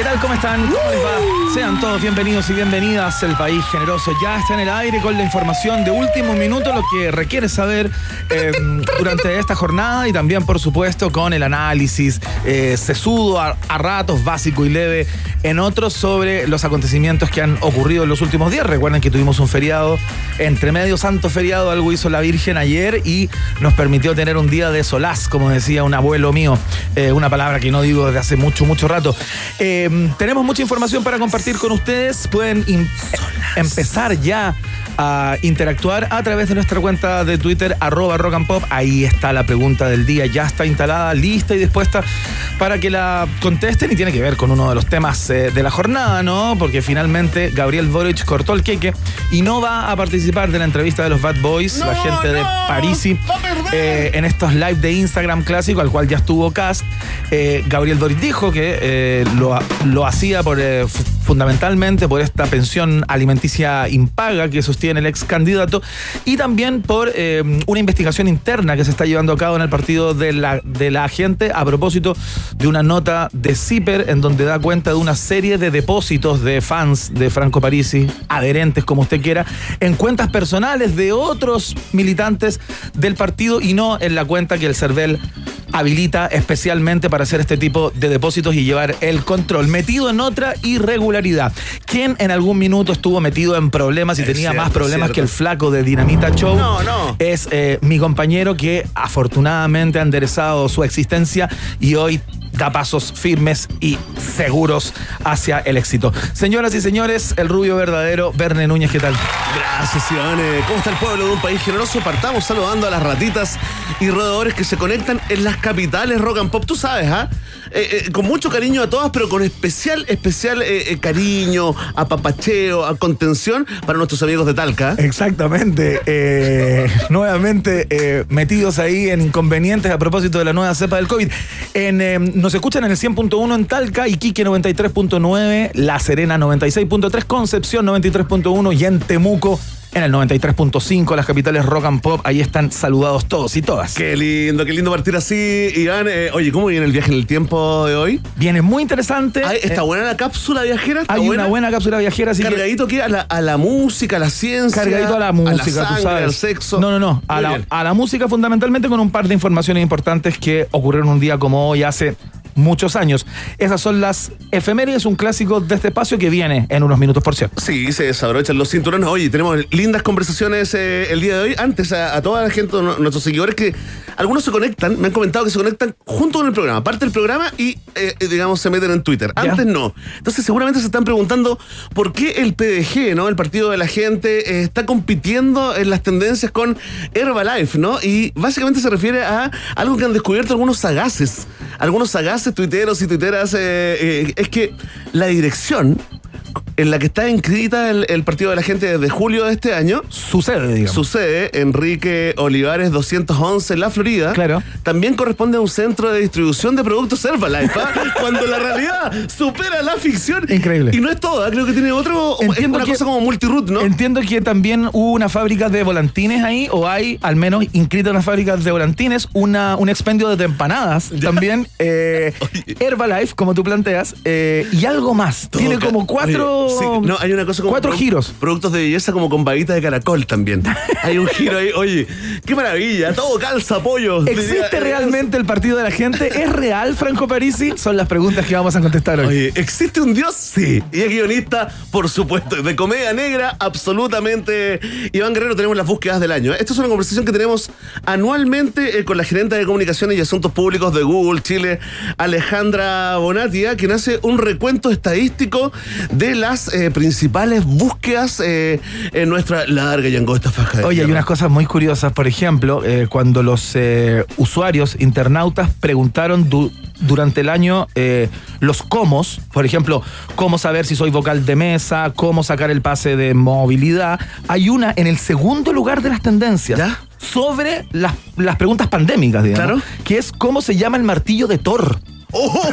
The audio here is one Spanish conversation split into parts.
¿Qué tal? ¿Cómo están? ¿Cómo les va? Sean todos bienvenidos y bienvenidas. El país generoso ya está en el aire con la información de último minuto, lo que requiere saber eh, durante esta jornada y también, por supuesto, con el análisis eh, sesudo a, a ratos, básico y leve en otros sobre los acontecimientos que han ocurrido en los últimos días. Recuerden que tuvimos un feriado, entre medio santo feriado, algo hizo la Virgen ayer y nos permitió tener un día de solaz, como decía un abuelo mío, eh, una palabra que no digo desde hace mucho, mucho rato. Eh, tenemos mucha información para compartir con ustedes. Pueden em- empezar ya a interactuar a través de nuestra cuenta de Twitter, arroba rock and pop. Ahí está la pregunta del día, ya está instalada, lista y dispuesta para que la contesten y tiene que ver con uno de los temas eh, de la jornada, ¿no? Porque finalmente Gabriel Boric cortó el queque y no va a participar de la entrevista de los Bad Boys, la gente de Parisi, eh, en estos live de Instagram clásico, al cual ya estuvo Cast. Eh, Gabriel Boric dijo que eh, lo, lo hacía por, fundamentalmente por esta pensión alimenticia impaga que sostiene el ex candidato y también por eh, una investigación interna que se está llevando a cabo en el partido de la, de la gente a propósito de una nota de CIPER en donde da cuenta de una serie de depósitos de fans de Franco Parisi, adherentes como usted quiera, en cuentas personales de otros militantes del partido y no en la cuenta que el CERVEL habilita especialmente para hacer este tipo de depósitos y llevar el control, metido en otra irregularidad. ¿Quién en algún minuto estuvo metido en problemas y Es tenía cierto, más problemas que el flaco de Dinamita Show? No, no. Es eh, mi compañero que afortunadamente ha enderezado su existencia y hoy da pasos firmes y seguros hacia el éxito. Señoras y señores, el rubio verdadero, Verne Núñez, ¿qué tal? Gracias, Iván. Eh, ¿Cómo está el pueblo de un país generoso? Partamos saludando a las ratitas y roedores que se conectan en las capitales rock and pop. Tú sabes, ¿ah? Eh, eh, con mucho cariño a todas, pero con especial, especial eh, cariño, apapacheo, a contención para nuestros amigos de Talca. Exactamente. nuevamente metidos ahí en inconvenientes a propósito de la nueva cepa del COVID. En, nos escuchan en el 100.1 en Talca, Iquique 93.9, La Serena 96.3, Concepción 93.1 y en Temuco en el 93.5, las capitales rock and pop. Ahí están saludados todos y todas. Qué lindo, qué lindo partir así, Iván. Eh, oye, ¿cómo viene el viaje en el tiempo de hoy? Viene muy interesante. Ay, ¿Está Eh, buena la cápsula viajera? ¿Está hay una buena cápsula viajera, así que Cargadito que a la, a la música, a la ciencia. cargadito a la música, a la sangre, tú sabes. al sexo. No, no, no. La, a la música fundamentalmente con un par de informaciones importantes que ocurrieron un día como hoy hace muchos años. Esas son las efemérides, un clásico de este espacio que viene en unos minutos, por cierto. Sí, se desabrochan los cinturones. Oye, tenemos lindas conversaciones eh, el día de hoy. Antes, a, a toda la gente, no- nuestros seguidores, que algunos se conectan, me han comentado que se conectan junto con el programa, parte del programa y, eh, digamos, se meten en Twitter. Ya. Antes no. Entonces, seguramente se están preguntando por qué el PDG, ¿no? El Partido de la Gente, eh, está compitiendo en las tendencias con Herbalife, ¿no? Y básicamente se refiere a algo que han descubierto algunos sagaces. Algunos sagaces tuiteros y tuiteras. eh, eh, es que la dirección en la que está inscrita el, el Partido de la Gente desde julio de este año. Sucede, digamos. Sucede Enrique Olivares 211 en la Florida. Claro. También corresponde a un centro de distribución de productos Herbalife. ¿ah? Cuando la realidad supera la ficción. Increíble. Y no es todo, ¿ah? creo que tiene otro. Entiendo una que- cosa como multiroot, ¿no? Entiendo que también hubo una fábrica de volantines ahí, o hay al menos inscritas las fábricas de volantines, una, un expendio de empanadas también, eh, Herbalife, como tú planteas, eh, y algo más. Todo Tiene como cuatro sí, no, hay una cosa como Cuatro giros. Productos de belleza como con babitas de caracol también. hay un giro ahí, oye, qué maravilla, todo calza pollo. ¿Existe Diría- realmente el partido de la gente? ¿Es real Franco Parisi? Son las preguntas que vamos a contestar hoy. Oye, ¿existe un dios? Sí. Y es guionista, por supuesto. De comedia negra, absolutamente. Iván Guerrero, tenemos las búsquedas del año. Esta es una conversación que tenemos anualmente eh, con la gerente de comunicaciones y asuntos públicos de Google Chile, Alejandra Bonatia, quien hace un recuento estadístico de las eh, principales búsquedas eh, en nuestra larga y angosta faja de Oye, hay unas cosas muy curiosas. Por ejemplo, eh, cuando los eh, usuarios, internautas, preguntaron du- durante el año eh, los cómo, por ejemplo, cómo saber si soy vocal de mesa, cómo sacar el pase de movilidad, hay una en el segundo lugar de las tendencias. ¿Ya? Sobre las, las preguntas pandémicas, digamos. Claro. Que es cómo se llama el martillo de Thor. ¡Oh!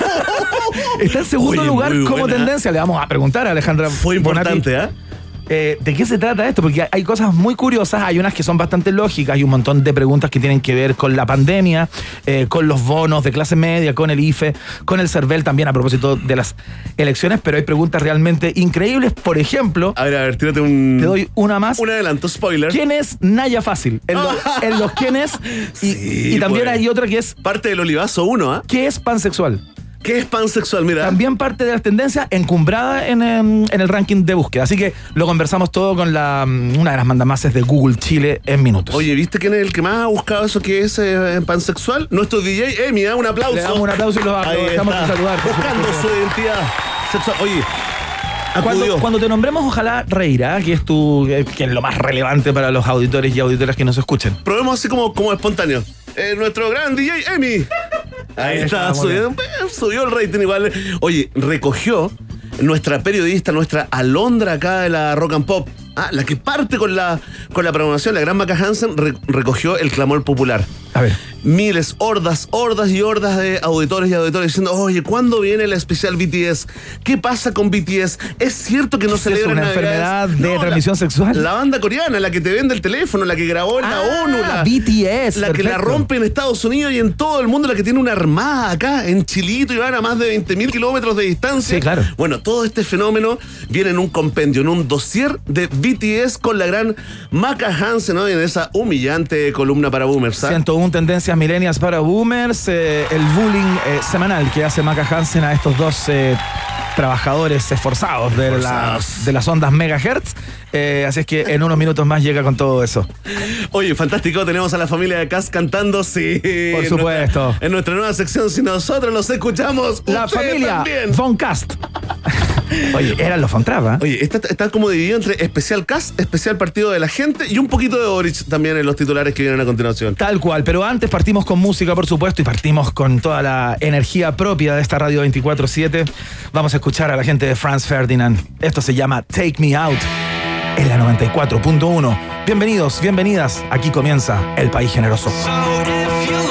Está en segundo Oye, lugar como buena. tendencia. Le vamos a preguntar a Alejandra. Fue Bonatti. importante, ¿ah? Eh, ¿De qué se trata esto? Porque hay cosas muy curiosas, hay unas que son bastante lógicas, hay un montón de preguntas que tienen que ver con la pandemia, eh, con los bonos de clase media, con el IFE, con el CERVEL también a propósito de las elecciones, pero hay preguntas realmente increíbles. Por ejemplo, A ver, a ver, tírate un. te doy una más. Un adelanto, spoiler. ¿Quién es Naya Fácil? En, lo- en los quién es. Y, Sí, y también pues. hay otra que es Parte del olivazo 1, ¿ah? ¿qué es pansexual? ¿Qué es pansexual? Mira. También parte de las tendencias encumbrada en, en el ranking de búsqueda. Así que lo conversamos todo con la, mm, una de las mandamases de Google Chile en minutos. Oye, ¿viste quién es el que más ha buscado eso que es eh, pansexual? Nuestro DJ Emi, ¿ah? un aplauso. Le damos un aplauso y los aprovechamos de saludar. Buscando su identidad sexual. Oye, Cuando, te nombremos, ojalá reirá, que es tu, que que es lo más relevante para los auditores y auditoras que nos escuchen. Probemos así como, como espontáneo. Eh, nuestro gran DJ Emi. Ahí Ahí está, subió, eh, subió el rating igual. Oye, recogió nuestra periodista, nuestra alondra acá de la Rock and Pop, ah, la que parte con la, con la programación, la gran Maca Hansen, re- recogió el clamor popular. A ver. miles, hordas, hordas y hordas de auditores y auditores diciendo, oye, ¿cuándo viene la especial BTS? ¿Qué pasa con BTS? ¿Es cierto que no ¿Es celebran una Navidades?" enfermedad de transmisión sexual? La banda coreana, la que te vende el teléfono, la que grabó en la Ah, ONU, la, BTS, la que la rompe en Estados Unidos y en todo el mundo, la que tiene una armada acá en Chilito y van a más de 20.000 kilómetros de distancia. Sí, claro. Bueno, todo este fenómeno viene en un compendio, en un dossier de BTS con la gran Maca Hansen, ¿no? En esa humillante columna para boomers. ¿ah? 101 tendencias milenias para boomers, eh, el bullying eh, semanal que hace Maca Hansen a estos dos eh, trabajadores esforzados de, la- de las ondas megahertz. Eh, así es que en unos minutos más llega con todo eso. Oye, fantástico, tenemos a la familia de Cas cantando, sí. Por en supuesto. nuestra- en nuestra nueva sección, si nosotros los escuchamos, La familia también. Von Cast. Oye, eran los ¿eh? Oye, está, está como dividido entre especial Cas, especial partido de la gente y un poquito de Boric también en los titulares que vienen a continuación. Tal cual, pero antes partimos con música, por supuesto, y partimos con toda la energía propia de esta radio 24-7. Vamos a escuchar a la gente de Franz Ferdinand. Esto se llama Take Me Out en la 94.1. Bienvenidos, bienvenidas. Aquí comienza El País Generoso. So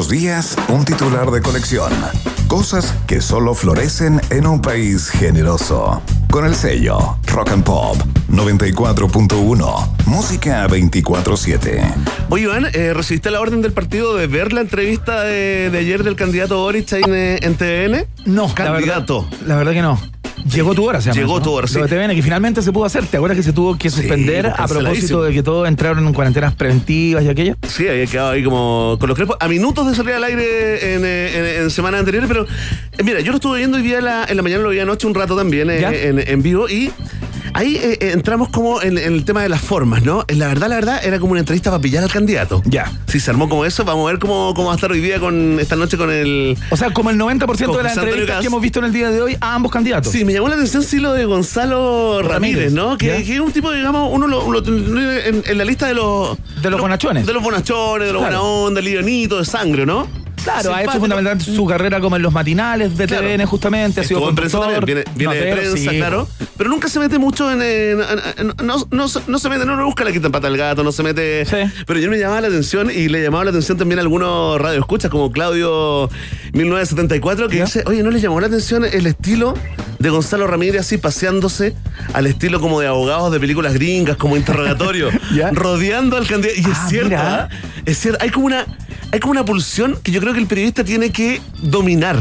los días, un titular de colección. Cosas que solo florecen en un país generoso. Con el sello Rock and Pop 94.1. Música 24-7. Oye, Iván, eh, ¿recibiste la orden del partido de ver la entrevista de, de ayer del candidato Boric en, eh, en TVN? No, Candidato. La verdad, la verdad que no. Llegó tu hora, se llama Llegó eso, tu ¿no? hora, sí. Lo de TVN, que finalmente se pudo hacer. ¿Te acuerdas que se tuvo que suspender a propósito canceladísimo. de que todos entraron en cuarentenas preventivas y aquello? Sí, había quedado ahí como con los crespos. A minutos de salir al aire en, eh, en- en semanas anteriores, pero eh, mira, yo lo estuve viendo hoy día en la, en la mañana, lo vi anoche un rato también eh, ¿Ya? en, en vivo y ahí eh, eh, entramos como en, en el tema de las formas, ¿no? La verdad, la verdad, era como una entrevista para pillar al candidato. Ya. Si se armó como eso, vamos a ver cómo, cómo va a estar hoy día con esta noche con el... O sea, como el 90% de Con las José Antonio entrevistas que hemos visto en el día de hoy a ambos candidatos. Sí, me llamó la atención sí lo de Gonzalo Ramírez, Ramírez, ¿no? Que, es un tipo, digamos, uno lo, lo en, en la lista de los... De los bonachones. De los bonachones, de los Claro. buena onda, livianito, de sangre, ¿no? Claro, ha hecho fundamentalmente su carrera como en los matinales de Claro. TVN justamente, ha sido Estuvo en prensa conductor, también, viene, viene de prensa, sí. claro. Pero nunca se mete mucho en. en- en- en- no, no, se- no se mete, no le busca la quita pata al gato, no se mete. Sí. Pero yo me llamaba la atención y le llamaba la atención también a algunos radioescuchas, como Claudio 1974, que ¿Ya? dice: Oye, ¿no le llamó la atención el estilo de Gonzalo Ramírez así paseándose al estilo como de abogados de películas gringas, como interrogatorio, ¿Ya? rodeando al candidato? Y es Ah, cierto, mira. ¿ah? Es cierto, hay como una hay como una pulsión que yo creo que el periodista tiene que dominar.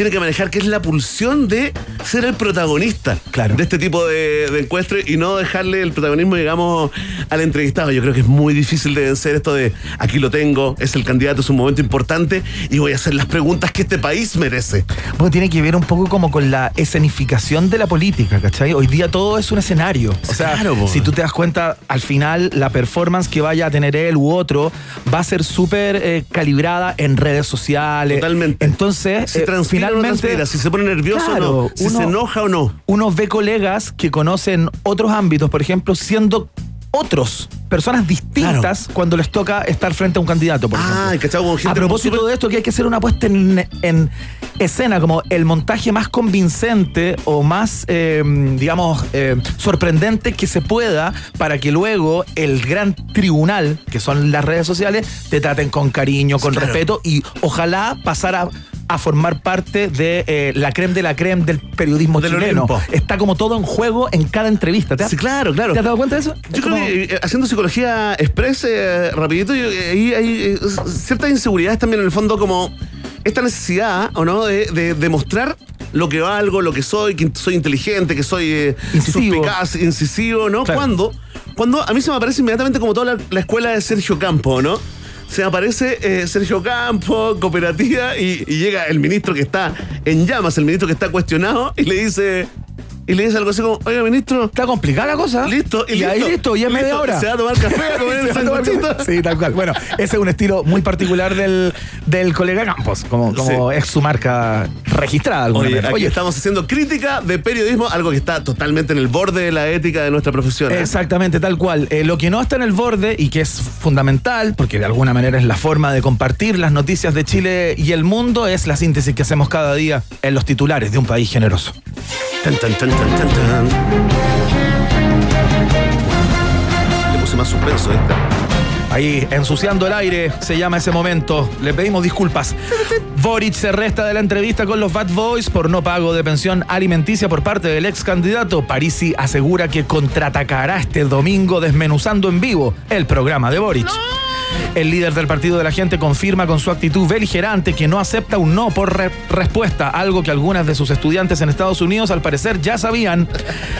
Tiene que manejar, que es la pulsión de ser el protagonista Claro. de este tipo de, de encuestre y no dejarle el protagonismo, digamos, al entrevistado. Yo creo que es muy difícil de vencer esto de aquí lo tengo, es el candidato, es un momento importante y voy a hacer las preguntas que este país merece. Bueno, tiene que ver un poco como con la escenificación de la política, ¿cachai? Hoy día todo es un escenario. O sea, Claro, si tú te das cuenta, al final la performance que vaya a tener él u otro va a ser súper eh, calibrada en redes sociales. Totalmente. Entonces, eh, finalmente, transpira, si se pone nervioso Claro, o no, si uno- se enoja o no. uno ve colegas que conocen otros ámbitos, por ejemplo, siendo otros, personas distintas cuando les toca estar frente a un candidato, por ejemplo. Ah, gente A propósito de esto, que hay que hacer una puesta en, en escena, como el montaje más convincente o más, eh, digamos, eh, sorprendente que se pueda para que luego el gran tribunal, que son las redes sociales, te traten con cariño, con Claro. respeto y ojalá pasar a formar parte de eh, la creme de la creme del periodismo Del chileno. Olimpo. Está como todo en juego en cada entrevista. ¿Te has, Sí, claro, claro. ¿te has dado cuenta de eso? Yo Es creo como- que eh, haciendo psicología express, eh, rapidito, yo- ahí hay ciertas inseguridades también en el fondo como esta necesidad, ¿o no?, de, de demostrar lo que valgo, lo que soy, que soy inteligente, que soy eh, Incisivo. suspicaz, incisivo, ¿no? Claro. Cuando, cuando a mí se me aparece inmediatamente como toda la, la escuela de Sergio Campo, ¿no? Se aparece eh, Sergio Campo, cooperativa, y, y llega el ministro que está en llamas, el ministro que está cuestionado, y le dice, y le dice algo así como, oiga, ministro, Está complicada la cosa. Listo, y, y ahí listo, y es media hora. Se va a tomar café, a comer el sanguchito. Sí, tal cual. Bueno, ese es un estilo muy particular del, del colega Campos, como, como Sí. es su marca registrada. de alguna Oye, manera. aquí Oye, estamos haciendo crítica de periodismo, algo que está totalmente en el borde de la ética de nuestra profesión. ¿eh? Exactamente, tal cual. Eh, lo que no está en el borde y que es fundamental, porque de alguna manera es la forma de compartir las noticias de Chile y el mundo, es la síntesis que hacemos cada día en los titulares de un país generoso. Tan, tan, tan, tan, tan, tan. Le puse más suspenso esta. Ahí, ensuciando el aire, se llama ese momento. Le pedimos disculpas. Boric se resta de la entrevista con los Bad Boys por no pago de pensión alimenticia por parte del ex candidato. Parisi asegura que contraatacará este domingo desmenuzando en vivo el programa de Boric. El líder del Partido de la Gente confirma con su actitud beligerante que no acepta un no por re- respuesta, algo que algunas de sus estudiantes en Estados Unidos al parecer ya sabían.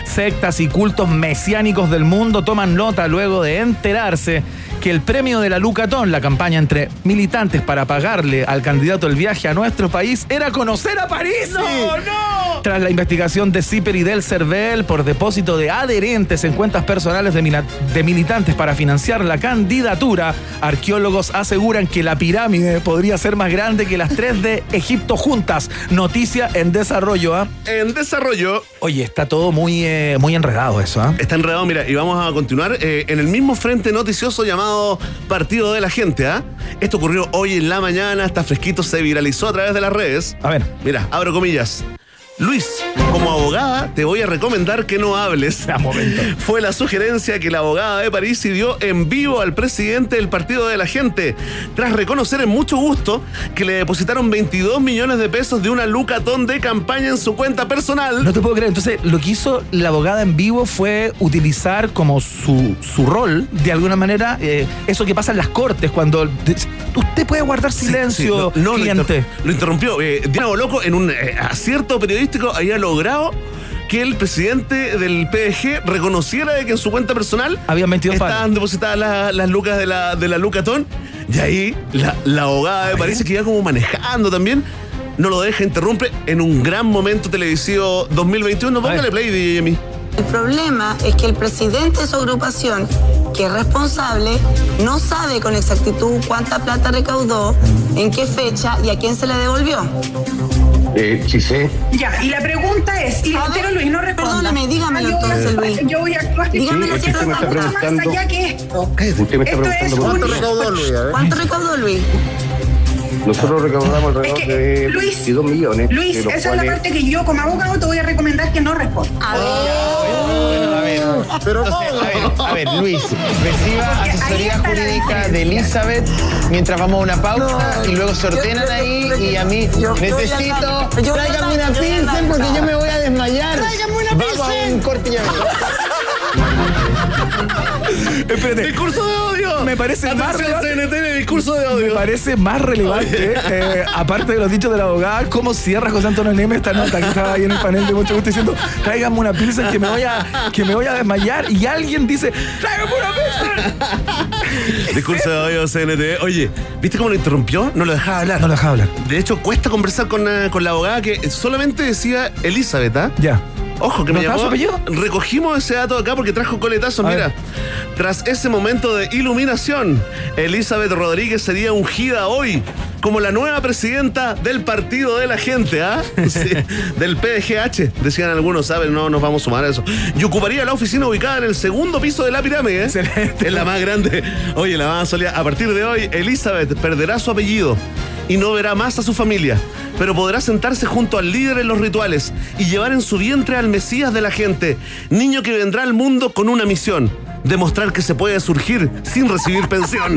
Sectas y cultos mesiánicos del mundo toman nota luego de enterarse que el premio de la Lucatón, la campaña entre militantes para pagarle al candidato el viaje a nuestro país, era conocer a París. ¡No, no! Tras la investigación de Zipper y del Cervel por depósito de adherentes en cuentas personales de, militantes para financiar la candidatura, arqueólogos aseguran que la pirámide podría ser más grande que las tres de Egipto juntas. Noticia en desarrollo. ¿ah? En desarrollo, Oye, está todo muy, eh, muy enredado eso. ¿ah? está enredado, mira, y vamos a continuar eh, en el mismo frente noticioso llamado Partido de la Gente, ¿ah? Esto ocurrió hoy en la mañana, está fresquito, se viralizó a través de las redes. A ver. Mira, abro comillas. Luis, como abogada, te voy a recomendar que no hables. A momento. Fue la sugerencia que la abogada de París dio en vivo al presidente del Partido de la Gente, tras reconocer en mucho gusto que le depositaron 22 millones de pesos de una lucatón de campaña en su cuenta personal. No te puedo creer. Entonces, lo que hizo la abogada en vivo fue utilizar como su, su rol, de alguna manera, eh, eso que pasa en las cortes, cuando usted puede guardar silencio, Sí, no, no, cliente. inter- lo interrumpió. Eh, Diana Boloco, en un eh, acierto periodístico, había logrado que el presidente del PDG reconociera de que en su cuenta personal Habían 22 estaban depositadas la- las lucas de la, de la Lucatón. Y ahí la, la abogada me parece que iba como manejando también. No lo deja, interrumpe en un gran momento televisivo 2021. ver. Póngale play, DJ. El problema es que el presidente de su agrupación, que es responsable, no sabe con exactitud cuánta plata recaudó, en qué fecha y a quién se le devolvió. Eh, sí sé. Ya, y la pregunta es, y Luis, no perdóneme, dígamelo Yo voy a- entonces, Luis. Yo voy a actuar Dígamelo Sí, está mucho más allá que esto. Usted me está Esto es preguntando por un- qué. ¿Cuánto recaudó Luis? Nosotros recaudamos Es alrededor que, de Luis, 22 millones. Luis, esa es la parte que yo como abogado te voy a recomendar que no responda. A ver, A ver, entonces, a ver, a ver, Luis, reciba asesoría jurídica de. Elizabeth mientras vamos a una pausa y luego se ordenan yo- ahí yo- y a mí necesito, tráigame una hablar. porque yo me voy a desmayar. Tráigame una Vamos a un corte y. Espérate. Discurso de odio. Me parece más relevante. Discurso de Me odio. parece más relevante, eh, aparte de los dichos de la abogada, cómo cierra José Antonio Neme esta nota que estaba ahí en el panel de mucho gusto diciendo, tráigame una pilsen que me voy a, que me voy a desmayar y alguien dice, tráigame una pilsen. Discurso de odio, CNT. Oye, ¿viste cómo lo interrumpió? No lo dejaba hablar. No lo dejaba hablar. De hecho, cuesta conversar con, eh, con la abogada que solamente decía Elizabeth, ¿ah? Ya. Ojo, que ¿No me llamó. su apellido? Recogimos ese dato acá porque trajo coletazos. Mira, ver. tras ese momento de iluminación, Elizabeth Rodríguez sería ungida hoy como la nueva presidenta del Partido de la Gente, ¿ah? Sí, del PDGH, decían algunos, ¿saben? No nos vamos a sumar a eso. Y ocuparía la oficina ubicada en el segundo piso de la pirámide, ¿eh? Excelente. Es la más grande. Oye, la más sólida. A partir de hoy, Elizabeth perderá su apellido y no verá más a su familia, pero podrá sentarse junto al líder en los rituales y llevar en su vientre al Mesías de la gente, niño que vendrá al mundo con una misión, demostrar que se puede surgir sin recibir pensión.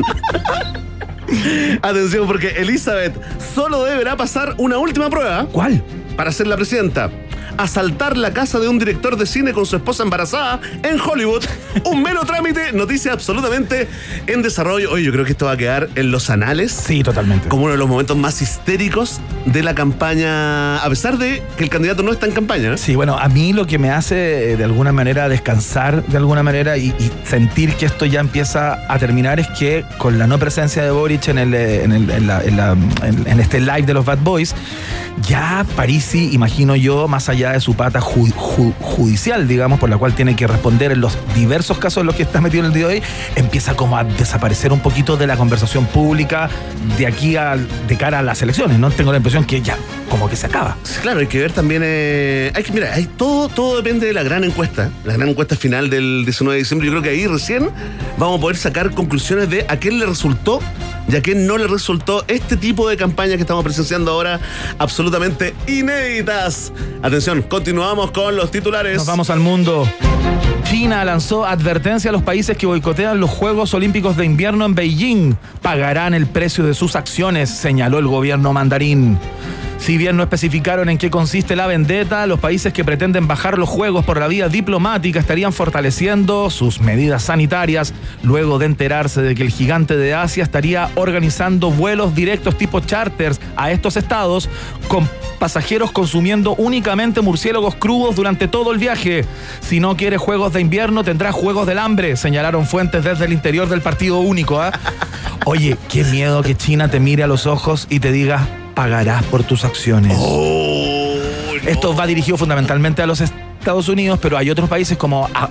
Atención, porque Elizabeth solo deberá pasar una última prueba ¿Cuál? para ser la presidenta. Asaltar la casa de un director de cine con su esposa embarazada en Hollywood. Un mero trámite, noticia absolutamente en desarrollo. Oye, yo creo que esto va a quedar en los anales Sí, totalmente. como uno de los momentos más histéricos de la campaña, a pesar de que el candidato no está en campaña. ¿eh? Sí, bueno, a mí lo que me hace eh, de alguna manera descansar de alguna manera y, y sentir que esto ya empieza a terminar es que con la no presencia de Boric en, el, eh, en, el- en la- en la- en- en este live de los Bad Boys, ya Parisi, imagino yo, más allá de su pata ju- ju- judicial, digamos, por la cual tiene que responder en los diversos casos en los que está metido en el día de hoy, empieza como a desaparecer un poquito de la conversación pública de aquí de cara a las elecciones, ¿no? Tengo la impresión que ya como que se acaba. Claro, hay que ver también. eh, hay que, mira, hay todo, todo depende de la gran encuesta. La gran encuesta final del 19 de diciembre. Yo creo que ahí recién vamos a poder sacar conclusiones de a quién le resultó y a quién no le resultó este tipo de campaña que estamos presenciando ahora, absolutamente inéditas. Atención, continuamos con los titulares. Nos vamos al mundo. China lanzó advertencia a los países que boicotean los Juegos Olímpicos de Invierno en Beijing. Pagarán el precio de sus acciones, señaló el gobierno mandarín. Si bien no especificaron en qué consiste la vendetta, los países que pretenden bajar los Juegos por la vía diplomática estarían fortaleciendo sus medidas sanitarias luego de enterarse de que el gigante de Asia estaría organizando vuelos directos tipo charters a estos estados con pasajeros consumiendo únicamente murciélagos crudos durante todo el viaje. Si no quiere juegos de invierno, tendrá juegos del hambre, señalaron fuentes desde el interior del partido único. ¿ah? Oye, qué miedo que China te mire a los ojos y te diga, pagarás por tus acciones. Oh, no. Esto va dirigido fundamentalmente a los Estados Unidos, pero hay otros países como a-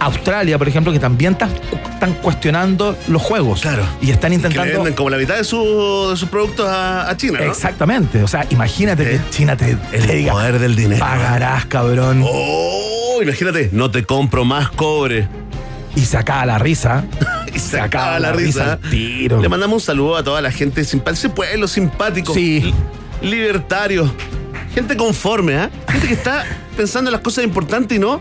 Australia, por ejemplo, que también están, cuestionando los juegos. Claro. Y están Que intentando... venden como la mitad de, su- de sus productos a, a China, ¿no? Exactamente. O sea, imagínate Sí. que China te, El te diga, poder del dinero. pagarás, cabrón. Oh, imagínate, no te compro más cobre. Y se acaba la risa. Y se acaba la risa. al tiro. Le mandamos un saludo a toda la gente simpática, ese pueblo simpático, Sí. li- libertario, Gente conforme, ¿ah? Gente que está pensando en las cosas importantes y no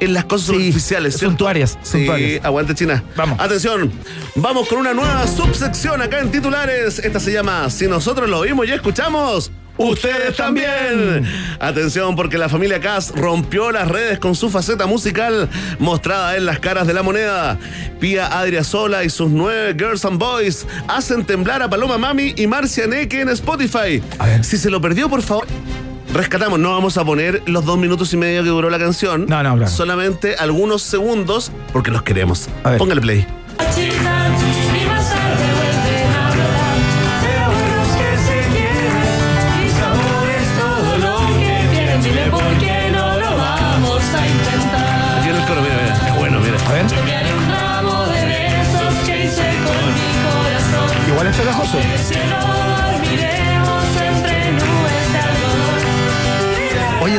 en las cosas Sí, suntuarias, Sí, suntuarias. aguante China. Vamos. Atención, vamos con una nueva subsección acá en titulares. Esta se llama Si nosotros lo vimos y escuchamos. Ustedes también. Atención porque la familia Cass rompió las redes con su faceta musical mostrada en las caras de la moneda. Pía Adriasola y sus nueve Girls and Boys hacen temblar a Paloma Mami y Marcia Neque en Spotify. A ver. Si se lo perdió, por favor. Rescatamos, no vamos a poner los dos minutos y medio que duró la canción. No, no, claro. Solamente algunos segundos porque los queremos. A ver. Póngale play.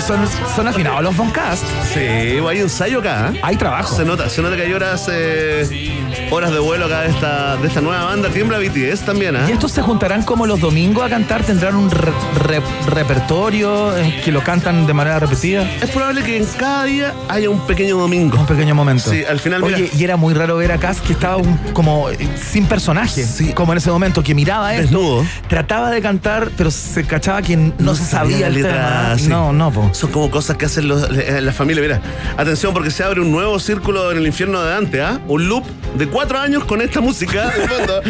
Son, son afinados los Boncast. Sí, hay ensayo acá. ¿eh? Hay trabajo. Se nota, se nota que hay horas, eh, horas de vuelo acá de esta, de esta nueva banda. Tiembla BTS también, ¿ah? ¿Y estos se juntarán como los domingos a cantar? ¿Tendrán un re- re- repertorio eh, que lo cantan de manera repetida? Es probable que en cada día haya un pequeño domingo. Un pequeño momento. Sí, al final, mira. Oye, y era muy raro ver a Cass que estaba un- como eh, sin personaje. Sí. Como en ese momento, que miraba esto. Desnudo. Trataba de cantar, pero se cachaba que no, se sabía el tema. sí. No, no, po. Son como cosas que hacen los- eh, la familia. Mira, atención porque se abre un nuevo círculo en el infierno de Dante, ¿ah? Un loop de cuatro años con esta música de fondo.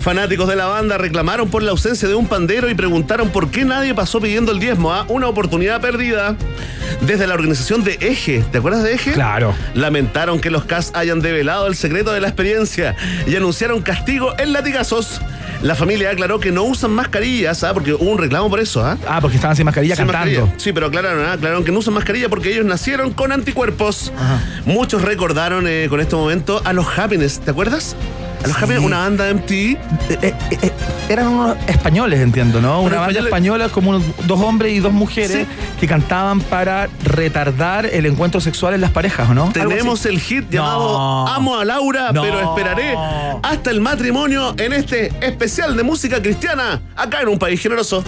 Fanáticos de la banda reclamaron por la ausencia de un pandero y preguntaron por qué nadie pasó pidiendo el diezmo, ¿ah? Una oportunidad perdida. Desde la organización de Eje, ¿te acuerdas de Eje? Claro. Lamentaron que los CAS hayan develado el secreto de la experiencia y anunciaron castigo en latigazos. La familia aclaró que no usan mascarillas, ¿ah? porque hubo un reclamo por eso, ¿ah? Ah, porque estaban sin mascarilla Sin cantando. mascarilla. Sí, pero aclararon, ¿ah? aclararon que no usan mascarilla porque ellos nacieron con anticuerpos. Muchos recordaron eh, con este momento a los Happiness, ¿te acuerdas? A los una banda de MTV. Eh, eh, eh, eran unos españoles, entiendo, ¿no? Una banda españoles- española como unos dos hombres y dos mujeres Sí. que cantaban para retardar el encuentro sexual en las parejas, ¿o no? Tenemos el hit No. llamado Amo a Laura, No. pero esperaré hasta el matrimonio en este especial de música cristiana, acá en un país generoso.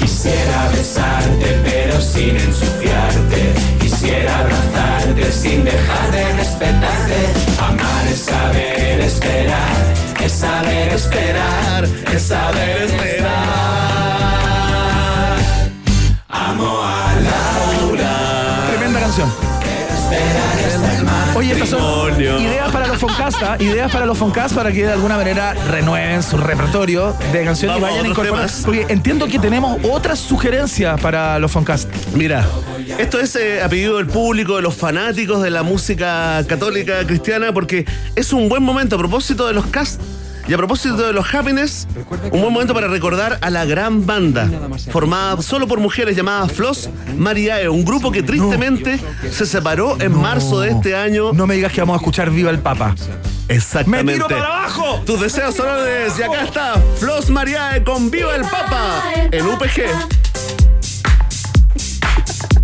Quisiera besarte pero sin ensuciarte. Quisiera abrazarte sin dejar de respetarte. Amar es saber esperar, es saber esperar, es saber esperar. Amo a Laura. Tremenda canción. Oye, estas son ideas para los Foncasta, ideas para los Foncast para que de alguna manera renueven su repertorio de canciones y Vamos vayan incorporando. Porque entiendo que tenemos otras sugerencias para los Foncast. Mira, esto es eh, a pedido del público, de los fanáticos de la música católica cristiana, porque es un buen momento a propósito de los cast y a propósito de los happiness, un buen momento para recordar a la gran banda formada solo por mujeres llamada Floss Mariae, un grupo que tristemente se separó en marzo de este año. No me digas que vamos a escuchar Viva el Papa. Exactamente. ¡Me tiro para abajo! Tus deseos son órdenes y acá está Floss Mariae con Viva el Papa en UPG.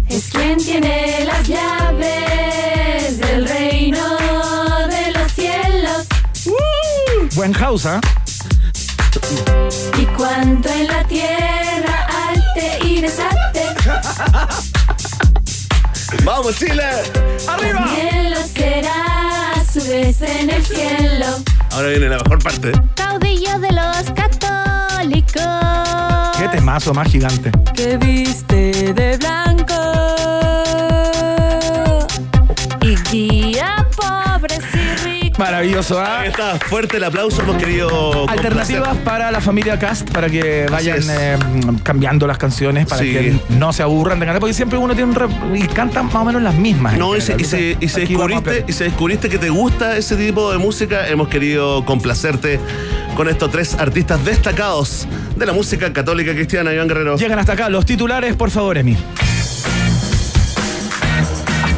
Es quien tiene las llaves del reino ¿ah? y cuanto en la tierra alte y desate, ¡Vamos, Chile! ¡Arriba! también lo será a su vez en el cielo. Ahora viene la mejor parte. Caudillo de los católicos Qué temazo más gigante. que viste de blanco y guía ricos. Maravilloso, ¿ah? Ahí está, fuerte el aplauso, hemos querido. Alternativas complacer. para la familia Cast para que vayan eh, cambiando las canciones, para Sí. que no se aburran de cantar, porque siempre uno tiene un rep- y cantan más o menos las mismas. No, y se, y se- y descubriste, y se descubriste que te gusta ese tipo de música. Hemos querido complacerte con estos tres artistas destacados de la música católica cristiana, Iván Guerrero. Llegan hasta acá los titulares, por favor, Emi.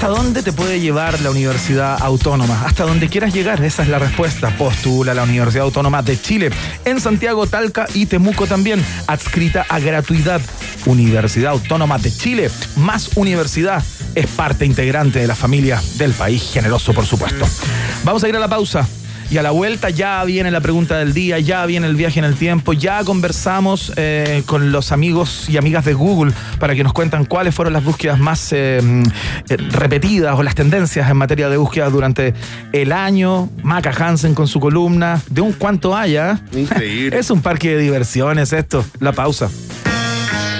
¿Hasta dónde te puede llevar la Universidad Autónoma? Hasta donde quieras llegar, esa es la respuesta. Postula la Universidad Autónoma de Chile, en Santiago, Talca y Temuco también, adscrita a gratuidad. Universidad Autónoma de Chile, más universidad, es parte integrante de la familia del país generoso, por supuesto. Vamos a ir a la pausa. Y a la vuelta ya viene la pregunta del día, ya viene el viaje en el tiempo, ya conversamos eh, con los amigos y amigas de Google para que nos cuentan cuáles fueron las búsquedas más eh, eh, repetidas o las tendencias en materia de búsquedas durante el año. Maca Hansen con su columna de un cuánto haya. Increíble. es un parque de diversiones esto. La pausa.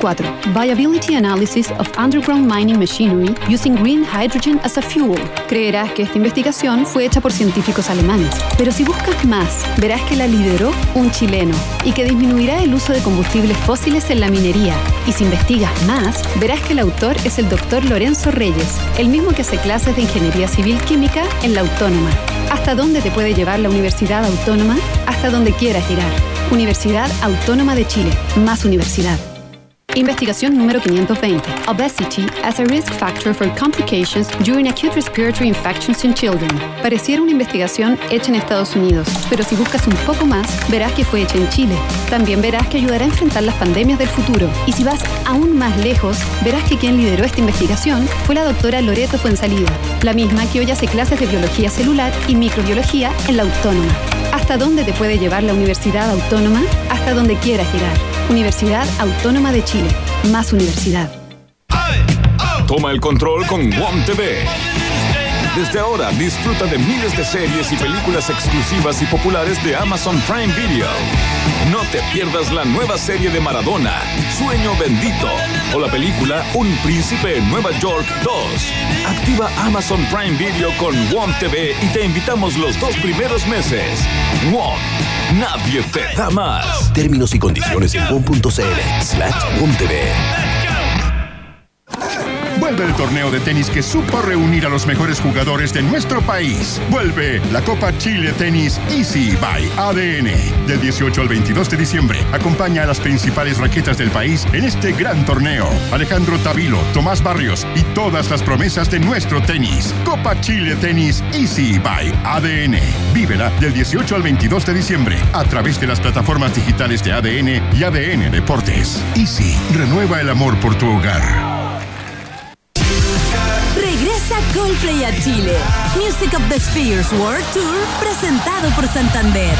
234. Viability Analysis of Underground Mining Machinery Using Green Hydrogen as a Fuel. Creerás que esta investigación fue hecha por científicos alemanes, pero si buscas más, verás que la lideró un chileno y que disminuirá el uso de combustibles fósiles en la minería. Y si investigas más, verás que el autor es el doctor Lorenzo Reyes, el mismo que hace clases de Ingeniería Civil Química en la Autónoma. ¿Hasta dónde te puede llevar la Universidad Autónoma? Hasta donde quieras llegar. Universidad Autónoma de Chile. Más universidad. Investigación número 520. Obesity as a risk factor for complications during acute respiratory infections in children. Pareciera una investigación hecha en Estados Unidos, pero si buscas un poco más, verás que fue hecha en Chile. También verás que ayudará a enfrentar las pandemias del futuro. Y si vas aún más lejos, verás que quien lideró esta investigación fue la doctora Loreto Fuensalida, la misma que hoy hace clases de biología celular y microbiología en la Autónoma. ¿Hasta dónde te puede llevar la Universidad Autónoma? Hasta donde quieras llegar. Universidad Autónoma de Chile. Más universidad. Toma el control con WOM TV. Desde ahora disfruta de miles de series y películas exclusivas y populares de Amazon Prime Video. No te pierdas la nueva serie de Maradona, Sueño Bendito, o la película Un Príncipe en Nueva York 2. Activa Amazon Prime Video con WOM TV y te invitamos los dos primeros meses. WOM, nadie te da más. Términos y condiciones en WOM.cl slash WOMTV. Vuelve el torneo de tenis que supo reunir a los mejores jugadores de nuestro país. Vuelve la Copa Chile Tenis Easy by ADN. Del 18 al 22 de diciembre, acompaña a las principales raquetas del país en este gran torneo. Alejandro Tavilo, Tomás Barrios y todas las promesas de nuestro tenis. Copa Chile Tenis Easy by ADN. Vívela del 18 al 22 de diciembre a través de las plataformas digitales de ADN y ADN Deportes. Easy, renueva el amor por tu hogar. Regresa Coldplay a Chile. Music of the Spheres World Tour presentado por Santander.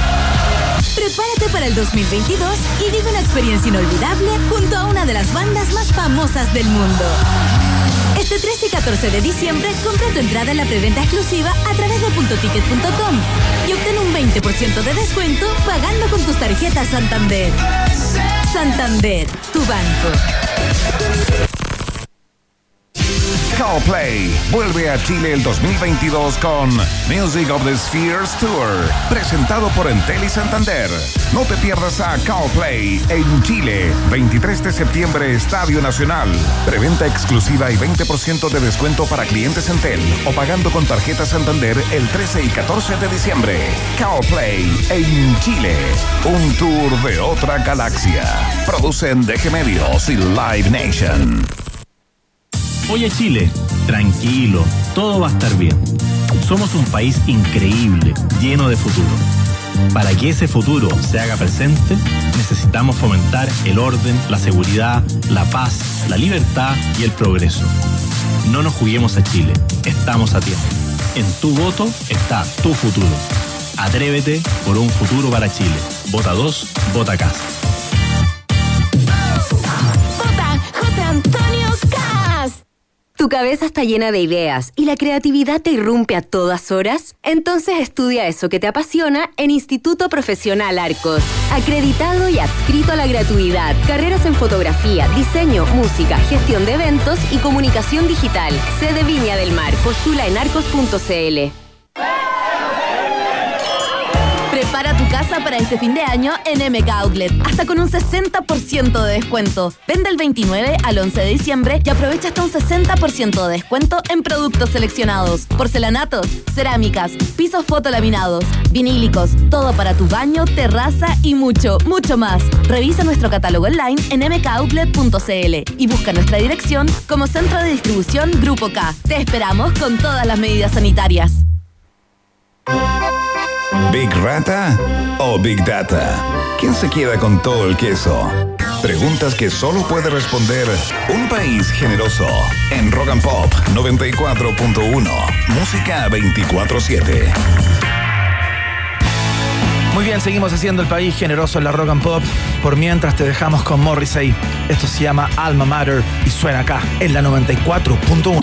Prepárate para el 2022 y vive una experiencia inolvidable junto a una de las bandas más famosas del mundo. Este 13 y 14 de diciembre compra tu entrada en la preventa exclusiva a través de puntoticket.com y obtén un 20% de descuento pagando con tus tarjetas Santander. Santander, tu banco. Coldplay vuelve a Chile el 2022 con Music of the Spheres Tour, presentado por Entel y Santander. No te pierdas a Coldplay en Chile, 23 de septiembre, Estadio Nacional. Preventa exclusiva y 20% de descuento para clientes Entel o pagando con tarjeta Santander el 13 y 14 de diciembre. Coldplay en Chile, un tour de otra galaxia. Producen DG Medios y Live Nation. Oye Chile, tranquilo, todo va a estar bien. Somos un país increíble, lleno de futuro. Para que ese futuro se haga presente, necesitamos fomentar el orden, la seguridad, la paz, la libertad y el progreso. No nos juguemos a Chile, estamos a tiempo. En tu voto está tu futuro. Atrévete por un futuro para Chile. Vota 2, vota casa. ¿Tu cabeza está llena de ideas y la creatividad te irrumpe a todas horas? Entonces estudia eso que te apasiona en Instituto Profesional Arcos. Acreditado y adscrito a la gratuidad. Carreras en fotografía, diseño, música, gestión de eventos y comunicación digital. Sede Viña del Mar. Postula en arcos.cl. Prepara tu casa para este fin de año en MK Outlet, hasta con un 60% de descuento. Vende el 29 al 11 de diciembre y aprovecha hasta un 60% de descuento en productos seleccionados. Porcelanatos, cerámicas, pisos fotolaminados, vinílicos, todo para tu baño, terraza y mucho, mucho más. Revisa nuestro catálogo online en mkoutlet.cl y busca nuestra dirección como Centro de Distribución Grupo K. Te esperamos con todas las medidas sanitarias. ¿Big Rata o Big Data? ¿Quién se queda con todo el queso? Preguntas que solo puede responder un país generoso. En Rock and Pop 94.1. Música 24-7. Muy bien, seguimos haciendo el país generoso en la rock and pop. Por mientras te dejamos con Morrissey. Esto se llama Alma Matter y suena acá en la 94.1.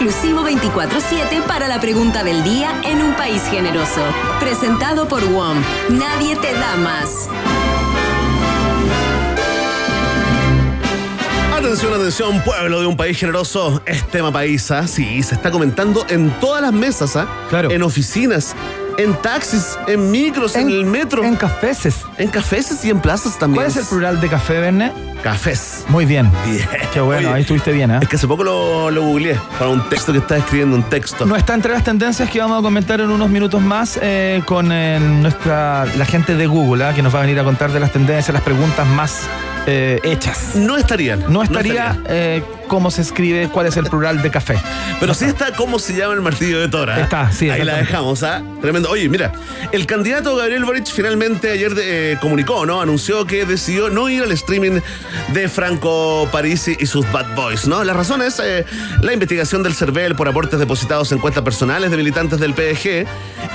exclusivo 24-7 para la pregunta del día en un país generoso. Presentado por WOM. Nadie te da más. Atención, atención, pueblo de un país generoso. Es tema paisa. Sí, se está comentando en todas las mesas, ¿ah? Claro. En oficinas, en taxis, en micros, en, el metro. En cafeses. En cafeses y en plazas también. ¿Cuál es el plural de café, Verne? Cafés. Muy bien. Bien. Qué bueno, Oye, ahí estuviste bien, ¿eh? Es que hace poco lo, lo googleé para un texto que estaba escribiendo, un texto. No está entre las tendencias que vamos a comentar en unos minutos más eh, con eh, nuestra la gente de Google, ¿ah? que nos va a venir a contar de las tendencias, las preguntas más eh, hechas. No estarían. No estaría eh, cómo se escribe, cuál es el plural de café. Pero sí está cómo se llama el martillo de Tora. ¿eh? Está, sí, Ahí la dejamos, ¿ah? Tremendo. Oye, mira, el candidato Gabriel Boric finalmente ayer eh, comunicó, ¿no? Anunció que decidió no ir al streaming de Franco Parisi y sus Bad Boys, ¿no? La razón es eh, la investigación del CERVEL por aportes depositados en cuentas personales de militantes del PDG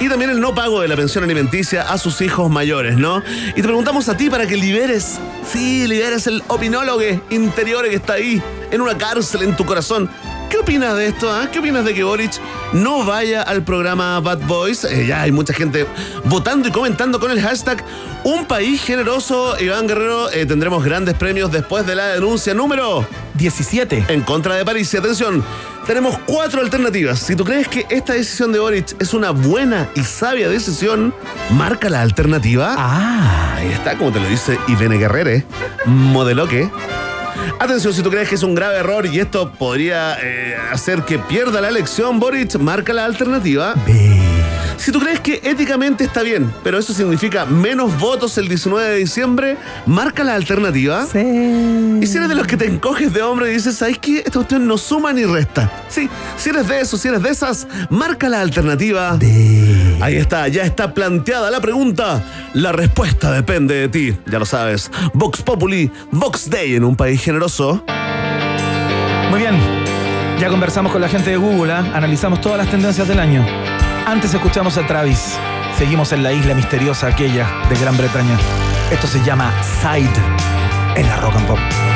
y también el no pago de la pensión alimenticia a sus hijos mayores, ¿no? Y te preguntamos a ti para que liberes, sí, liberes el opinólogo interior que está ahí, en una cárcel en tu corazón. ¿Qué opinas de esto? ah? ¿Qué opinas de que Boric no vaya al programa Bad Boys? Eh, ya hay mucha gente votando y comentando con el hashtag Un país generoso. Iván Guerrero, eh, tendremos grandes premios después de la denuncia número 17. En contra de París. Y atención, tenemos cuatro alternativas. Si tú crees que esta decisión de Boric es una buena y sabia decisión, marca la alternativa. Ah. Ahí está, como te lo dice Ivene Guerrere, modelo que. Atención, si tú crees que es un grave error y esto podría eh, hacer que pierda la elección, Boric, marca la alternativa. Si tú crees que éticamente está bien, pero eso significa menos votos el 19 de diciembre, marca la alternativa. Y si eres de los que te encoges de hombre y dices, ¿sabes qué? Esta cuestión no suma ni resta. Sí, si eres de esos, si eres de esas, marca la alternativa. Ahí está, ya está planteada la pregunta. La respuesta depende de ti, ya lo sabes. Vox Populi, Vox Day en un país generoso. Muy bien. Ya conversamos con la gente de Google, ¿ah? analizamos todas las tendencias del año. Antes escuchamos a Travis. Seguimos en la isla misteriosa aquella de Gran Bretaña. Esto se llama Side en la Rock and Pop.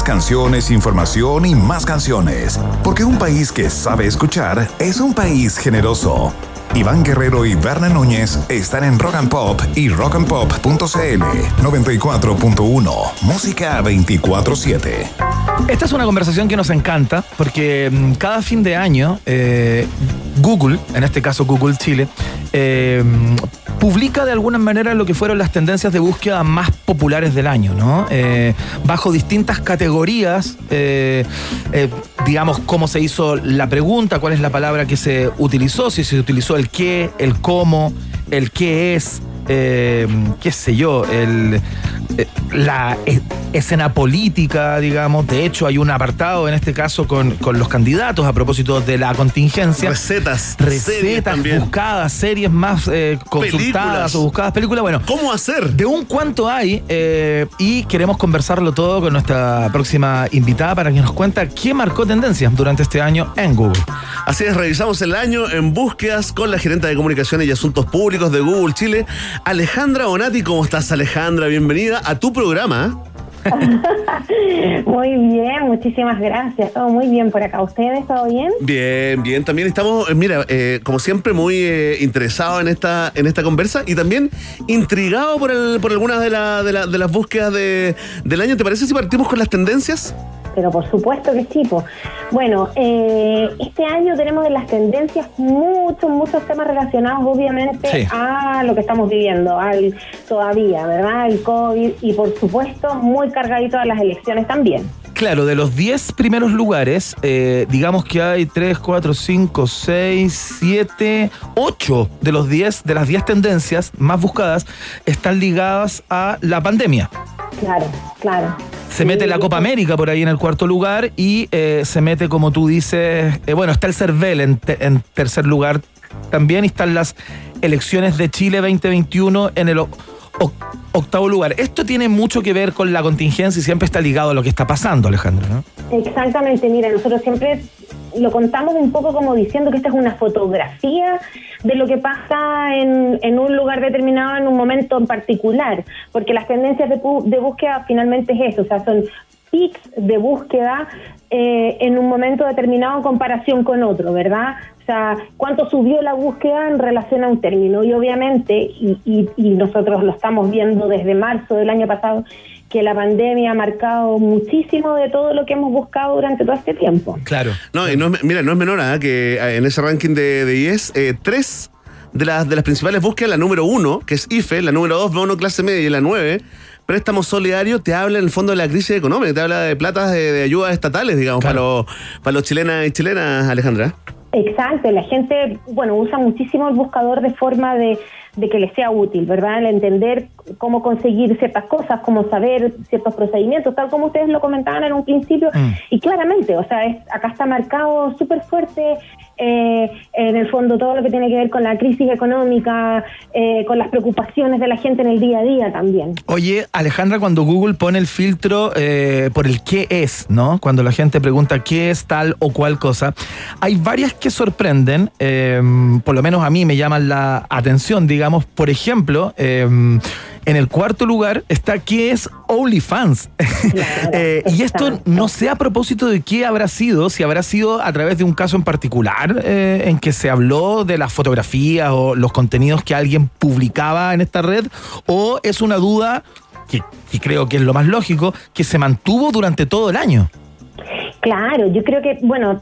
Canciones, información y más canciones. Porque un país que sabe escuchar es un país generoso. Iván Guerrero y Berna Núñez están en Rock and Pop y rockandpop.cl 94.1. Música 24-7. Esta es una conversación que nos encanta porque mm, cada fin de año eh, Google, en este caso Google Chile, eh, publica de alguna manera lo que fueron las tendencias de búsqueda más populares del año, ¿no? Eh, bajo distintas categorías, eh, eh, digamos, cómo se hizo la pregunta, cuál es la palabra que se utilizó, si se utilizó el qué, el cómo, el qué es, qué sé yo, el, la escena política, digamos. De hecho, hay un apartado en este caso con, con los candidatos a propósito de la contingencia. Recetas. Recetas buscadas, series más eh, consultadas Películas. o buscadas, películas. Bueno, ¿Cómo hacer? de un cuánto hay eh, y queremos conversarlo todo con nuestra próxima invitada para que nos cuenta qué marcó tendencia durante este año en Google. Así es, revisamos el año en búsquedas con la gerente de comunicaciones y asuntos públicos de Google Chile, Alejandra Bonati. ¿Cómo estás, Alejandra? Bienvenida a tu programa. Muy bien, muchísimas gracias. Todo muy bien por acá. ¿Ustedes todo bien? Bien, bien. También estamos, eh, mira, eh, como siempre, muy eh, interesados en esta, en esta conversa y también intrigados por, el, por algunas de, la- de, de las búsquedas de- del año. ¿Te parece si partimos con las tendencias? Pero por supuesto que sí. po. Bueno, eh, este año tenemos en las tendencias muchos, muchos temas relacionados obviamente Sí. a lo que estamos viviendo, al todavía, ¿verdad? El COVID y por supuesto muy cargadito a las elecciones también. Claro, de los 10 primeros lugares, eh, digamos que hay 3, 4, 5, 6, 7, 8 de los 10, de las 10 tendencias más buscadas están ligadas a la pandemia. Claro, claro. Se mete la Copa América por ahí en el cuarto lugar y eh, se mete, como tú dices, eh, bueno, está el CERVEL en, te- en tercer lugar también y están las elecciones de Chile 2021 en el o- o- octavo lugar. Esto tiene mucho que ver con la contingencia y siempre está ligado a lo que está pasando, Alejandro, ¿no? Exactamente, mira, nosotros siempre lo contamos un poco como diciendo que esta es una fotografía de lo que pasa en, en un lugar determinado en un momento en particular, porque las tendencias de, de búsqueda finalmente es eso, o sea, son pics de búsqueda eh, en un momento determinado en comparación con otro, ¿verdad? O sea, cuánto subió la búsqueda en relación a un término. Y obviamente, y, y- y nosotros lo estamos viendo desde marzo del año pasado, que la pandemia ha marcado muchísimo de todo lo que hemos buscado durante todo este tiempo. Claro. No, y no es, mira, no es menor ¿ah? que eh, en ese ranking de, de IES, eh, tres de las, de las principales búsquedas, la número uno, que es IFE, la número dos, bono clase media, y la nueve, préstamo solidario, te habla en el fondo de la crisis económica, te habla de platas de, de ayudas estatales, digamos, para, los, para los chilenas y chilenas, Alejandra. Exacto, la gente, bueno, usa muchísimo el buscador de forma de, de que le sea útil, ¿verdad? El entender cómo conseguir ciertas cosas, cómo saber ciertos procedimientos, tal como ustedes lo comentaban en un principio. Mm. Y claramente, o sea, es- acá está marcado súper fuerte eh, en el fondo todo lo que tiene que ver con la crisis económica, eh, con las preocupaciones de la gente en el día a día también. Oye, Alejandra, cuando Google pone el filtro eh, por el qué es, ¿no? Cuando la gente pregunta qué es tal o cual cosa, hay varias que sorprenden, eh, por lo menos a mí me llaman la atención, digamos, por ejemplo, en el cuarto lugar está qué es OnlyFans. Eh, y esto no sé a propósito de qué habrá sido, si habrá sido a través de un caso en particular eh, en que se habló de las fotografías o los contenidos que alguien publicaba en esta red, o es una duda que, que creo que es lo más lógico, que se mantuvo durante todo el año. Claro, yo creo que, bueno,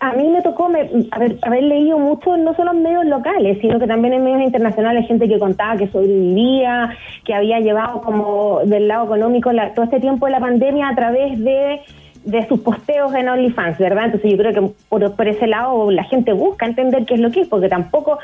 a mí me tocó me- haber, haber leído mucho, no solo en medios locales, sino que también en medios internacionales, gente que contaba que sobrevivía, que había llevado como del lado económico la- todo este tiempo de la pandemia a través de, de sus posteos en OnlyFans, ¿verdad? Entonces yo creo que por, por ese lado la gente busca entender qué es lo que es, porque tampoco,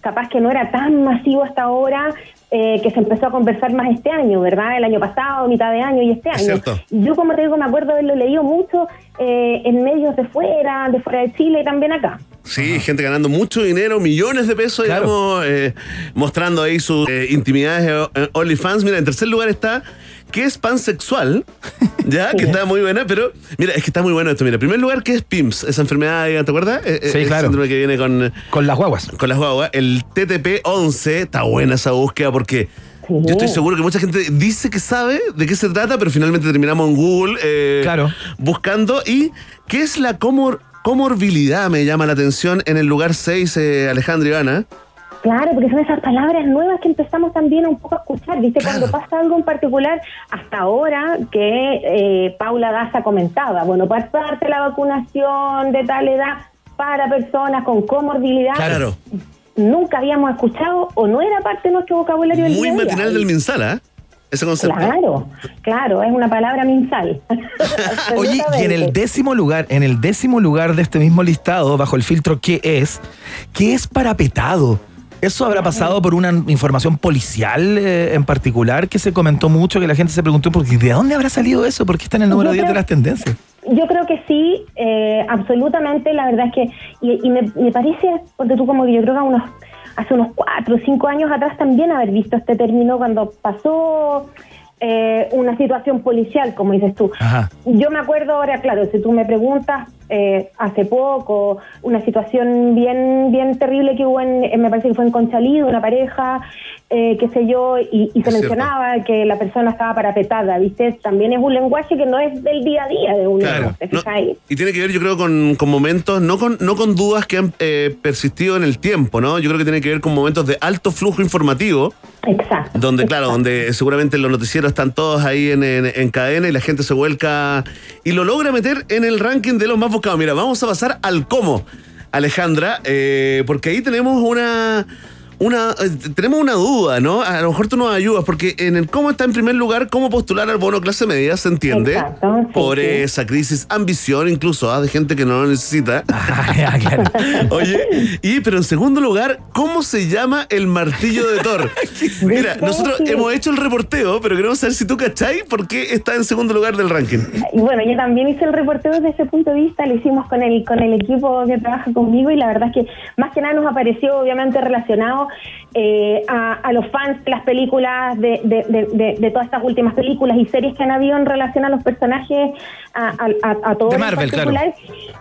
capaz que no era tan masivo hasta ahora, eh, que se empezó a conversar más este año, ¿verdad? El año pasado, mitad de año y este Es año. cierto. Yo, como te digo, me acuerdo haberlo leído mucho eh, en medios de fuera, de fuera de Chile y también acá. Sí, gente ganando mucho dinero, millones de pesos, digamos, eh, mostrando ahí sus eh, intimidades en OnlyFans. Mira, en tercer lugar está ¿Qué es pansexual? Ya, que está muy buena, pero mira, es que está muy bueno esto. Mira, en primer lugar, ¿qué es PIMS? Esa enfermedad, ¿te acuerdas? Eh, eh, Sí, el claro. síndrome que viene con, con las guaguas. Con las guaguas. El TTP-11, está buena esa búsqueda porque Yo estoy seguro que mucha gente dice que sabe de qué se trata, pero finalmente terminamos en Google eh, Claro. buscando. ¿Y qué es la comor comorbilidad? Me llama la atención en el lugar 6, eh, Alejandra Ivana. Claro, porque son esas palabras nuevas que empezamos también un poco a escuchar, ¿viste? Cuando pasa algo en particular, hasta ahora que eh, Paula Daza comentaba, bueno, para parte la vacunación de tal edad para personas con comorbilidad, Claro. nunca habíamos escuchado o no era parte de nuestro vocabulario Muy día. matinal del Minsala, ¿eh? Ese concepto. Claro, claro, es una palabra minsal. Oye, y en el décimo lugar, en el décimo lugar de este mismo listado, bajo el filtro ¿qué es? ¿Qué es parapetado? ¿Eso habrá pasado por una información policial eh, en particular que se comentó mucho, que la gente se preguntó, porque ¿de dónde habrá salido eso? ¿Por qué está en el número Yo 10 de las tendencias? Yo creo que sí, eh, absolutamente. La verdad es que, y, y me, me parece, porque tú como que yo creo que a unos, hace unos cuatro o cinco años atrás también haber visto este término cuando pasó eh, una situación policial, como dices tú. Ajá. Yo me acuerdo ahora, claro, si tú me preguntas, eh, hace poco, una situación bien bien terrible que hubo en, me parece que fue en Conchalí, una pareja, eh, qué sé yo, y, y se Es mencionaba que la persona estaba parapetada, ¿viste? También es un lenguaje que no es del día a día de uno, Claro. ¿te No, fijáis? y tiene que ver, yo creo, con, con momentos, no con, no con dudas que han eh, persistido en el tiempo, ¿no? Yo creo que tiene que ver con momentos de alto flujo informativo, Exacto. donde, claro, donde seguramente los noticieros están todos ahí en, en- en cadena y la gente se vuelca y lo logra meter en el ranking de los más buscados. Mira, vamos a pasar al cómo, Alejandra, eh, porque ahí tenemos una... Una, eh, tenemos una duda, ¿no? A lo mejor tú nos ayudas, porque en el cómo está en primer lugar, cómo postular al bono clase media, ¿se entiende? Exacto, sí, Pobreza, crisis, ambición, incluso, ¿ah? de gente que no lo necesita. Ah, claro. Oye, y pero en segundo lugar, ¿cómo se llama el martillo de Thor? Mira, nosotros hemos hecho el reporteo, pero queremos saber si tú cachai por qué está en segundo lugar del ranking. Y bueno, yo también hice el reporteo desde ese punto de vista, lo hicimos con el, con el equipo que trabaja conmigo y la verdad es que más que nada nos apareció obviamente relacionado eh, a, a los fans de las películas, de, de, de, de- de todas estas últimas películas y series que han habido en relación a los personajes, a, a, a- todos De en Marvel, claro. particular.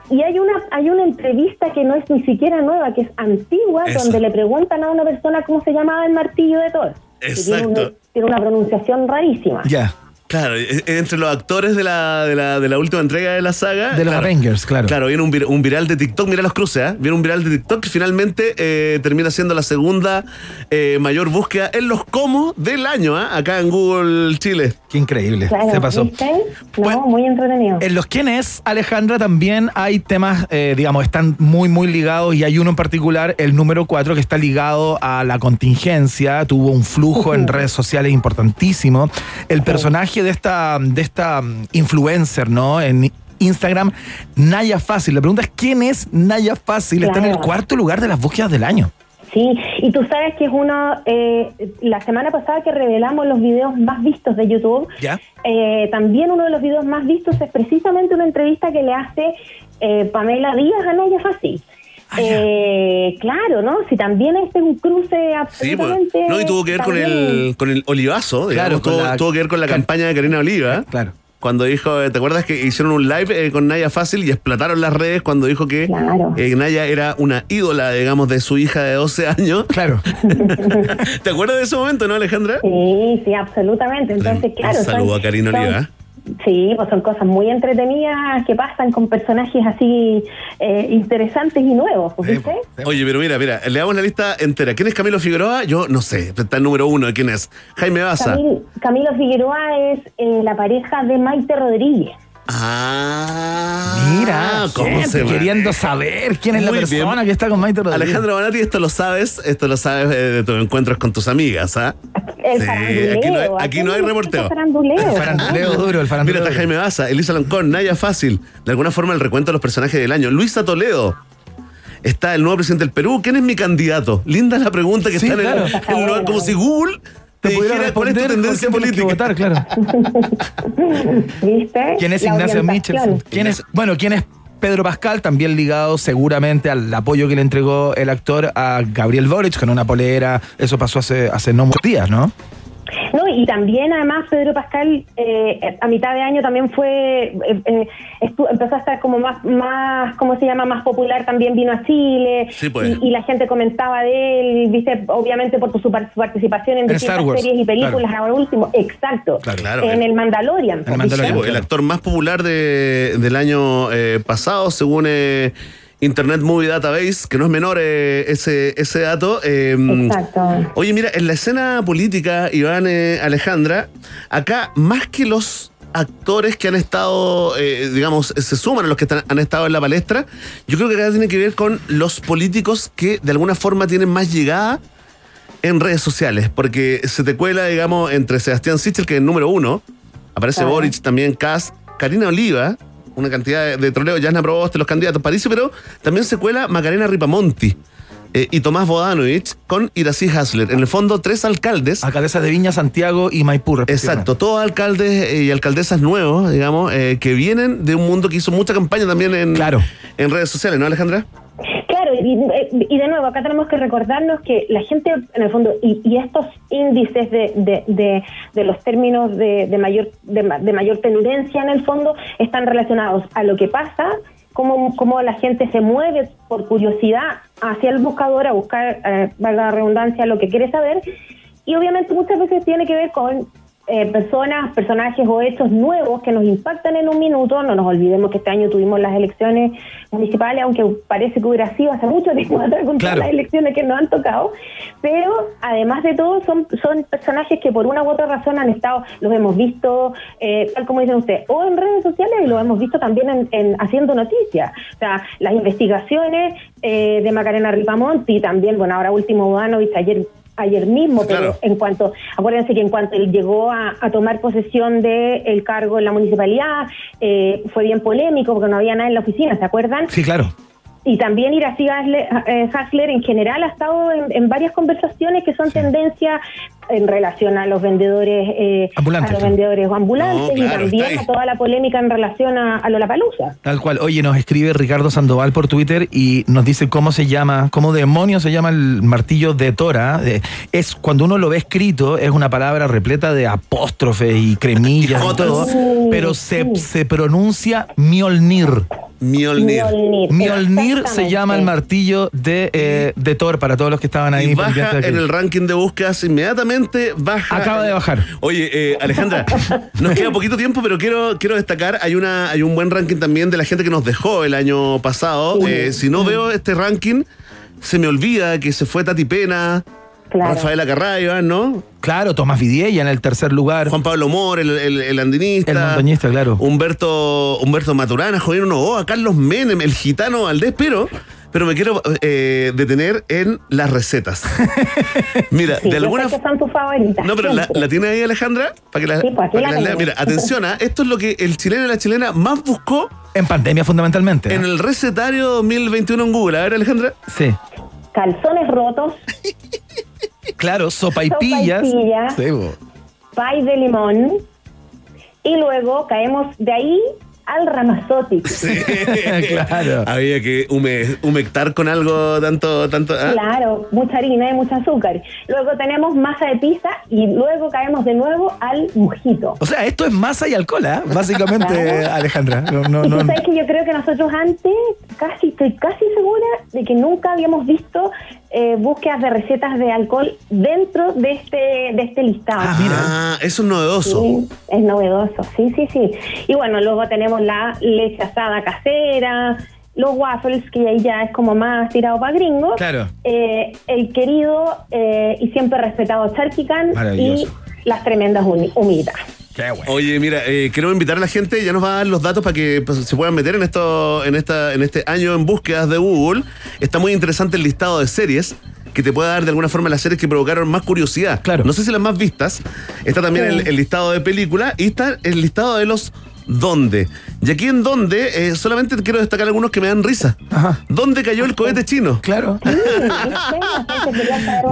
Y hay una, hay una entrevista que no es ni siquiera nueva, que es antigua, Eso. donde le preguntan a una persona cómo se llamaba el martillo de Thor. Que tiene una- Exacto. tiene una pronunciación rarísima. Ya. Claro, e- e- entre los actores de la, de la, de la última entrega de la saga. De los claro, Avengers, claro. Claro, viene un, vir- un viral de TikTok, mira los cruces, ¿eh? Viene un viral de TikTok que finalmente eh, termina siendo la segunda eh, mayor búsqueda en los cómo del año, ¿ah? Acá en Google Chile. Qué increíble. Claro, Se pasó. ¿viste? No, muy entretenido. En los quiénes, Alejandra, también hay temas, eh, digamos, están muy, muy ligados y hay uno en particular, el número 4, que está ligado a la contingencia, tuvo un flujo en redes sociales importantísimo. El personaje de esta, de esta mm, influencer, ¿no? En Instagram, Naya Fácil. La pregunta es, ¿quién es Naya Fácil? Está en el cuarto lugar de las búsquedas del año. Sí, y tú sabes que es uno, eh, la semana pasada que revelamos los videos más vistos de YouTube, ¿Ya? eh, también uno de los videos más vistos es precisamente una entrevista que le hace eh, Pamela Díaz a Naya Fácil. Ah, Eh, claro, ¿no? Si también este es un cruce Sí, pues. absolutamente... No, y tuvo que ver con el, con el olivazo, digamos, Claro, con tuvo, la- tuvo que ver con la campaña de Karina Oliva. Claro. Cuando dijo, ¿te acuerdas que hicieron un live eh, con Naya Fácil y explotaron las redes cuando dijo que Claro. eh, Naya era una ídola, digamos, de su hija de 12 años? Claro. ¿Te acuerdas de ese momento, no, Alejandra? Sí, sí, absolutamente. Entonces, claro... un saludo son- a Karina son- Oliva. Sí, pues son cosas muy entretenidas que pasan con personajes así eh, interesantes y nuevos, pues, ¿viste? Oye, pero mira, mira, le damos la lista entera. ¿Quién es Camilo Figueroa? Yo no sé, está el número uno. ¿Quién es? Jaime Baza. Camil- Camilo Figueroa es eh, la pareja de Maite Rodríguez. Ah, Mira, ¿cómo gente se queriendo saber quién es la persona bien. que está con Maite Rodríguez. Alejandra Bonatti, esto lo sabes, esto lo sabes de tus encuentros con tus amigas, ¿ah? El Sí, faranduleo. aquí no hay- aquí no hay me reporteo. gusta el faranduleo. El faranduleo duro, el faranduleo Mira, está Jaime Baza, Elisa Loncón, Naya Fácil. De alguna forma el recuento de los personajes del año. Luisa Toledo. Está el nuevo presidente del Perú. ¿Quién es mi candidato? Linda es la pregunta que Sí, está en el- claro. en el lugar, como si Google te, Te pudiera dijera cuál es tu responder tendencia por política. votar, claro. ¿Viste? ¿Quién es La Ignacio. Michelson? ¿Quién es, bueno, ¿quién es Pedro Pascal? También ligado seguramente al apoyo que le entregó el actor a Gabriel Boric con una polera. Eso pasó hace, hace no muchos días, ¿no? No, y también además Pedro Pascal eh, a mitad de año también fue, eh, eh, empezó a estar como más, más, ¿cómo se llama? Más popular, también vino a Chile Sí, pues. y, y la gente comentaba de él, viste, obviamente por su, par- su participación en, En distintas series y películas, claro. ahora último, exacto, Claro. en el Mandalorian. pues, el actor más popular de- del año eh, pasado, según eh, Internet Movie Database, que no es menor eh, ese, ese dato. eh, Exacto. Oye, mira, en la escena política, Iván eh, Alejandra, acá más que los actores que han estado, eh, digamos, se suman a los que están- han estado en la palestra, yo creo que acá tiene que ver con los políticos que de alguna forma tienen más llegada en redes sociales, porque se te cuela, digamos, entre Sebastián Sichel, que es el número uno, aparece Claro. Boric, también Kass, Karina Oliva, una cantidad de, de troleo, Jasna Proboste, los candidatos, parece, pero también se cuela Macarena Ripamonti eh, y Tomás Bodanovich con Irací Hasler. En el fondo, tres alcaldes. Alcaldesas de Viña, Santiago y Maipú. Exacto, todos alcaldes eh, y alcaldesas nuevos, digamos, eh, que vienen de un mundo que hizo mucha campaña también en, en redes sociales, ¿no, Alejandra? Y, de nuevo, acá tenemos que recordarnos que la gente, en el fondo, y, y estos índices de, de, de, los términos de, mayor de, de mayor tendencia, en el fondo, están relacionados a lo que pasa, cómo, cómo la gente se mueve por curiosidad hacia el buscador a buscar, eh, valga la redundancia, lo que quiere saber, y obviamente muchas veces tiene que ver con eh, personas, personajes o hechos nuevos que nos impactan en un minuto. No nos olvidemos que este año tuvimos las elecciones municipales, aunque parece que hubiera sido hace mucho tiempo atrás con todas las elecciones que nos han tocado. Pero además de todo, son, son personajes que por una u otra razón han estado, los hemos visto, eh, tal como dicen ustedes, o en redes sociales y los hemos visto también en, en haciendo noticias. O sea, las investigaciones eh, de Macarena Ripamonti, también, bueno, ahora último Bodanovich, ayer ayer mismo, pero en cuanto, acuérdense que en cuanto él llegó a, a tomar posesión del el cargo en la municipalidad, eh, fue bien polémico porque no había nada en la oficina, ¿se acuerdan? Sí, claro. Y también Iracy Hasler, eh, Hasler en general ha estado en, en varias conversaciones que son tendencia en relación a los vendedores eh, Ambulantes, a los vendedores ambulantes No, claro, y también a toda la polémica en relación a, a Lollapalooza. Tal cual. Oye, nos escribe Ricardo Sandoval por Twitter y nos dice cómo se llama, cómo demonios se llama el martillo de Tora. Eh, Es cuando uno lo ve escrito, es una palabra repleta de apóstrofes y cremillas y todo, pero se, se pronuncia Mjolnir. Mjolnir. Mjolnir, Mjolnir se llama el martillo de, eh, de Thor para todos los que estaban ahí. Y baja en el ranking de búsquedas inmediatamente, baja. Acaba de bajar. Oye, eh, Alejandra, nos queda poquito tiempo, pero quiero, quiero destacar, hay una, hay un buen ranking también de la gente que nos dejó el año pasado. Eh, si no veo este ranking, se me olvida que se fue Tati Pena, Rafaela Carraiva, ¿no? Claro, Tomás Vidiella en el tercer lugar. Juan Pablo Mor, el, el, el andinista. El montañista, claro. Humberto, Humberto Maturana, Joaquín Novoa, Carlos Menem, el gitano Valdés, pero, pero me quiero eh, detener en las recetas. Mira, Sí, de alguna que son tus favoritas. no, pero la, tiene ahí Alejandra para que la, Sí, pues aquí para la que la lea. tengo. Mira, atención, ¿ah? esto es lo que el chileno y la chilena más buscó En pandemia, fundamentalmente. ¿eh? en el recetario 2021 en Google. A ver, Alejandra. Sí. Calzones rotos, Claro, sopa y pillas. Sopaipillas. Sí, bo. pay de limón y luego caemos de ahí al Ramazotti. claro. Había que hume- humectar con algo tanto, tanto. ¿ah? Claro, mucha harina y mucho azúcar. Luego tenemos masa de pizza y luego caemos de nuevo al mojito. O sea, esto es masa y alcohol, ¿ah? básicamente, Claro. Alejandra. No, no, no. sabes que yo creo que nosotros antes, casi estoy casi segura de que nunca habíamos visto eh, búsquedas de recetas de alcohol dentro de este de este listado. Ah, eso es novedoso. Sí, es novedoso, sí, sí, sí. Y bueno, luego tenemos la leche asada casera, los waffles, que ahí ya es como más tirado para gringos. Claro. Eh, el querido eh, y siempre respetado charquicán y las tremendas Oye, mira, eh, quiero invitar a la gente, ya nos va a dar los datos para que pues, se puedan meter en esto, en esta, en este año en búsquedas de Google. Está muy interesante el listado de series que te puede dar de alguna forma las series que provocaron más curiosidad. Claro. No sé si las más vistas. Está también el, el listado de películas y está el listado de los dónde. Y aquí en dónde, eh, solamente quiero destacar algunos que me dan risa. ¿Dónde cayó el cohete chino? Claro.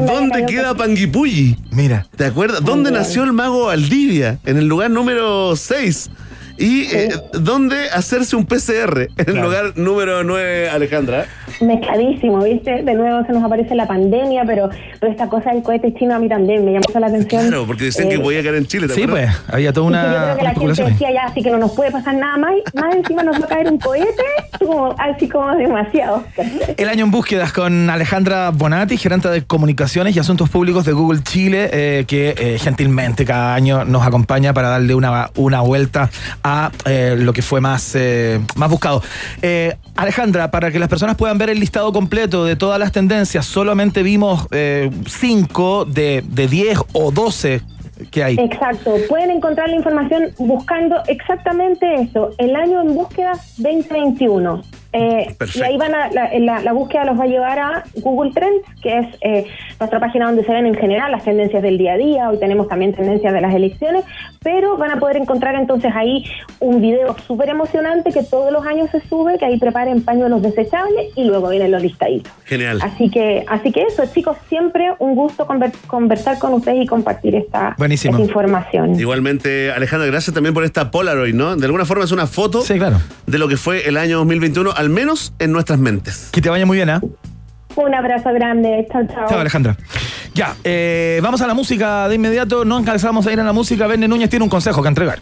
¿Dónde queda Panguipulli? Mira. ¿Te acuerdas? ¿Dónde nació el mago Valdivia? En el lugar número 6. ¿Y eh, dónde hacerse un PCR? En el Claro. lugar número 9, Alejandra. Mezcladísimo, ¿viste? De nuevo se nos aparece la pandemia, pero, pero esta cosa del cohete chino a mí también me llamó la atención. Claro, porque decían que Eh, podía caer en Chile. ¿te Sí, acuerdas? pues, había toda y que yo una creo que la gente decía ya, así que no nos puede pasar nada más, más encima nos va a caer un cohete, como, así como demasiado. El año en búsquedas con Alejandra Bonatti, gerente de comunicaciones y asuntos públicos de Google Chile, eh, que eh, gentilmente cada año nos acompaña para darle una, una vuelta a eh, lo que fue más, eh, más buscado. Eh, Alejandra, para que las personas puedan ver el listado completo de todas las tendencias, solamente vimos 5 de, de 10 o 12 que hay. Exacto, pueden encontrar la información buscando exactamente eso, el año en búsqueda 2021. Eh, y ahí van a, la, la- la búsqueda los va a llevar a Google Trends, que es eh, nuestra página donde se ven en general las tendencias del día a día. Hoy tenemos también tendencias de las elecciones, pero van a poder encontrar entonces ahí un video súper emocionante que todos los años se sube, que ahí preparen pañuelos desechables y luego vienen los listaditos. Genial. Así que, así que eso, chicos, siempre un gusto conver- conversar con ustedes y compartir esta, esta información. Igualmente, Alejandra, gracias también por esta Polaroid, ¿no? De alguna forma es una foto de lo que fue el año 2021, al menos en nuestras mentes. Que te vaya muy bien, ¿ah? Un abrazo grande. Chao, chao. Chao, Alejandra. Ya, eh, vamos a la música de inmediato. No alcanzamos a ir a la música. Verne Núñez tiene un consejo que entregar.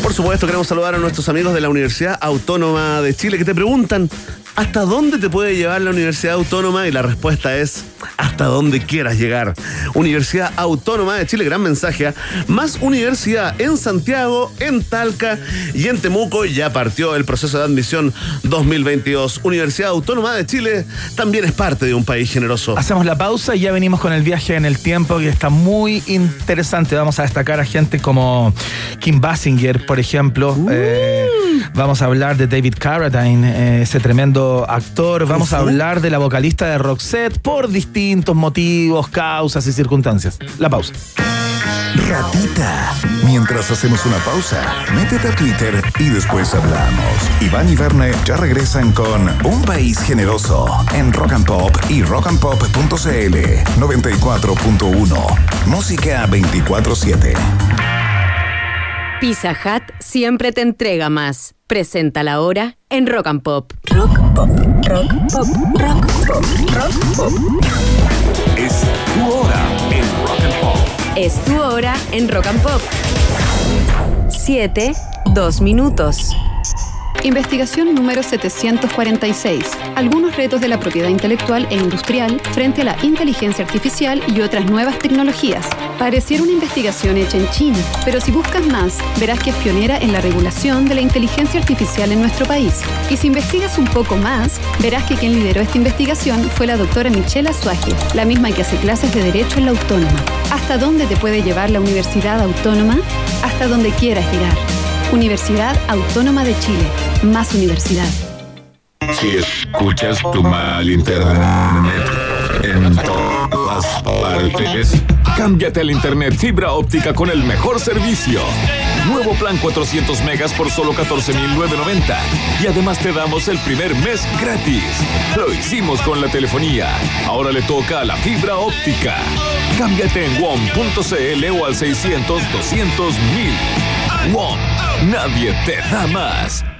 Por supuesto, queremos saludar a nuestros amigos de la Universidad Autónoma de Chile que te preguntan, ¿hasta dónde te puede llevar la Universidad Autónoma? Y la respuesta es, hasta donde quieras llegar. Universidad Autónoma de Chile, gran mensaje. ¿ah? Más universidad en Santiago, en Talca y en Temuco. Ya partió el proceso de admisión 2022. Universidad Autónoma de Chile también es parte de un país generoso. Hacemos la pausa y ya venimos con el viaje en el tiempo que está muy interesante. Vamos a destacar a gente como Kim Basinger, por ejemplo. Eh, vamos a hablar de David Carradine, eh, ese tremendo actor. Vamos a hablar de la vocalista de Roxette por distintos motivos, causas y circunstancias. La pausa. Ratita. Mientras hacemos una pausa, métete a Twitter y después hablamos. Iván y Verne ya regresan con Un País Generoso en Rock and Pop y rockandpop.cl 94.1. Música 24-7. Pizza Hut siempre te entrega más. Presenta la hora en Rock and Pop. Rock Pop, Rock Pop, Rock Pop, Rock Pop. Es tu hora en Rock and Pop. Es tu hora en Rock and Pop. 7, 2 minutos. Investigación número 746. Algunos retos de la propiedad intelectual e industrial frente a la inteligencia artificial y otras nuevas tecnologías. Pareciera una investigación hecha en China, pero si buscas más, verás que es pionera en la regulación de la inteligencia artificial en nuestro país. Y si investigas un poco más, verás que quien lideró esta investigación fue la doctora Michelle Azuaje, la misma que hace clases de Derecho en la Autónoma. ¿Hasta dónde te puede llevar la Universidad Autónoma? Hasta donde quieras llegar. Universidad Autónoma de Chile. Más universidad. Si escuchas tu mal internet en todas partes, cámbiate al internet fibra óptica con el mejor servicio. Nuevo plan 400 megas por solo 14,990. Y además te damos el primer mes gratis. Lo hicimos con la telefonía. Ahora le toca a la fibra óptica. Cámbiate en WOM.cl o al 600 200 mil. WOM. Nadie te da más.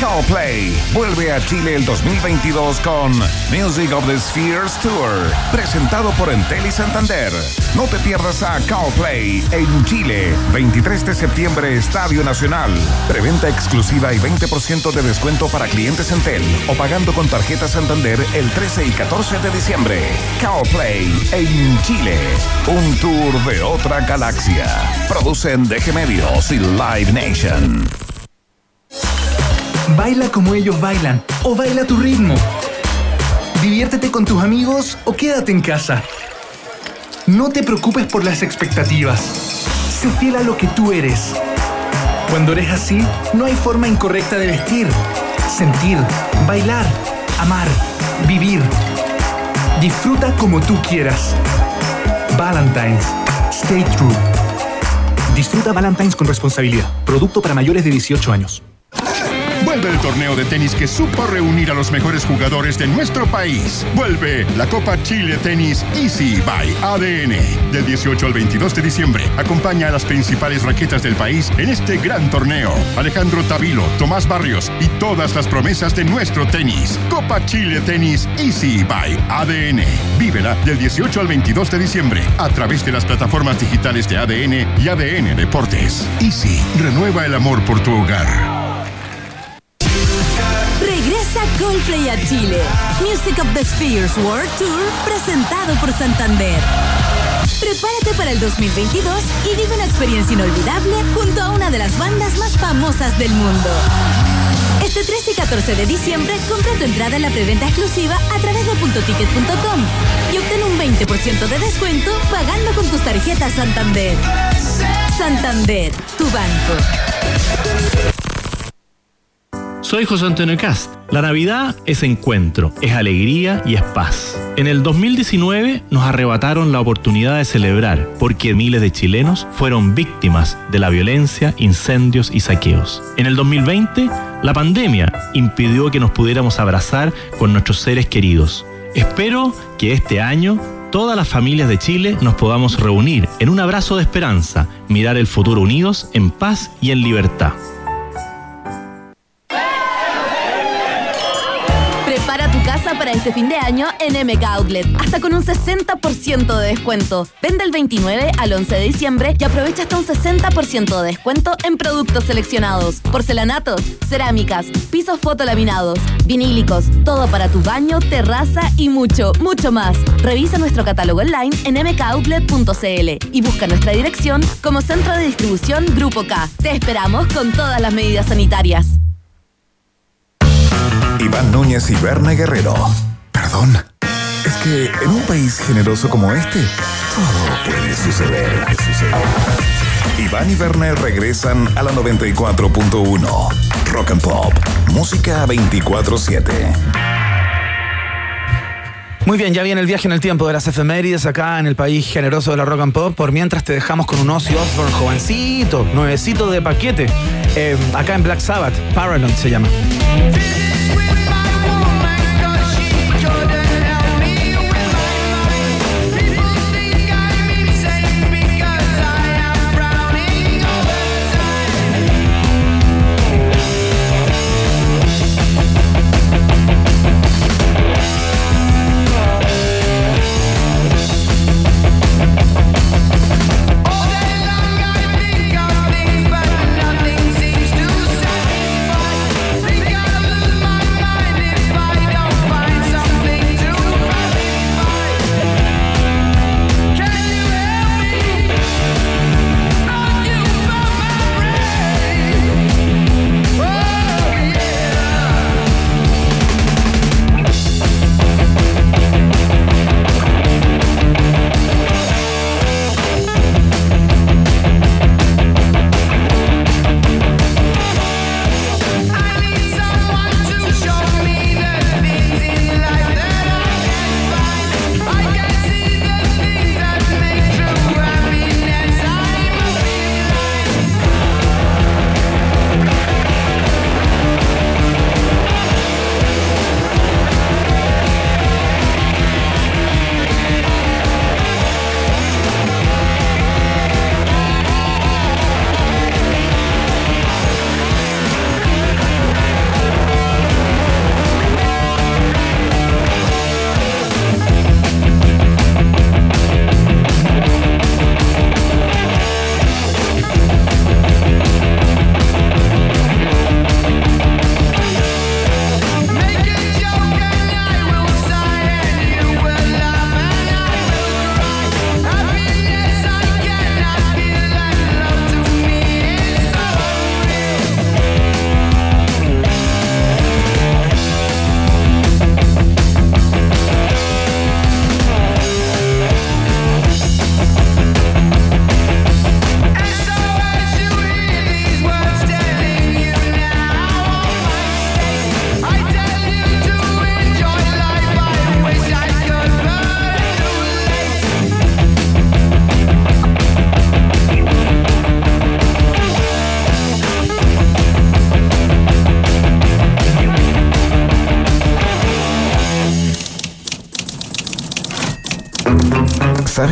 Coldplay vuelve a Chile el 2022 con Music of the Spheres Tour, presentado por Entel y Santander. No te pierdas a Coldplay en Chile, 23 de septiembre, Estadio Nacional. Preventa exclusiva y 20% de descuento para clientes Entel o pagando con tarjeta Santander el 13 y 14 de diciembre. Coldplay en Chile, un tour de otra galaxia. Producen DG Medios y Live Nation. Baila como ellos bailan o baila tu ritmo. Diviértete con tus amigos o quédate en casa. No te preocupes por las expectativas. Sé fiel a lo que tú eres. Cuando eres así, no hay forma incorrecta de vestir, sentir, bailar, amar Vivir. Disfruta como tú quieras. Valentine's. Stay true. Disfruta Valentine's con responsabilidad. Producto para mayores de 18 años. Vuelve el torneo de tenis que supo reunir a los mejores jugadores de nuestro país. Vuelve la Copa Chile Tenis Easy by ADN. Del 18 al 22 de diciembre, acompaña a las principales raquetas del país en este gran torneo. Alejandro Tavilo, Tomás Barrios y todas las promesas de nuestro tenis. Copa Chile Tenis Easy by ADN. Vívela del 18 al 22 de diciembre a través de las plataformas digitales de ADN y ADN Deportes. Easy, renueva el amor por tu hogar. Regresa Coldplay a Chile. Music of the Spheres World Tour presentado por Santander. Prepárate para el 2022 y vive una experiencia inolvidable junto a una de las bandas más famosas del mundo. Este 13 y 14 de diciembre compra tu entrada en la preventa exclusiva a través de puntoticket.com y obtén un 20% de descuento pagando con tus tarjetas Santander. Santander, tu banco. Soy José Antonio Cast. La Navidad es encuentro, es alegría y es paz. En el 2019 nos arrebataron la oportunidad de celebrar porque miles de chilenos fueron víctimas de la violencia, incendios y saqueos. En el 2020, la pandemia impidió que nos pudiéramos abrazar con nuestros seres queridos. Espero que este año todas las familias de Chile nos podamos reunir en un abrazo de esperanza, mirar el futuro unidos en paz y en libertad. Este fin de año en MK Outlet, hasta con un 60% de descuento. Vende el 29 al 11 de diciembre y aprovecha hasta un 60% de descuento en productos seleccionados, porcelanatos, cerámicas, pisos fotolaminados, vinílicos, todo para tu baño, terraza y mucho, mucho más. Revisa nuestro catálogo online en mkoutlet.cl y busca nuestra dirección como Centro de Distribución Grupo K. Te esperamos con todas las medidas sanitarias. Iván Núñez y Berna Guerrero. Perdón. Es que en un país generoso como este, todo puede suceder. Iván y Berna regresan a la 94.1. Rock and Pop. Música 24-7. Muy bien, ya viene el viaje en el tiempo de las efemérides acá en el país generoso de la rock and pop. Por mientras te dejamos con un Ozzy Osbourne jovencito, nuevecito de paquete. eh, acá en Black Sabbath, Paranoid se llama. with.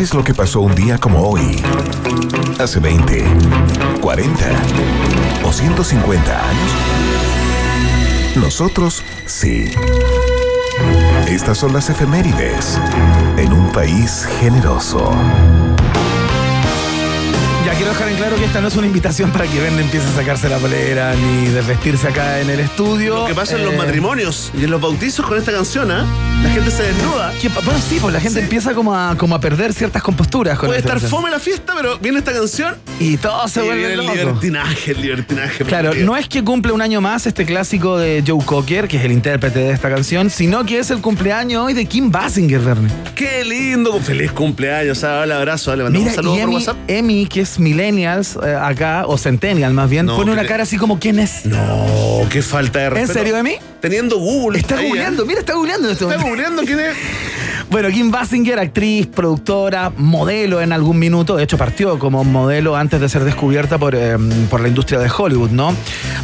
¿Sabes lo que pasó un día como hoy? Hace 20, 40 o 150 años. Nosotros sí. Estas son las efemérides en un país generoso. Ya quiero dejar en claro que esta no es una invitación para que Verne empiece a sacarse la polera ni desvestirse acá en el estudio. Lo que pasa en los Eh, matrimonios y en los bautizos con esta canción, ¿ah? La gente se desnuda. que bueno, sí, pues la gente empieza como a, como a perder ciertas composturas con Puede esta estar canción. fome la fiesta, pero viene esta canción Y todo se vuelve el loco. libertinaje, el libertinaje. Claro, no es que cumple un año más este clásico de Joe Cocker, que es el intérprete de esta canción, sino que es el cumpleaños hoy de Kim Basinger, Verne. Qué lindo, feliz cumpleaños, ¿sabes? Un abrazo, le mandamos un saludo por WhatsApp. Emi, que es millennials eh, acá, o centennial más bien, No, pone una cara así como ¿quién es? No, qué falta de respeto. serio, Emi? Teniendo Google. Está ¿eh? googleando, mira, está googleando en este Está momento. googleando quién es. Bueno, Kim Basinger, actriz, productora, modelo en algún minuto. De hecho, partió como modelo antes de ser descubierta por, eh, por la industria de Hollywood, ¿no?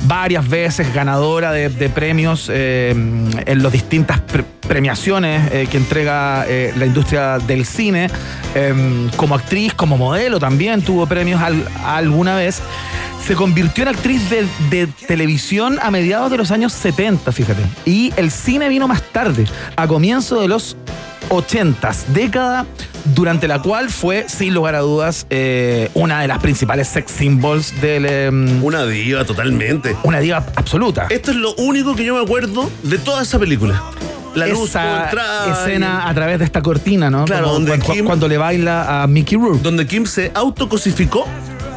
Varias veces ganadora de, premios eh, en las distintas pre- premiaciones eh, que entrega la industria del cine. Como actriz, como modelo también tuvo premios al- alguna vez. Se convirtió en actriz de, de televisión a mediados de los años 70, fíjate. Y el cine vino más tarde, a comienzo de los 80s, década durante la cual fue, sin lugar a dudas, eh, una de las principales sex symbols del... em, Una diva, totalmente. una diva absoluta. Esto es lo único que yo me acuerdo de toda esa película. La luz, Esa escena a través de esta cortina, ¿no? Claro, Como donde cu- Kim- cuando le baila a Mickey Rourke. donde Kim se autocosificó.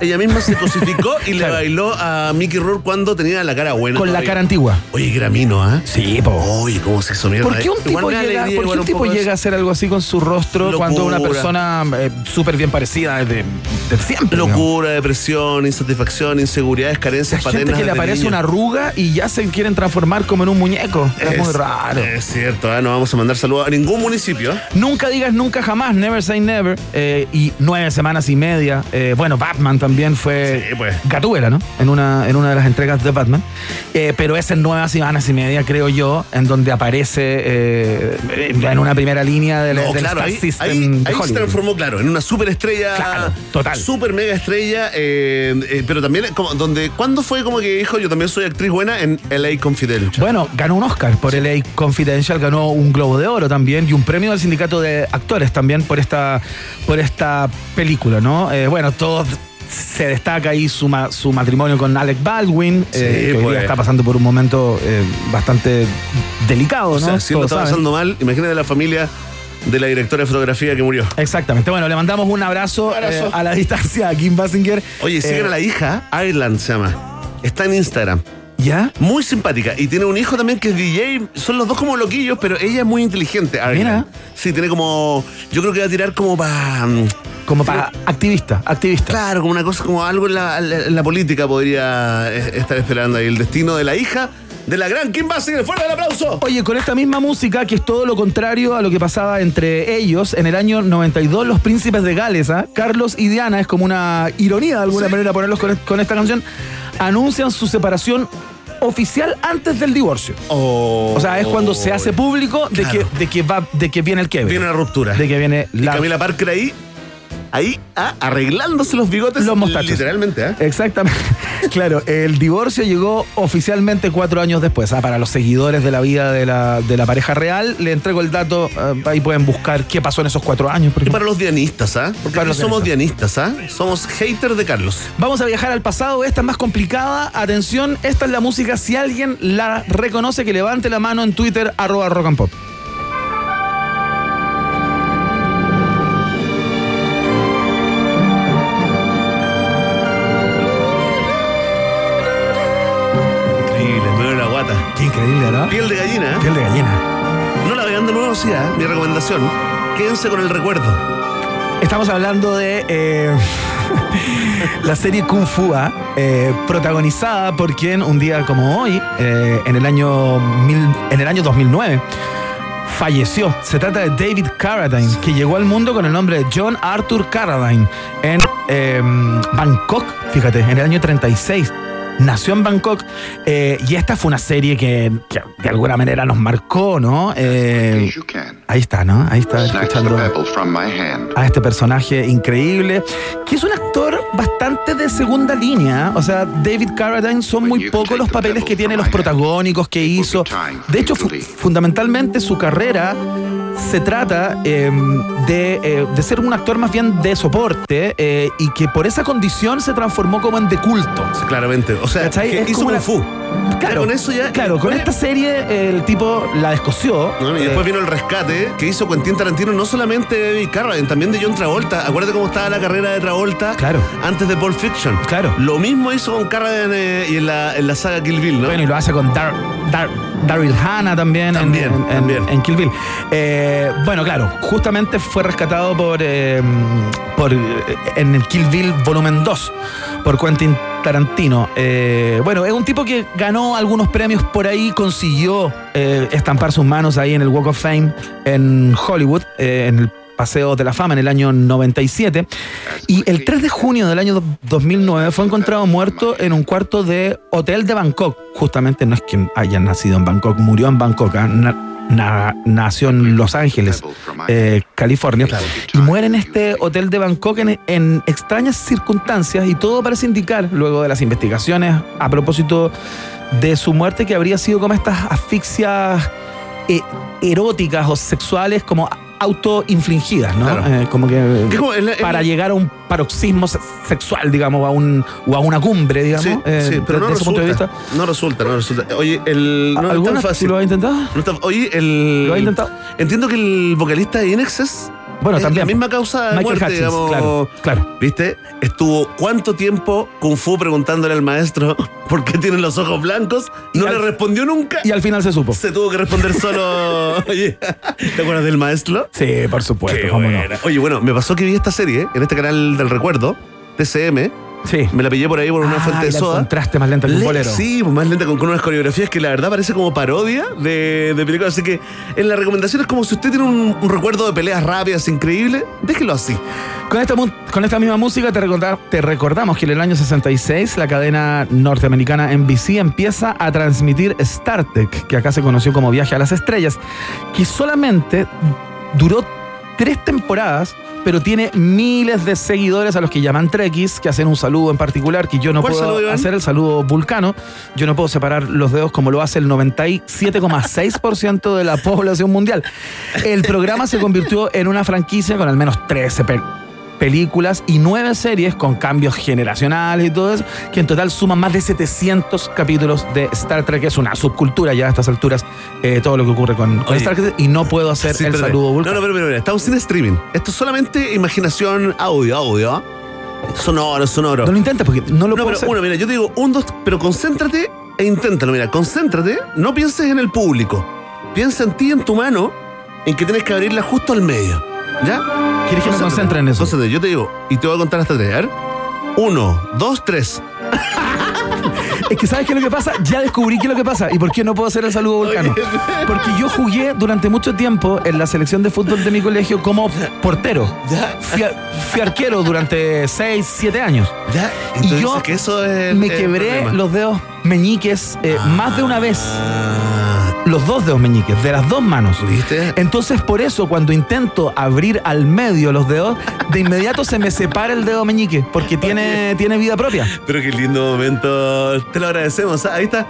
Ella misma se cosificó y le bailó a Mickey Rourke cuando tenía la cara buena. Con la todavía. cara antigua. Oye, que era mino, ¿ah? Sí, po. Oye, cómo se hizo mierda. ¿Por qué un eh. tipo, Igual llega, alegría, ¿por qué un tipo llega a hacer algo así con su rostro Locura. cuando una persona eh, súper bien parecida desde, desde siempre? Locura, depresión, insatisfacción, inseguridades, carencias Hay gente paternas. que le aparece niño. una arruga y ya se quieren transformar como en un muñeco. Es, muy raro. Es cierto, ¿ah? no vamos a mandar saludos a ningún municipio. Nunca digas nunca jamás, never say never. eh, y nueve semanas y media. eh, bueno, Batman también fue Sí, pues. Gatúbela, ¿no? En una, en una de las entregas de Batman. Eh, pero es en nueve semanas y media, creo yo, en donde aparece eh, en una primera línea del, No, del claro, Star ahí, System ahí- de ahí se transformó, claro, en una superestrella. Claro, total. Super mega estrella. eh, pero también, como, donde, ¿cuándo fue como que dijo yo también soy actriz buena en LA Confidential? Bueno, ganó un Oscar por LA Confidential, ganó un Globo de Oro también y un premio del sindicato de actores también por esta, por esta película, ¿no? Bueno, todos se destaca ahí su, ma- su matrimonio con Alec Baldwin, Sí, eh, que hoy pues. día está pasando por un momento eh, bastante delicado, o ¿no? sea, si lo está saben. pasando mal, imagínate la familia de la directora de fotografía que murió. Exactamente. Bueno, le mandamos un abrazo, Un abrazo. eh, a la distancia a Kim Basinger. Oye, siguen Eh, a la hija, Ireland se llama. Está en Instagram. ¿Ya? Muy simpática. Y tiene un hijo también que es DJ. Son los dos como loquillos, pero ella es muy inteligente. Ireland. Mira. Sí, tiene como. Yo creo que va a tirar como para. Como para activista, activista. Claro, como una cosa, como algo en la, en la política podría eh, estar esperando ahí. El destino de la hija de la gran Kim Basinger. ¡Fuerte el aplauso! Oye, con esta misma música, que es todo lo contrario a lo que pasaba entre ellos, en el año 92, los príncipes de Gales, ¿ah? Carlos y Diana, es como una ironía de alguna manera ponerlos con, con esta canción, anuncian su separación oficial antes del divorcio. Oh. O sea, es cuando se hace público de, Claro. que, de, que, va, de que viene el que Viene la ruptura. De que viene Y la... Camila Parker ahí, ahí, ah, arreglándose los bigotes. Los mostachos. Literalmente, ¿ah? Exactamente. Claro, el divorcio llegó oficialmente cuatro años después. Ah, para los seguidores de la vida de la, de la pareja real, le entrego el dato. eh, ahí pueden buscar qué pasó en esos cuatro años. por Y para los dianistas, ¿ah? Porque Para los somos dianistas, ¿ah? Somos haters de Carlos. Vamos a viajar al pasado. Esta es más complicada. Atención, esta es la música. Si alguien la reconoce, que levante la mano en Twitter, arroba rock and pop. Qué increíble, ¿no? Piel de gallina, ¿eh? Piel de gallina. No la vean de nuevo, sí, ¿ah? Mi recomendación. Quédense con el recuerdo. Estamos hablando de eh, la serie Kung Fu, ¿ah? eh, protagonizada por quien un día como hoy, eh, en, el año mil- en el año 2009, falleció. Se trata de David Carradine, que llegó al mundo con el nombre de John Arthur Carradine en eh, Bangkok, fíjate, en el año 36. Nació en Bangkok eh, y esta fue una serie que, que de alguna manera nos marcó, ¿no? Eh, ahí está, ¿no? Ahí está escuchando a este personaje increíble, que es un actor bastante de segunda línea. O sea, David Carradine son muy pocos los papeles que tiene, los protagónicos que hizo. De hecho, fu- fundamentalmente su carrera se trata eh, de, eh, de ser un actor más bien de soporte eh, y que por esa condición se transformó como en de culto. Claramente. O sea, hizo Kung Fu. Claro, con eso ya. Claro, con esta serie el tipo la descoció. Y después Eh, vino el rescate que hizo Quentin Tarantino, no solamente de David Carradine, también de John Travolta. Acuérdate cómo estaba la carrera de Travolta Claro. antes de Pulp Fiction. Claro. Lo mismo hizo con Carradine y en la, en la saga Kill Bill, ¿no? Bueno, y lo hace con Dar, Dar- Daryl Hannah también, También, en, en- también. en Kill Bill. Eh, bueno, claro, justamente fue rescatado por, eh, por eh, en el Kill Bill volumen 2 por Quentin Tarantino. Eh, bueno, es un tipo que ganó algunos premios por ahí, consiguió eh, estampar sus manos ahí en el Walk of Fame en Hollywood, eh, en el Paseo de la Fama en el año 97. Y el 3 de junio del año do- 2009 fue encontrado muerto en un cuarto de hotel de Bangkok. Justamente no es que haya nacido en Bangkok, murió en Bangkok. ah, na- na- nació en Los Ángeles, eh, California. Y muere en este hotel de Bangkok en, en extrañas circunstancias y todo parece indicar, luego de las investigaciones a propósito de su muerte, que habría sido como estas asfixias eh, eróticas o sexuales como autoinfligidas, ¿no? Claro. Eh, como que la- en para llegar a un paroxismo se- sexual, digamos, a un, o a una cumbre, digamos. Sí, eh, sí, pero de- no de ese punto de resulta. vista. No resulta, no resulta. Oye, el. No es ¿Alguna tan fácil. si lo ha intentado? No está- oye, el. ¿Lo ha intentado? Entiendo que el vocalista de Inexes. Bueno, es también. la misma causa de Michael muerte, Hutchins, digamos. claro, claro. ¿Viste? Estuvo cuánto tiempo Kung Fu preguntándole al maestro por qué tienen los ojos blancos. No Y le al- respondió nunca. Y al final se supo. Se tuvo que responder solo. Oye, ¿te acuerdas del maestro? Sí, por supuesto, cómo no. Oye, bueno, me pasó que vi esta serie en este canal del recuerdo, TCM. Sí. Me la pillé por ahí por una Ah, fuente de soda. encontraste más lenta que un Le- bolero. Sí, pues más lenta con, con unas coreografías que la verdad parece como parodia de, de películas. Así que en la recomendación es como si usted tiene un, un recuerdo de peleas rápidas increíble, déjelo así. Con esta, con esta misma música te, recorda- te recordamos que en el año 66 la cadena norteamericana NBC empieza a transmitir Star Trek, que acá se conoció como Viaje a las Estrellas, que solamente duró tres temporadas, pero tiene miles de seguidores a los que llaman Trekkies, que hacen un saludo en particular, que yo no ¿Cuál puedo saludo, hacer el saludo vulcano, yo no puedo separar los dedos como lo hace el 97,6% de la población mundial. El programa se convirtió en una franquicia con al menos 13 pe- películas y 9 series con cambios generacionales y todo eso, que en total suman más de 700 capítulos de Star Trek, que es una subcultura ya a estas alturas, eh, todo lo que ocurre con, con Oye. Star Trek, y no puedo hacer Sí, el saludo No, vulcano. no, pero, pero, pero, estamos sin streaming. Esto es solamente imaginación audio, audio. Sonoro, sonoro. No lo intentes porque no lo No, puedo pero hacer. uno, mira, yo te digo un, dos, pero concéntrate e inténtalo. Mira, concéntrate, no pienses en el público. Piensa en ti, en tu mano, en que tienes que abrirla justo al medio. ¿Ya? ¿Quieres que me concentre en eso? Concéntrate, yo te digo, y te voy a contar hasta tres. A ver. Uno, dos, tres. Es que ¿sabes qué es lo que pasa? Ya descubrí qué es lo que pasa y por qué no puedo hacer el saludo volcano. Porque yo jugué durante mucho tiempo en la selección de fútbol de mi colegio como portero. Fui, a- fui arquero durante 6, 7 años. ¿Ya? Y yo que eso es me el quebré problema. los dedos meñiques eh, más de una vez. Los dos dedos meñiques, de las dos manos. ¿Viste? Entonces, por eso, cuando intento abrir al medio los dedos, de inmediato se me separa el dedo meñique, porque tiene, tiene vida propia. Pero qué lindo momento. Te lo agradecemos. Ah, Ahí está.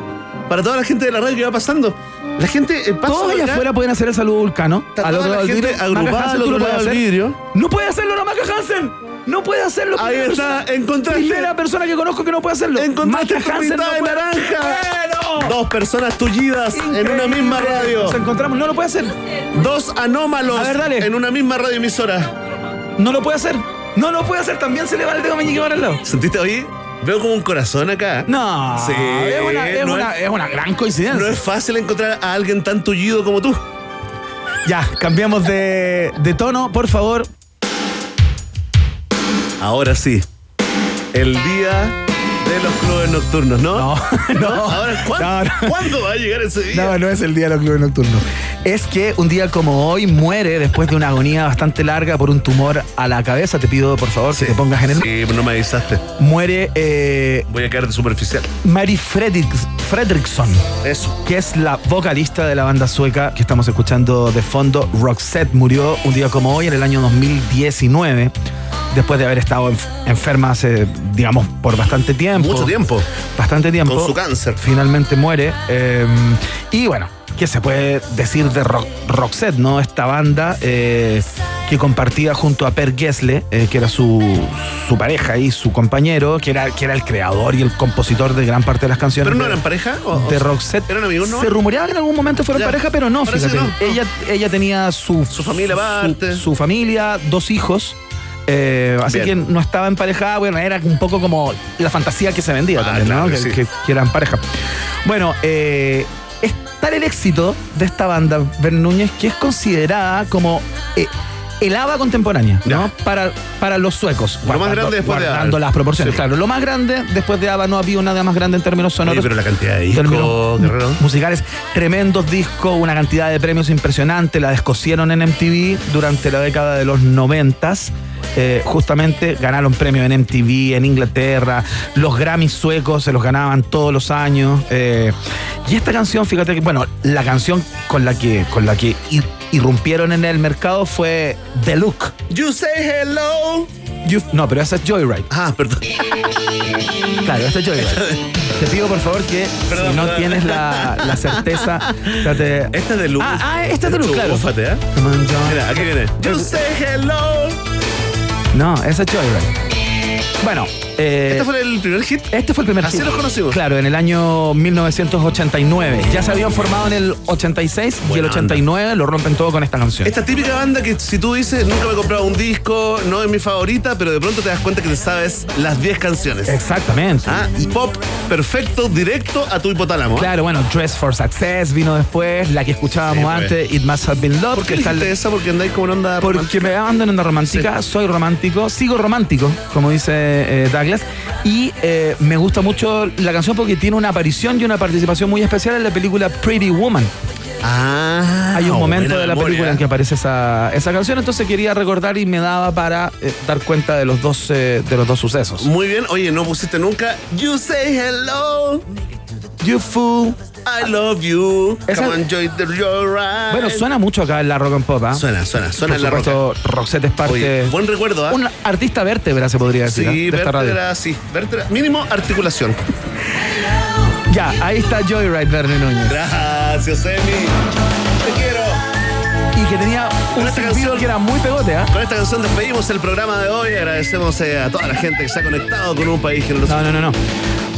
Para toda la gente de la radio que va pasando. La gente eh, pasa Todos allá afuera pueden hacer el saludo vulcano. Está Al otro la lado del vidrio. agrupada al vidrio. No puede hacerlo la Maca Hansen. No puede hacerlo. Ahí está, encontraste. Primera persona que conozco que no puede hacerlo. Encontraste Maca tu Hansen no de puede- naranja. ¡Bueno! Dos personas tullidas en una misma radio. Nos encontramos. No lo puede hacer. Dos anómalos A ver, dale. en una misma radioemisora. No lo puede hacer. No lo puede hacer. También se le va el dedo meñique para el lado. ¿Sentiste ahí? Veo como un corazón acá. No. Sí, Es una, es no una- es- es una gran coincidencia. No es fácil encontrar a alguien tan tullido como tú. Ya, cambiamos de, de tono, por favor. Ahora sí. El día De los clubes nocturnos, ¿no? No, no. Ahora, ¿cuándo, No, no. ¿cuándo va a llegar ese día? No, no es el día de los clubes nocturnos. Es que un día como hoy muere después de una agonía bastante larga por un tumor a la cabeza. Te pido, por favor, que te pongas en el. Sí, no me avisaste. Muere eh, Voy a caer de superficial. Mary Fredriks- Fredriksson. Eso. Que es la vocalista de la banda sueca que estamos escuchando de fondo. Roxette murió un día como hoy, en el año 2019. Después de haber estado enf- enferma hace, digamos, por bastante tiempo. Mucho tiempo. Bastante tiempo. Con su cáncer. Finalmente muere. eh, y bueno, ¿qué se puede decir de Ro- Roxette, no? Esta banda eh, que compartía junto a Per Gessle, eh, que era su, su pareja y su compañero, que era, que era el creador y el compositor de gran parte de las canciones. ¿Pero no eran pareja? ¿O- de Roxette. ¿Eran amigos, no? Se rumoreaba que en algún momento fueron Ya, pareja, pero no, fíjate. no, no. Ella, ella tenía su, Su familia aparte. su, familia, dos hijos. Eh, así Bien. que no estaba emparejada, bueno, era un poco como la fantasía que se vendía Ah, también, claro ¿no? que Que, sí. que- que eran pareja. Bueno, eh, es tal el éxito de esta banda, Ben Núñez, que es considerada como eh, el ABBA contemporánea, ¿no? Para, para los suecos. Lo más grande después de ABBA. las proporciones, Sí. claro. Lo más grande, después de ABBA no había nada más grande en términos sonoros. Oye, pero la cantidad de discos, musicales, tremendos discos, una cantidad de premios impresionante, la descosieron en MTV durante la década de los noventas. Eh, justamente ganaron premios en MTV, en Inglaterra, los Grammys suecos se los ganaban todos los años. eh, y esta canción, fíjate que, bueno, la canción con la que, con la que irrumpieron en el mercado fue The Look. You say hello. You- no, pero esa es Joyride. Ah, perdón. Claro, esta es Joyride. Te pido por favor que Perdón, si no perdón. tienes la, la certeza, trate- Esta es de Luz. Ah, ah, esta es de Luz, claro. Búfate, ¿eh? Mira, aquí viene. You say hello. No, esa es Joyride. Bueno, eh, ¿Este fue el primer hit? este fue el primer Así hit. los conocimos. Claro, en el año 1989. Ya se habían formado en el 86 y el Buena 89 lo rompen todo con esta canción. Esta típica banda que si tú dices, nunca me he comprado un disco, no es mi favorita, pero de pronto te das cuenta que te sabes las 10 canciones. Exactamente. Ah, y pop perfecto, directo a tu hipotálamo. ¿eh? Claro, bueno, Dress for Success vino después, la que escuchábamos Sí, pues. antes, It Must Have Been Love. ¿Por qué que está esa? Porque andáis como una onda Porque romántica. me ando en onda romántica, soy romántico, sigo romántico, como dice eh, Douglas, y eh, me gusta mucho la canción porque tiene una aparición y una participación muy especial en la película Pretty Woman. Ah, Hay un momento de la memoria. película en que aparece esa, esa canción, entonces quería recordar y me daba para eh, dar cuenta de los dos eh, de los dos sucesos. Muy bien, oye, no pusiste nunca You say hello, You fool. I love you. Esa- Come on, enjoy the ride. Bueno, suena mucho acá en la rock and pop, ¿ah? Suena, suena, suena Por en la roca. supuesto, Roxette es parte. Oye, buen recuerdo, ¿ah? Un artista vértebra, se podría decir, ¿ah? Sí, de esta radio. vértebra, sí. Vértebra, mínimo articulación. Ya, ahí está Joyride Verne Núñez. Gracias, Emi. Te quiero. Y que tenía un esta canción- que era muy pegote, ¿ah? Con esta canción despedimos el programa de hoy. Agradecemos eh, a toda la gente que se ha conectado con un país generoso. No, no, no, no.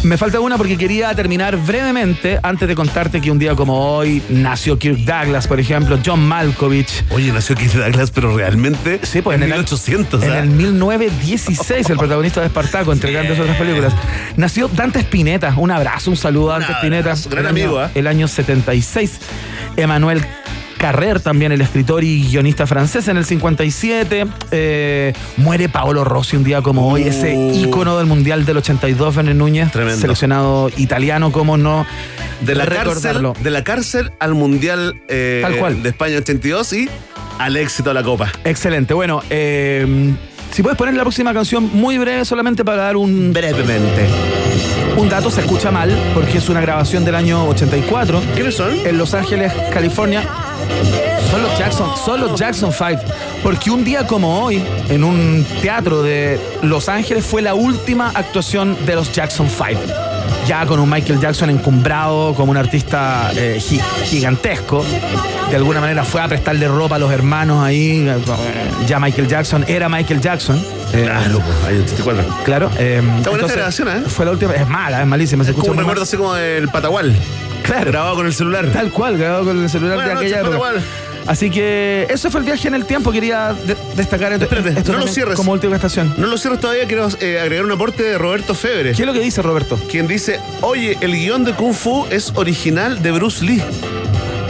Me falta una porque quería terminar brevemente antes de contarte que un día como hoy nació Kirk Douglas, por ejemplo, John Malkovich. Oye, nació Keith Douglas, pero realmente Sí, pues en en el- 1800. En ¿ah? el 1916, el protagonista de Espartaco, entre grandes otras películas. Nació Dante Spinetta. Un abrazo, un saludo a Dante Spinetta. gran el año- amigo, ¿ah? El año 76. Emanuel Carrer, también el escritor y guionista francés, en el 57. Eh, muere Paolo Rossi un día como hoy, ese ícono del Mundial del 82, Verne Núñez, Uh. Tremendo. seleccionado italiano, como no de la cárcel, de la cárcel al Mundial eh, Tal cual. de España 82 y al éxito de la Copa. Excelente. Bueno, eh, si puedes poner la próxima canción muy breve, solamente para dar un, Brevemente. Un dato se escucha mal porque es una grabación del año 84 ¿Quiénes son? en Los Ángeles, California. Son los Jackson, son los Jackson 5. Porque un día como hoy, en un teatro de Los Ángeles, fue la última actuación de los Jackson 5. Ya con un Michael Jackson encumbrado como un artista eh, gi- gigantesco. De alguna manera fue a prestarle ropa a los hermanos ahí. eh, Ya Michael Jackson era Michael Jackson. Eh, Claro, pues, año 84. Claro. eh, buena esta entonces, grabación, ¿eh? Fue la última. Es mala, es malísima. Se Es como un recuerdo así como el Patagual. Claro. Grabado con el celular. Tal cual, grabado con el celular Buenas de noches, aquella época. Así que eso fue el viaje en el tiempo. Quería de- destacar esto Espérate, esto no lo cierres. como última estación. No lo cierres todavía, quiero eh, agregar un aporte de Roberto Febre. ¿Qué es lo que dice Roberto? Quien dice, oye, el guion de Kung Fu es original de Bruce Lee.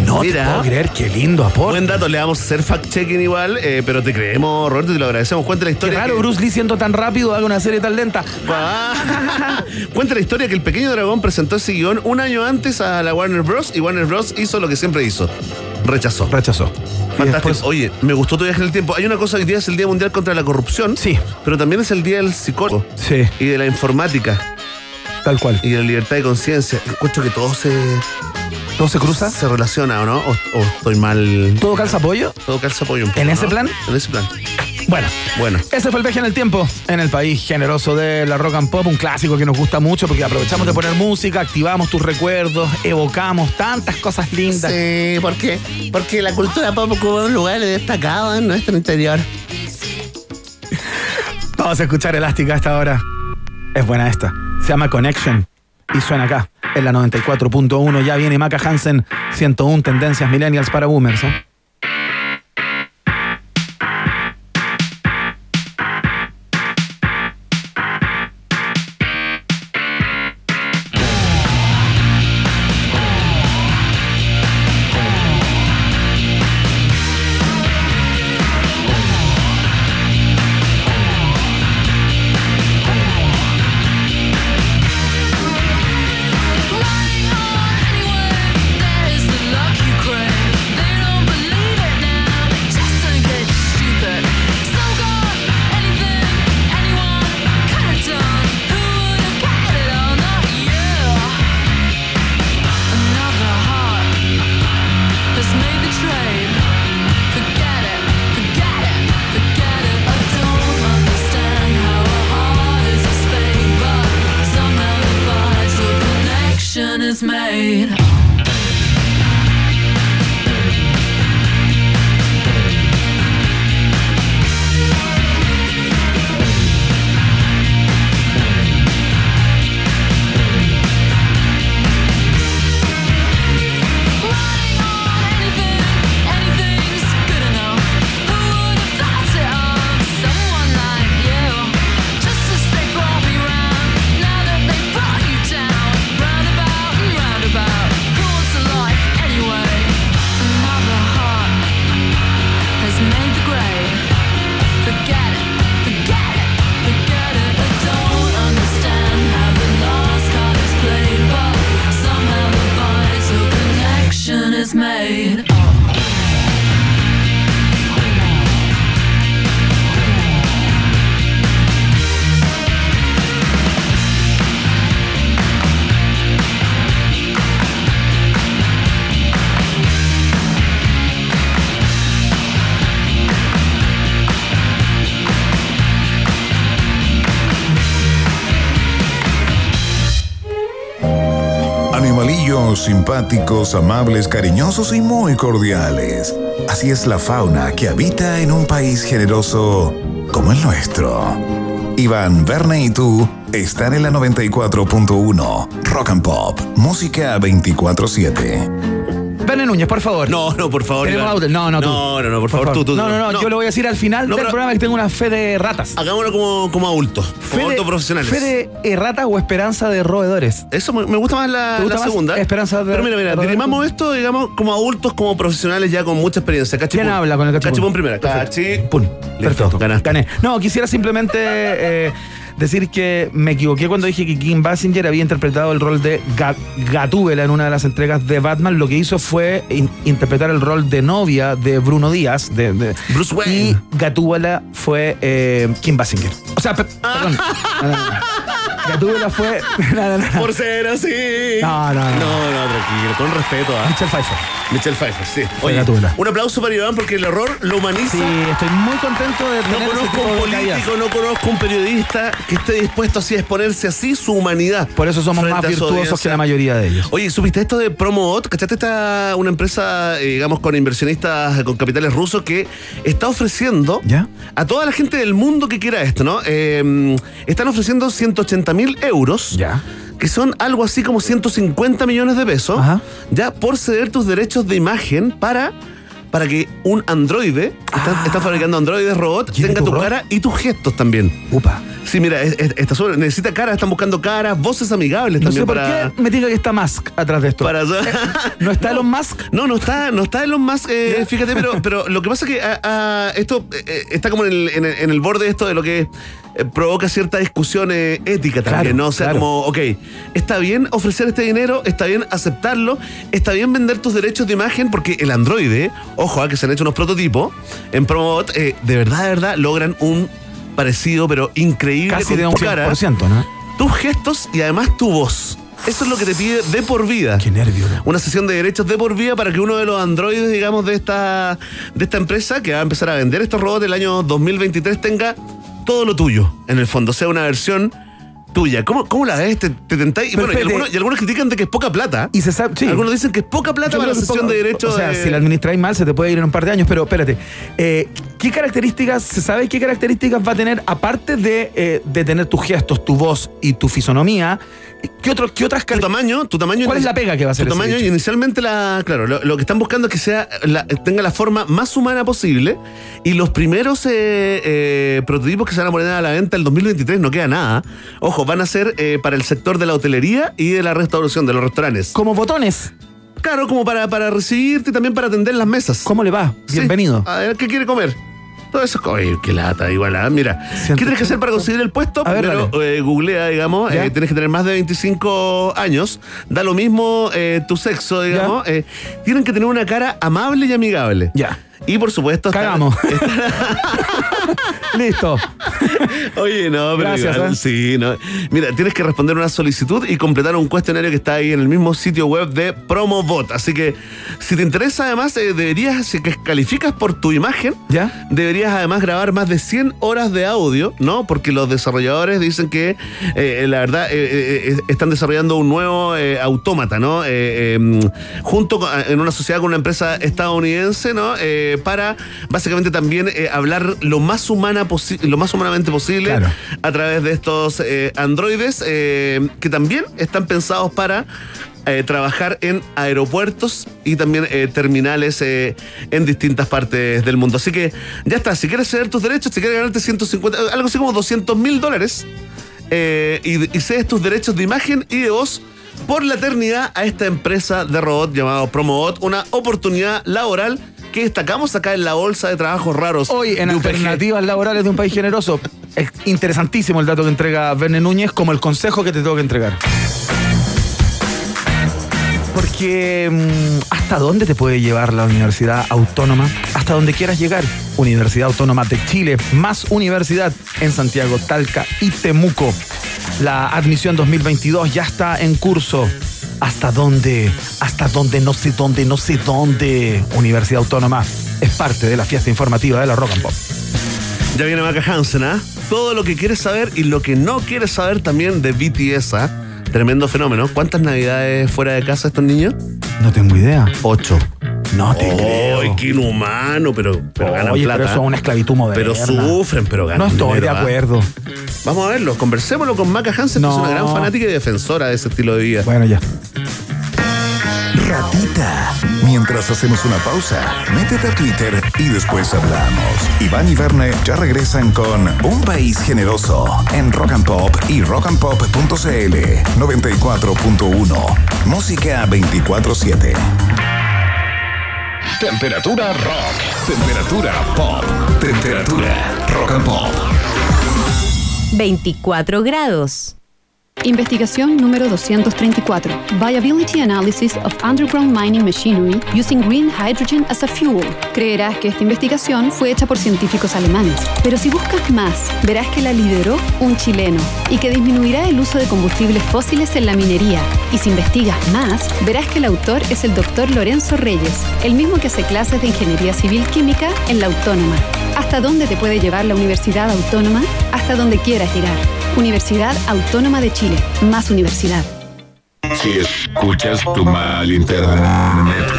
No Mira. te puedo creer, qué lindo aporte. Buen dato, le vamos a hacer fact-checking igual, eh, pero te creemos, Roberto, y te lo agradecemos. Cuenta la historia. que- Bruce Lee siendo tan rápido haga una serie tan lenta. Ah. Cuenta la historia que el pequeño dragón presentó ese guion un año antes a la Warner Bros. y Warner Bros. hizo lo que siempre hizo. Rechazó. Rechazó. Fantástico. Oye, me gustó tu viaje en el tiempo. Hay una cosa que hoy día es el Día Mundial contra la Corrupción. Sí. Pero también es el Día del Psicólogo. Sí. Y de la informática. Tal cual. Y de la libertad de conciencia. Encuentro que todo se. ¿Todo se cruza? Se relaciona, ¿o no? O, o estoy mal. ¿Todo calza apoyo? Todo calza apoyo un poco, ¿En ese ¿no? plan? En ese plan. Bueno, Bueno. ese fue el viaje en el tiempo, en el país generoso de la rock and pop, un clásico que nos gusta mucho porque aprovechamos de poner música, activamos tus recuerdos, evocamos tantas cosas lindas. Sí, ¿por qué? Porque la cultura pop ocupa un lugar destacado en nuestro interior. Vamos a escuchar Elástica a esta hora. Es buena esta. Se llama Connection y suena acá, en la 94.1. Ya viene Maca Hansen, 101 Tendencias Millennials para Boomers. ¿eh? Simpáticos, amables, cariñosos y muy cordiales. Así es la fauna que habita en un país generoso como el nuestro. Iván, Verne y tú están en la 94.1 Rock and Pop, música 24/7. Verne Núñez, por favor. No, no, por favor. Tenemos. No, no, tú. No, no, no, por, favor, tú, tú. No, no, no, yo lo voy a decir al final No, del pero- programa que tengo una fe de ratas. Hagámoslo como, como adultos, como Fe de, adultos profesionales. ratas o esperanza de roedores. Eso me, me gusta más la, ¿Te gusta la más segunda. Esperanza de- Pero mira, mira, dirimamos esto, digamos, como adultos, como profesionales ya con mucha experiencia. ¿Quién habla con el cachipún? Cachipún primera. Perfecto. Cachipún. Perfecto, ganaste. gané. No, quisiera simplemente eh, decir que me equivoqué cuando dije que Kim Basinger había interpretado el rol de Ga- Gatúbela en una de las entregas de Batman. Lo que hizo fue in- interpretar el rol de novia de Bruno Díaz. De, de- Bruce Wayne. Y Gatúbela fue eh, Kim Basinger. O sea, pe- perdón. No, no, no. Gatúbela fue. no, no, no. Por ser así. No, no, no. No, no, tranquilo, con respeto. ¿ah? Michelle Pfeiffer. Michelle Pfeiffer, sí. Fue Oye, Gatúbela. un aplauso para Iván porque el error lo humaniza. Sí, estoy muy contento de No tener ese conozco un político, no conozco un periodista que esté dispuesto así a exponerse así su humanidad. Por eso somos más virtuosos audiencia. que la mayoría de ellos. Oye, ¿supiste esto de PromoBot? ¿Cachaste esta una empresa, eh, digamos, con inversionistas con capitales rusos que está ofreciendo ¿Ya? a toda la gente del mundo que quiera esto, ¿no? Eh, están ofreciendo 180 mil euros. Ya. Que son algo así como 150 millones de pesos. Ajá. Ya por ceder tus derechos de imagen para. Para que un androide, están, están fabricando androides robots, ¿Tiene tenga tu cara y tus gestos también. Upa. Sí, mira, es- es- está sobre- necesita caras, están buscando caras, voces amigables No también sé por qué me diga que está Musk atrás de esto. para- ¿No está Elon Musk? No, no está, no está Elon Musk, eh, fíjate, pero, pero lo que pasa es que ah, ah, esto eh, eh, está como en el, en el- en el borde de esto de lo que eh, provoca cierta discusión eh, ética también, Claro, ¿no? O sea, claro. como, ok, está bien ofrecer este dinero, está bien aceptarlo, está bien vender tus derechos de imagen, porque el androide, ojo, ah, que se han hecho unos prototipos en Promobot, eh, de verdad, de verdad, logran un parecido, pero increíble Casi con de un tu cara, 100%, ¿no? tus gestos y además tu voz. Eso es lo que te pide de por vida. Qué nervio. ¿no? Una sesión de derechos de por vida para que uno de los androides, digamos, de esta, de esta empresa que va a empezar a vender estos robots el año 2023 tenga todo lo tuyo, en el fondo, sea una versión tuya. ¿Cómo, cómo la ves? ¿Te, te tentáis? Y bueno, y algunos, y algunos critican de que es poca plata. Y se sabe, sí. Algunos dicen que es poca plata Yo para la sesión poco- de derechos O sea, de- si la administráis mal, se te puede ir en un par de años. Pero espérate, eh, ¿qué características, se sabe qué características va a tener, aparte de, eh, de tener tus gestos, tu voz y tu fisonomía? ¿Qué, otro, qué otras tu tamaño, tu tamaño. ¿Cuál es la pega que va a hacer Tu tamaño y inicialmente la, claro, lo, lo que están buscando es que sea la- tenga la forma más humana posible y los primeros eh, eh, prototipos que se van a poner a la venta el 2023 no queda nada. Ojo, van a ser eh, para el sector de la hotelería y de la restauración de los restaurantes. Como botones. Claro, como para, para recibirte y también para atender las mesas. ¿Cómo le va? Sí. Bienvenido. A ver, ¿qué quiere comer? Todo eso. Oye, qué lata, igual. ah, Mira, ¿qué tienes que hacer para conseguir el puesto? A ver, Primero, eh, googlea, digamos. Eh, tienes que tener más de 25 años. Da lo mismo eh, tu sexo, digamos. eh, tienen que tener una cara amable y amigable. Ya. Y por supuesto. estar- Cagamos. Listo. Oye, no, pero Gracias, igual, ¿eh? sí, no. Mira, tienes que responder una solicitud y completar un cuestionario que está ahí en el mismo sitio web de Promobot. Así que, si te interesa, además, eh, deberías, si que calificas por tu imagen, ¿Ya? deberías además grabar más de 100 horas de audio, ¿no? Porque los desarrolladores dicen que, eh, la verdad, están desarrollando un nuevo autómata, ¿no? Eh, junto con- en una sociedad con una empresa estadounidense, ¿no? Eh, para básicamente también eh, hablar lo más humana lo más humanamente posible Claro. a través de estos eh, androides eh, que también están pensados para eh, trabajar en aeropuertos y también eh, terminales eh, en distintas partes del mundo. Así que ya está, si quieres ceder tus derechos, si quieres ganarte 150, algo así como 200 mil dólares eh, y, y cedes tus derechos de imagen y de voz por la eternidad a esta empresa de robot llamado Promobot, una oportunidad laboral que destacamos acá en la bolsa de trabajos raros. Hoy en. Alternativas Laborales de un País Generoso. Es interesantísimo el dato que entrega Verne Núñez como el consejo que te tengo que entregar. Porque mm, ¿hasta dónde te puede llevar la Universidad Autónoma? Hasta donde quieras llegar. Universidad Autónoma de Chile, más universidad en Santiago, Talca y Temuco. La admisión 2022 ya está en curso. ¿Hasta dónde? ¿Hasta dónde? No sé dónde, no sé dónde. Universidad Autónoma es parte de la fiesta informativa de la Rock and Pop. Ya viene Maca Hansen, ¿ah? Todo lo que quieres saber y lo que no quieres saber también de BTS, ¿ah? Tremendo fenómeno. ¿Cuántas navidades fuera de casa estos niños? No tengo idea. Ocho. No te creo. ¡Ay, qué inhumano! Pero, pero ganan Oye, plata. pero eso es una esclavitud moderna. Pero sufren, pero ganan No estoy dinero, de ¿ah? acuerdo. Vamos a verlo, conversémoslo con Maca Hansen, que No. es una gran fanática y defensora de ese estilo de vida. Bueno, ya. Ratita. Mientras hacemos una pausa, métete a Twitter y después hablamos. Iván y Verne ya regresan con Un País Generoso en Rock and Pop y rockandpop.cl 94.1. Música 24-7. Temperatura rock. Temperatura pop. Temperatura rock and pop. 24 grados. Investigación número 234. Viability Analysis of Underground Mining Machinery Using Green Hydrogen as a Fuel. Creerás que esta investigación fue hecha por científicos alemanes, pero si buscas más, verás que la lideró un chileno y que disminuirá el uso de combustibles fósiles en la minería. Y si investigas más, verás que el autor es el doctor Lorenzo Reyes, el mismo que hace clases de Ingeniería Civil Química en la Autónoma. ¿Hasta dónde te puede llevar la Universidad Autónoma? Hasta donde quieras llegar. Universidad Autónoma de Chile. Más universidad. Si escuchas tu mal internet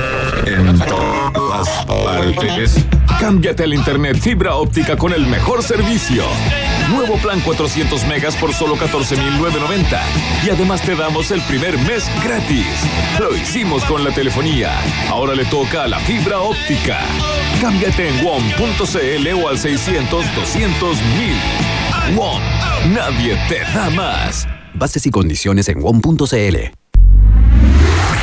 en todas partes, cámbiate al internet fibra óptica con el mejor servicio. Nuevo plan 400 megas por solo 14,990. Y además te damos el primer mes gratis. Lo hicimos con la telefonía. Ahora le toca a la fibra óptica. Cámbiate en WOM.cl o al 600 200 mil. WOM. Nadie te da más. Bases y condiciones en WOM.cl.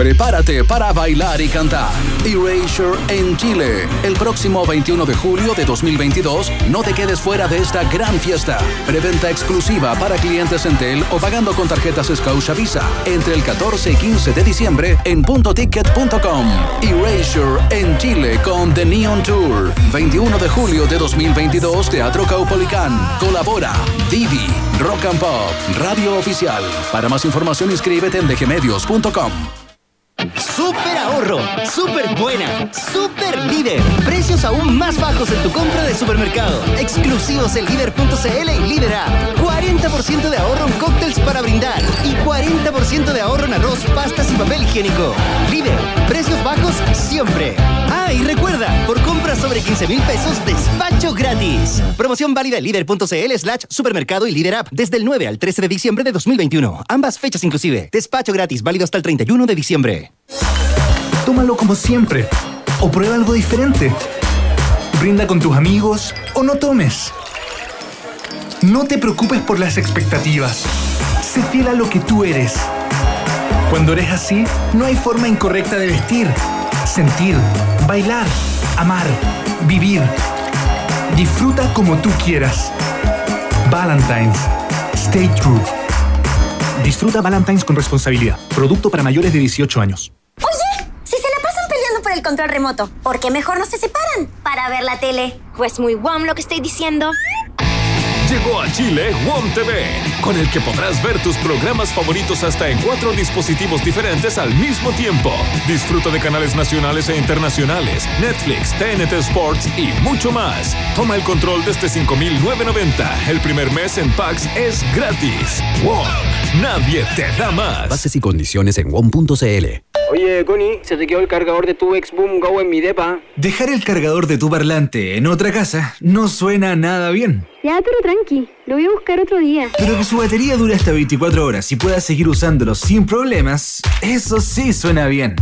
Prepárate para bailar y cantar. Erasure en Chile. El próximo 21 de julio de 2022, no te quedes fuera de esta gran fiesta. Preventa exclusiva para clientes Entel o pagando con tarjetas Scotia Visa. Entre el 14 y 15 de diciembre en puntoticket.com. Erasure en Chile con The Neon Tour. 21 de julio de 2022, Teatro Caupolicán. Colabora Divi, Rock and Pop, Radio Oficial. Para más información inscríbete en dgmedios.com. Super ahorro, super buena, super líder. Precios aún más bajos en tu compra de supermercado. Exclusivos en líder.cl y líder App. 40% de ahorro en cócteles para brindar 40% de ahorro en arroz, pastas y papel higiénico. Líder, precios bajos siempre. Ah, y recuerda, por compras sobre 15 mil pesos, despacho gratis. Promoción válida en líder.cl slash supermercado y líder app desde el 9 al 13 de diciembre de 2021. Ambas fechas inclusive. Despacho gratis válido hasta el 31 de diciembre. Tómalo como siempre. O prueba algo diferente. Brinda con tus amigos o no tomes. No te preocupes por las expectativas. Fiel a lo que tú eres. Cuando eres así, no hay forma incorrecta de vestir, sentir, bailar, amar, vivir. Disfruta como tú quieras. Valentine's. Stay true. Disfruta Valentine's con responsabilidad. Producto para mayores de 18 años. Oye, si se la pasan peleando por el control remoto, ¿por qué mejor no se separan para ver la tele? Pues muy guam lo que estoy diciendo. Llegó a Chile WOM TV, con el que podrás ver tus programas favoritos hasta en cuatro dispositivos diferentes al mismo tiempo. Disfruta de canales nacionales e internacionales, Netflix, TNT Sports y mucho más. Toma el control desde 5.990. El primer mes en Pax es gratis. WOM, nadie te da más. Bases y condiciones en WOM.cl. Oye, Connie, se te quedó el cargador de tu X-Boom Go en mi depa. Dejar el cargador de tu parlante en otra casa no suena nada bien. Ya, pero tranqui, lo voy a buscar otro día. Pero que su batería dure hasta 24 horas y puedas seguir usándolo sin problemas, eso sí suena bien.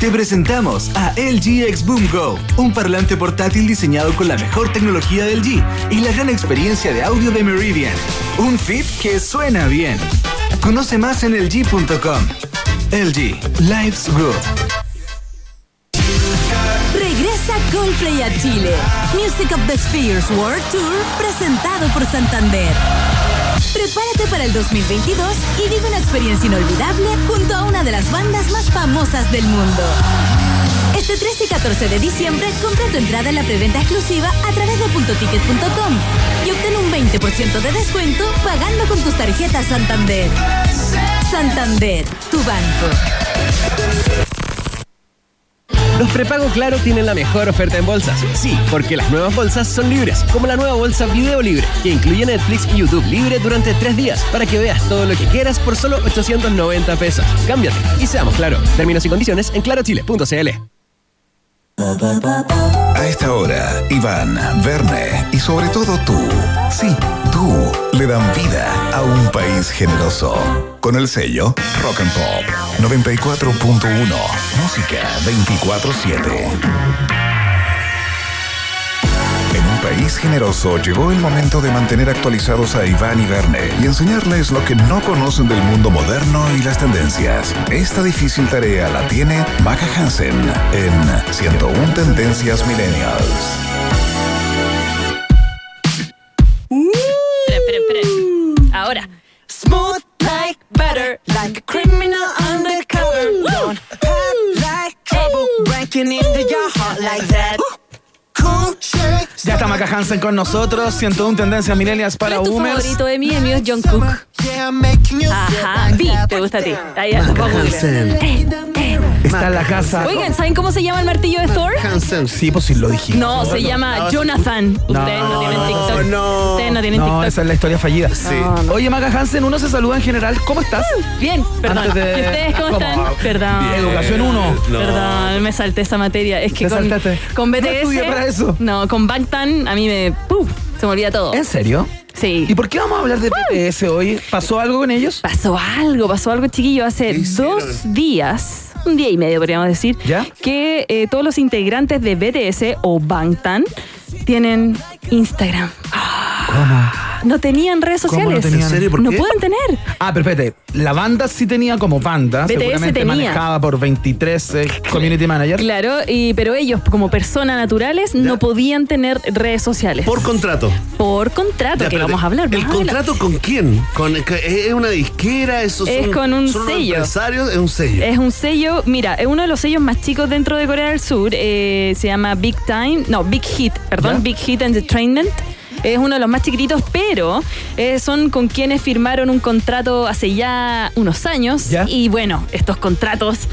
Te presentamos a LG X Boom Go, un parlante portátil diseñado con la mejor tecnología del G y la gran experiencia de audio de Meridian. Un fit que suena bien. Conoce más en LG.com. LG, life's good. Regresa Coldplay a Chile. Music of the Spheres World Tour presentado por Santander. Prepárate para el 2022 y vive una experiencia inolvidable junto a una de las bandas más famosas del mundo. Este 13 y 14 de diciembre compra tu entrada en la preventa exclusiva a través de puntoticket.com y obtén un 20% de descuento pagando con tus tarjetas Santander. Santander, tu banco. Los prepago Claro tienen la mejor oferta en bolsas. Sí, porque las nuevas bolsas son libres, como la nueva bolsa Video Libre, que incluye Netflix y YouTube Libre durante tres días, para que veas todo lo que quieras por solo 890 pesos. Cámbiate y seamos claro. Términos y condiciones en clarochile.cl. A esta hora, Iván, Verne y sobre todo tú, sí, tú, le dan vida a un país generoso. Con el sello Rock and Pop 94.1, música 24-7. En un país generoso llegó el momento de mantener actualizados a Iván y Verne y enseñarles lo que no conocen del mundo moderno y las tendencias. Esta difícil tarea la tiene Maca Hansen en 101 Tendencias Millennials. Ahora. Smooth like butter, like a criminal undercover. Don't pop like trouble, breaking into your heart like that. Ya está Maca Hansen con nosotros, 101 Tendencias Millennials para Tu Boomers. favorito de mí, el mío es John Cook. Ajá, Vi, te gusta a ti. Ahí, vamos a googlear. Hansen. Eh, eh. Está en la casa. Oigan, ¿saben cómo se llama el martillo de Thor? Hansen. Sí, pues sí lo dijimos. No, se llama Jonathan. Ustedes no, tienen TikTok. no. Ustedes no tienen No, TikTok. esa es la historia fallida. No, no. Oye, Maca Hansen, uno se saluda en general. ¿Cómo estás? Bien, perdón. ¿Y ustedes cómo ¿Cómo? están? Perdón. Educación 1. Perdón, me salté esa materia. Es que Te con, saltaste. con No BTS. estudié para eso. No, con Bangtan a mí me. ¡puf! se me olvida todo. ¿En serio? Sí. ¿Y por qué vamos a hablar de BTS hoy? ¿Pasó algo con ellos? Pasó algo, pasó algo chiquillo hace dos días, un día y medio podríamos decir, ¿Ya? que eh, todos los integrantes de BTS o Bangtan tienen Instagram. ¿Cómo? No tenían redes ¿Cómo no sociales. tenían? ¿En serio? ¿Por no qué? pueden tener. Ah, pero espérate, la banda sí tenía como banda, BTS seguramente tenía. manejada por 23 eh, community managers. Claro, y, pero ellos como personas naturales no podían tener redes sociales. Por contrato. Por contrato, Ya, que espérate. vamos a hablar. ¿El más adelante. contrato con quién? ¿Con, ¿Es una disquera? ¿Eso Es son- con un son unos sello. empresarios? Es un sello. Es un sello, mira, es uno de los sellos más chicos dentro de Corea del Sur. eh, se llama Big Time, no, Big Hit, perdón, ¿Ya? Big Hit Entertainment. Es uno de los más chiquititos, pero eh, son con quienes firmaron un contrato hace ya unos años. ¿Ya? Y bueno, estos contratos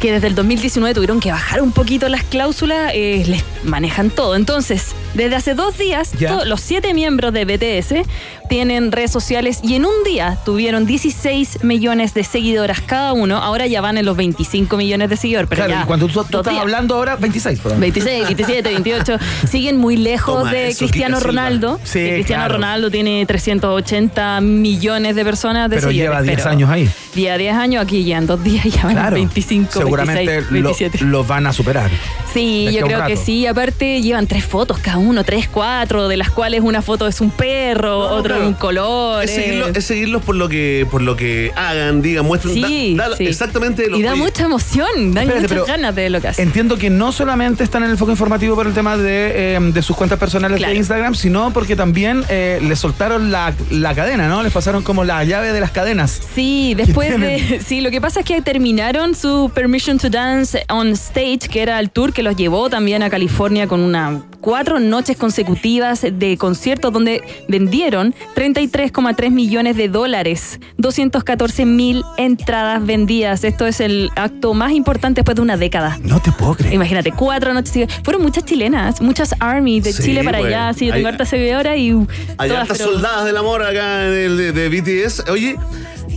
que desde el 2019 tuvieron que bajar un poquito las cláusulas, eh, les manejan todo. Entonces, desde hace dos días, los siete miembros de BTS tienen redes sociales y en un día tuvieron 16 millones de seguidoras cada uno. Ahora ya van en los 25 millones de seguidores. Pero claro, ya y cuando tú, estás días. hablando ahora, 26, perdón. 26, 27, 28. Siguen muy lejos Toma de eso, Cristiano. Ronaldo. Sí, que Cristiano claro. Ronaldo tiene 380 millones de personas de Pero lleva seguidores. 10 pero años ahí. Lleva 10 años aquí ya en dos días ya van Claro. 25, Seguramente 26, lo- 27. los van a superar. Sí, yo creo que sí. Aparte, llevan tres fotos cada uno, tres, cuatro, de las cuales una foto es un perro, otro claro. es un color. Es, seguirlo- es seguirlos por lo que por lo que hagan, digan, muestren. Sí, da- da sí. exactamente lo y da oye, mucha emoción, Espérate, muchas ganas de lo que hacen. Entiendo que no solamente están en el foco informativo por el tema de, eh, de sus cuentas personales Claro. de Instagram, sino porque también eh, les soltaron la, la cadena, ¿no? Les pasaron como la llave de las cadenas. Sí, después de. Sí, lo que pasa es que terminaron su Permission to Dance on Stage, que era el tour que los llevó también a California con una cuatro noches consecutivas de conciertos donde vendieron 33,3 millones de dólares, 214 mil entradas vendidas. Esto es el acto más importante después de una década. No te puedo creer. Imagínate, cuatro noches. Fueron muchas chilenas, muchas Army de Sí, Chile para güey. allá. Sí, yo tengo Hay- harta seguidora y. uh, Hay todas, hartas pero- soldadas del amor acá en el de, de BTS. Oye,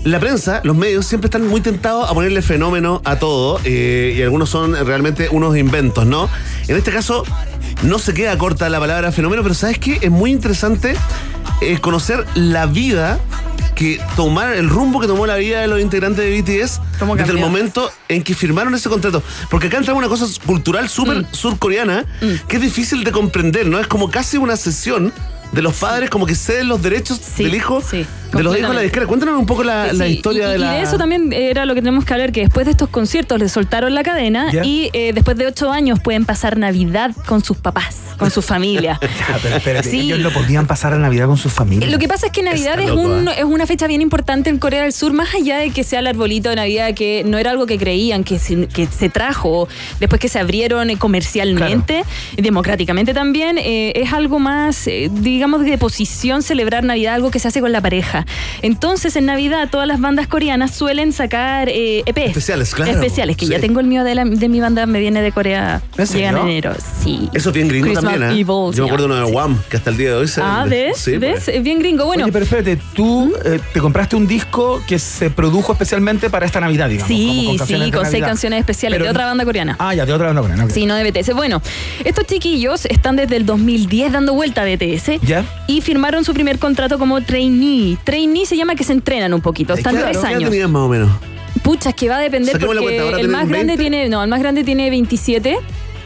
la prensa, los medios siempre están muy tentados a ponerle fenómeno a todo eh, y algunos son realmente unos inventos, ¿no? En este caso, no se queda corta la palabra fenómeno, pero ¿sabes qué? Es muy interesante eh, conocer la vida que tomar el rumbo que tomó la vida de los integrantes de BTS ¿Cómo desde el momento en que firmaron ese contrato. Porque acá entra una cosa cultural súper surcoreana que es difícil de comprender, ¿no? Es como casi una sesión de los padres como que ceden los derechos del hijo de los hijos a la disquera. Cuéntanos un poco la, historia y, de y la... de eso también era lo que tenemos que hablar, que después de estos conciertos les soltaron la cadena Ya. y eh, después de ocho años pueden pasar Navidad con sus papás, con su familia. Pero espérate, Sí. ellos no podían pasar a Navidad con sus familias. Lo que pasa es que Navidad es, un- es una fecha bien importante en Corea del Sur, más allá de que sea el arbolito de Navidad, que no era algo que creían, que se, que se trajo después que se abrieron eh, comercialmente, y democráticamente también, eh, es algo más, eh, digamos, de posición celebrar Navidad, algo que se hace con la pareja. Entonces, en Navidad, todas las bandas coreanas suelen sacar eh, EPs. Especiales, claro. Especiales, que ya tengo el mío de, la- de mi banda, me viene de Corea. Llega en enero, sí. Eso es bien gringo Christmas también, ¿eh? Evil, Yo me acuerdo de Wham, que hasta el día de hoy se Ah. ¿ves? Sí, ¿Ves? pues. Es bien gringo. Bueno, Oye, pero espérate, tú eh, te compraste un disco que se produjo especialmente para esta Navidad, digamos. como Sí, sí, con seis canciones especiales Pero- de otra banda coreana. Ah, ya, de otra banda coreana. ok. Sí, no de BTS. Bueno, estos chiquillos están desde el 2010 dando vuelta a BTS ¿Ya? y firmaron su primer contrato como trainee. Trainee se llama que se entrenan un poquito, están tres ¿qué edad años. tenías más o menos? Pucha, es que va a depender Saquemos porque cuenta, el más grande 20. tiene, no, el más grande tiene 27,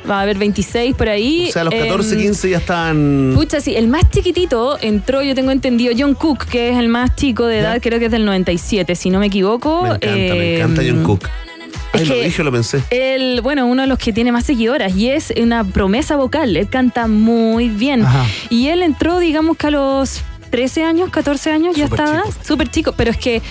va a haber 26 por ahí. O sea, a los 14, Em, 15 ya están... Pucha, sí, el más chiquitito entró, yo tengo entendido, John Cook, que es el más chico de edad, creo que es del 97, si no me equivoco. Me encanta, me Em, encanta John Cook. Ay, es lo que- dije lo pensé. Él, bueno, uno de los que tiene más seguidoras y es una promesa vocal. Él canta muy bien. Ajá. Y él entró, digamos que a los 13 años, 14 años ya estaba. chico. Súper chico. Pero es que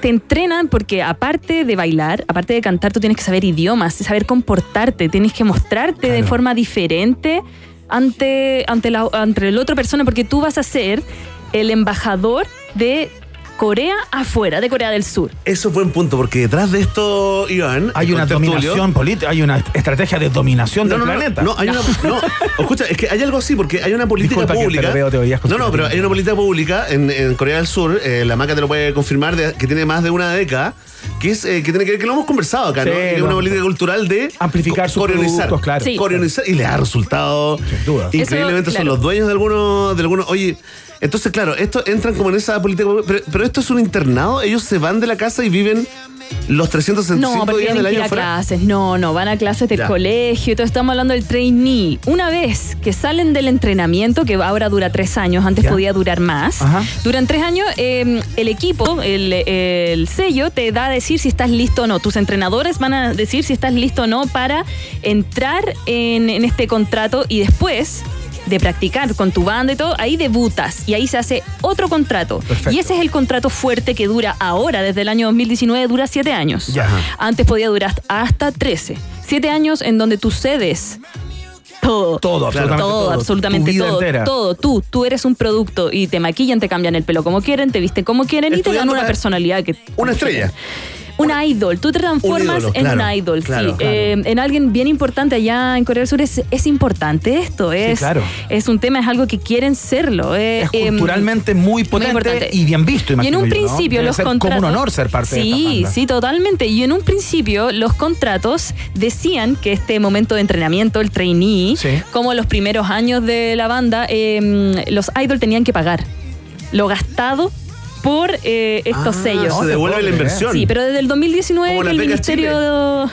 te entrenan porque aparte de bailar, aparte de cantar, tú tienes que saber idiomas, saber comportarte, tienes que mostrarte de forma diferente ante, ante, la, ante la otra persona porque tú vas a ser el embajador de Corea afuera de Corea del Sur. Eso es buen punto, porque detrás de esto, Iván. Hay una dominación política, hay una estrategia de dominación del no, no, planeta. No, hay una. No, escucha, es que hay algo así, porque hay una política Disculpa que pública. te veo teorías no, no, pero hay una política pública en, en Corea del Sur, eh, la Maca te lo puede confirmar, de- que tiene más de una década, que es eh, que tiene que ver, que lo hemos conversado acá, ¿no? Sí, Que es una política cultural de Amplificar sus coreanizar, productos, claro. Sí. coreanizar, y le ha resultado duda. increíblemente. Eso, Son claro. los dueños de algunos, de algunos. Oye. Entonces, claro, esto entran como en esa política, pero, pero esto es un internado, ellos se van de la casa y viven los 365 No, días del año a clases. No, no, van a clases del Ya. colegio. Todo estamos hablando del trainee. Una vez que salen del entrenamiento, que ahora dura tres años, antes Ya. podía durar más, Ajá. duran tres años, eh, el equipo, el, el sello, te da a decir si estás listo o no. Tus entrenadores van a decir si estás listo o no para entrar en, en este contrato y después de practicar con tu banda y todo, ahí debutas y ahí se hace otro contrato. Perfecto. Y ese es el contrato fuerte que dura ahora, desde el año 2019, dura siete años. Ya. Antes podía durar hasta 13. Siete años en donde tú cedes todo. Todo, absolutamente todo. todo. absolutamente Tu todo. entera. Todo. Tú, tú eres un producto y te maquillan, te cambian el pelo como quieren, te visten como quieren y te dan una personalidad que. Una estrella. Una idol, tú te transformas ídolo, en claro, un idol, claro, sí. claro. Eh, en alguien bien importante allá en Corea del Sur es, es importante esto, es, claro. es un tema, es algo que quieren serlo. eh, Es em, culturalmente muy potente y bien visto, y en imagino un principio los ser contratos. como un honor ser parte de Sí, banda. sí, totalmente. Y en un principio los contratos decían que este momento de entrenamiento, el trainee, Sí. como los primeros años de la banda, eh, los idols tenían que pagar lo gastado por eh, estos Ah, sellos. Se devuelve la inversión. Sí, pero desde el 2019 Como la que el Ministerio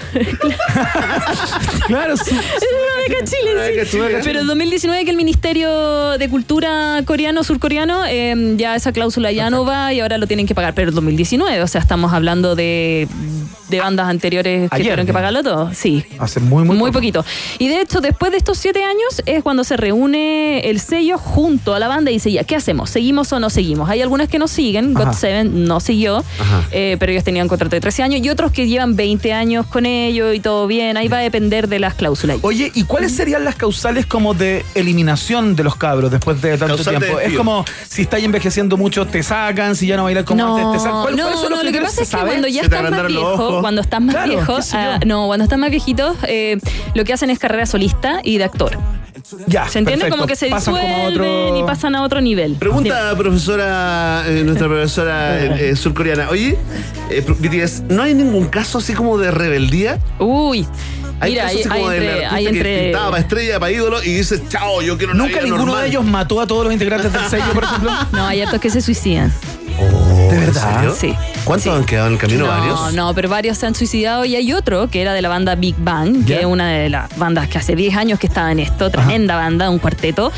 Claro, sí. es una beca Chile, sí. Pero en 2019 que el Ministerio de Cultura coreano, surcoreano, eh, ya esa cláusula ya no va y ahora lo tienen que pagar. Pero en 2019, o sea, estamos hablando de, de bandas anteriores que Ayer, tuvieron que pagarlo todo. Sí. Hace muy, muy, Muy poquito. Y de hecho, después de estos siete años es cuando se reúne el sello junto a la banda y dice, ya, ¿qué hacemos? ¿Seguimos o no seguimos? Hay algunas que no siguen, Ajá. God Seven no siguió, eh, pero ellos tenían contrato de 13 años, y otros que llevan 20 años con ellos y todo bien, ahí va a depender de las cláusulas. Oye, ¿y cuáles serían las causales como de eliminación de los cabros después de tanto Causal de tiempo? Es como si estáis envejeciendo mucho, te sacan, si ya no bailas como no, antes, te sacan. ¿Cuál- no, ¿Cuáles son los no, lo que pasa es ¿Se que cuando ya estás más viejo, cuando estás más Claro, viejo, ah, no, cuando estás más viejitos, eh, lo que hacen es carrera solista y de actor. Ya, ¿Se entiende? perfecto. Como que se Pasan disuelven otro- y pasan a otro nivel. Pregunta, profesora, eh, nuestra profesora eh, eh, surcoreana. Oye, eh, BTS, ¿no hay ningún caso así como de rebeldía? Uy. Hay Mira, casos hay, así como hay entre, artista hay que entre pintaba para estrella, para ídolo y dice, chao, yo quiero una Nunca vida ninguno normal". de ellos mató a todos los integrantes del sello, por ejemplo. No, hay hartos que se suicidan. ¿De ¿En verdad? Sí. ¿Cuántos han quedado en el camino? No, ¿Varios? no, pero varios se han suicidado y hay otro que era de la banda Big Bang, que es una de las bandas que hace 10 años que estaba en esto, tremenda banda, un cuarteto.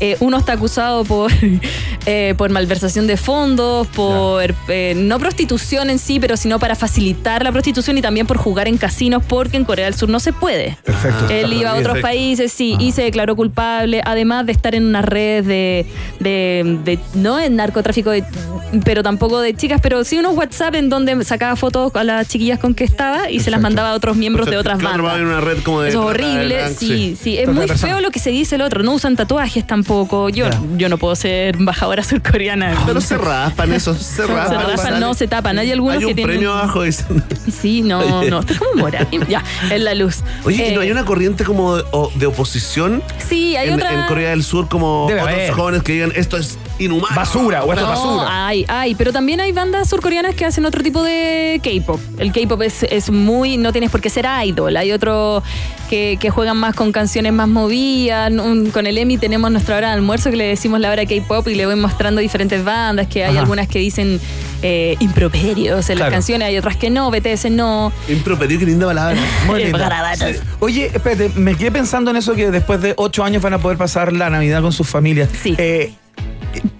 Eh, uno está acusado por, eh, por malversación de fondos, por eh, no prostitución en sí, pero sino para facilitar la prostitución y también por jugar en casinos, porque en Corea del Sur no se puede. Perfecto. Él iba a otros Perfecto. países, sí, y se declaró culpable, además de estar en una red de, de, de- no en narcotráfico, de- pero tampoco de chicas, pero sí unos WhatsApp en donde sacaba fotos a las chiquillas con que estaba y se las mandaba a otros miembros de otras Claro, bandas. en una red como de Eso es horrible, sí, sí, es muy feo lo que se dice el otro. No usan tatuajes tampoco. Yo, yo no puedo ser embajadora surcoreana. Pero se raspan eso, se se raspan. raspan, salen. no se tapan. Hay algunos Hay un que tienen. premio abajo, dicen. Sí, no, no, está como mora. Ya, es la luz. Oye, ¿y ¿no Eh, hay una corriente como de, oposición Sí, hay en, otra. en Corea del Sur como Debe otros haber. jóvenes que digan esto es inhumano? Basura, o esto es No, basura. hay, hay, pero también hay bandas surcoreanas que hacen otro tipo de K-pop. El K-pop es, es muy, no tienes por qué ser idol. Hay otros que, que juegan más con canciones más movidas. Un- con el Emi tenemos nuestra hora de almuerzo que le decimos la hora K-pop y le voy mostrando diferentes bandas, que hay Ajá. algunas que dicen eh, improperios en las Claro. canciones, hay otras que no, BTS no. Improperio, qué linda palabra. Muy linda. Oye, espérate, me quedé pensando en eso que después de ocho años van a poder pasar la Navidad con sus familias. Sí. Eh,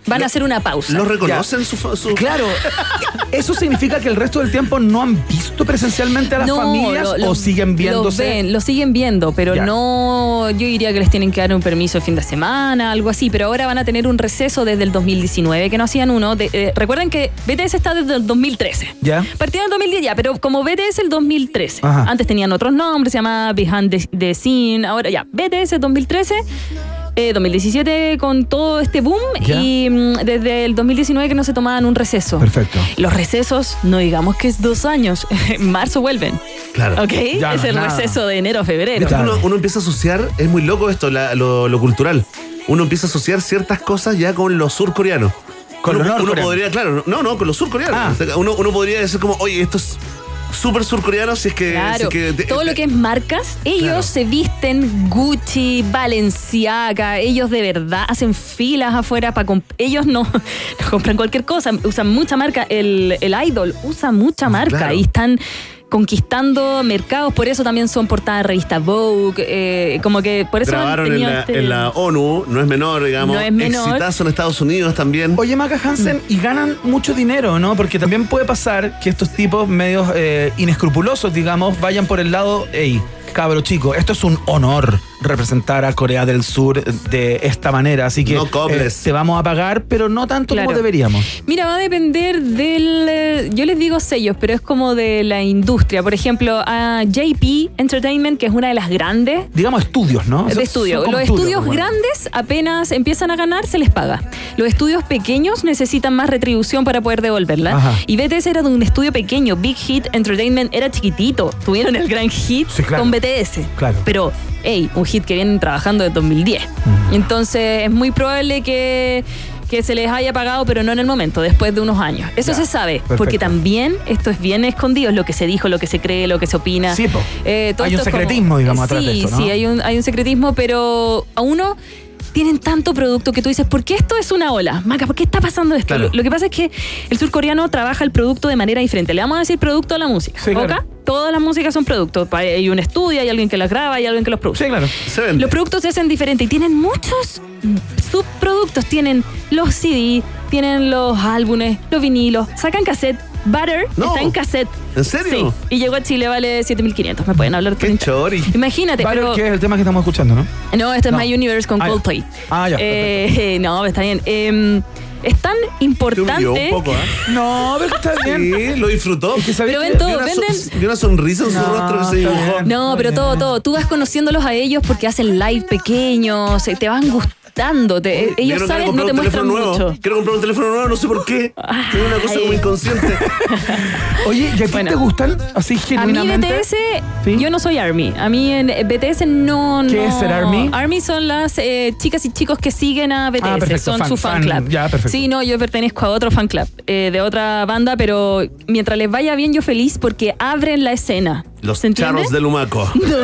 Van a hacer una pausa. ¿Los reconocen su, claro, ¿eso significa que el resto del tiempo no han visto presencialmente a las No, familias lo- lo- o siguen viéndose? Lo ven, lo siguen viendo, pero Ya. no. Yo diría que les tienen que dar un permiso de fin de semana, algo así. Pero ahora van a tener un receso desde el 2019, que no hacían uno. De- eh, recuerden que BTS está desde el 2013. ¿Ya? Partieron en el 2010 ya, pero como BTS el 2013. Ajá. Antes tenían otros nombres, se llamaba Behind the, the Scene. Ahora ya, BTS 2013. Eh, 2017 con todo este boom Ya. y mm, desde el 2019 que no se tomaban un receso. Perfecto. Los recesos, no digamos que es dos años, en marzo vuelven. Claro. ¿Ok? Ya es es el nada. receso de enero a febrero. Viste, uno, uno empieza a asociar, es muy loco esto, la- lo, lo cultural. Uno empieza a asociar ciertas cosas ya con los surcoreanos. Con uno, los uno norcoreanos. podría, claro, no, no, con los surcoreanos. Ah. O sea, Uno, uno podría decir como, oye, esto es súper surcoreano si es que. si Claro, es que te- todo lo que es marcas, ellos Claro. se visten Gucci, Balenciaga, ellos de verdad hacen filas afuera para ellos no, no compran cualquier cosa, usan mucha marca, el, el idol usa mucha marca Claro. y están conquistando mercados, por eso también son portadas de revista Vogue, eh, como que por eso han Grabaron en la, este- en la ONU, no es menor, digamos. No es menor. Exitazo en Estados Unidos también. Oye, Maca Hansen, y ganan mucho dinero, ¿no? Porque también puede pasar que estos tipos medios eh, inescrupulosos, digamos, vayan por el lado, hey, cabro chico, esto es un honor representar a Corea del Sur de esta manera, así que No eh, te vamos a pagar, pero no tanto Claro. como deberíamos. Mira, va a depender del. eh, Yo les digo sellos, pero es como de la industria. Por ejemplo, a JP Entertainment, que es una de las grandes. Digamos estudios, ¿no? De estudio. Los estudios bueno. grandes apenas empiezan a ganar, se les paga. Los estudios pequeños necesitan más retribución para poder devolverla. Ajá. Y BTS era de un estudio pequeño. Big Hit Entertainment era chiquitito. Tuvieron el gran hit Sí, claro. con BTS. Claro. Pero, hey, un hit que vienen trabajando desde 2010. Entonces, es muy probable que que se les haya pagado, pero no en el momento, después de unos años. Eso Ya, se sabe, perfecto. porque también esto es bien escondido, es lo que se dijo, lo que se cree, lo que se opina. Sí. Eh, todo Hay un como- secretismo, digamos, atrás sí, de esto, ¿no? Sí, hay un, hay un secretismo, pero a uno tienen tanto producto que tú dices, ¿por qué esto es una ola? Maca, ¿por qué está pasando esto? Claro. Lo, lo que pasa es que el surcoreano trabaja el producto de manera diferente. Le vamos a decir producto a la música. Sí. Todas las músicas son productos. Hay un estudio, hay alguien que las graba, hay alguien que los produce. Sí, claro. Se vende. Los productos se hacen diferentes y tienen muchos subproductos. Tienen los CD, tienen los álbumes, los vinilos, sacan cassette. Butter No. está en cassette. ¿En serio? Sí. Y llegó a Chile, vale 7500. Me pueden hablar por Qué chori. Imagínate, Vale, pero. que es el tema que estamos escuchando, ¿no? No, esto No. es My Universe con Ah, ya. Coldplay. Ah, ya, Eh, no, está bien. Eh, es tan importante. un poco, ¿ah? No, pero está bien. Sí, lo disfrutó. Es que Pero ven todo, Vi una, so- venden- vi una sonrisa en su No, rostro que se dibujó. No, pero todo, todo. Tú vas conociéndolos a ellos porque hacen live pequeños, eh, te van gustando. Ellos saben, no te muestran nuevo. mucho. Quiero comprar un teléfono nuevo, no sé por qué. Tiene una cosa como inconsciente. Oye, ¿y a Bueno. te gustan así A mí genuinamente? BTS, ¿Sí? yo no soy ARMY. A mí en BTS no... ¿Qué no- es ser ARMY? ARMY son las eh, chicas y chicos que siguen a BTS. Ah, perfecto, son fan- su fan, fan, club. ya, perfecto. Sí, no, yo pertenezco a otro fan club eh, de otra banda, pero mientras les vaya bien yo feliz porque abren la escena. Los charros del humaco. No.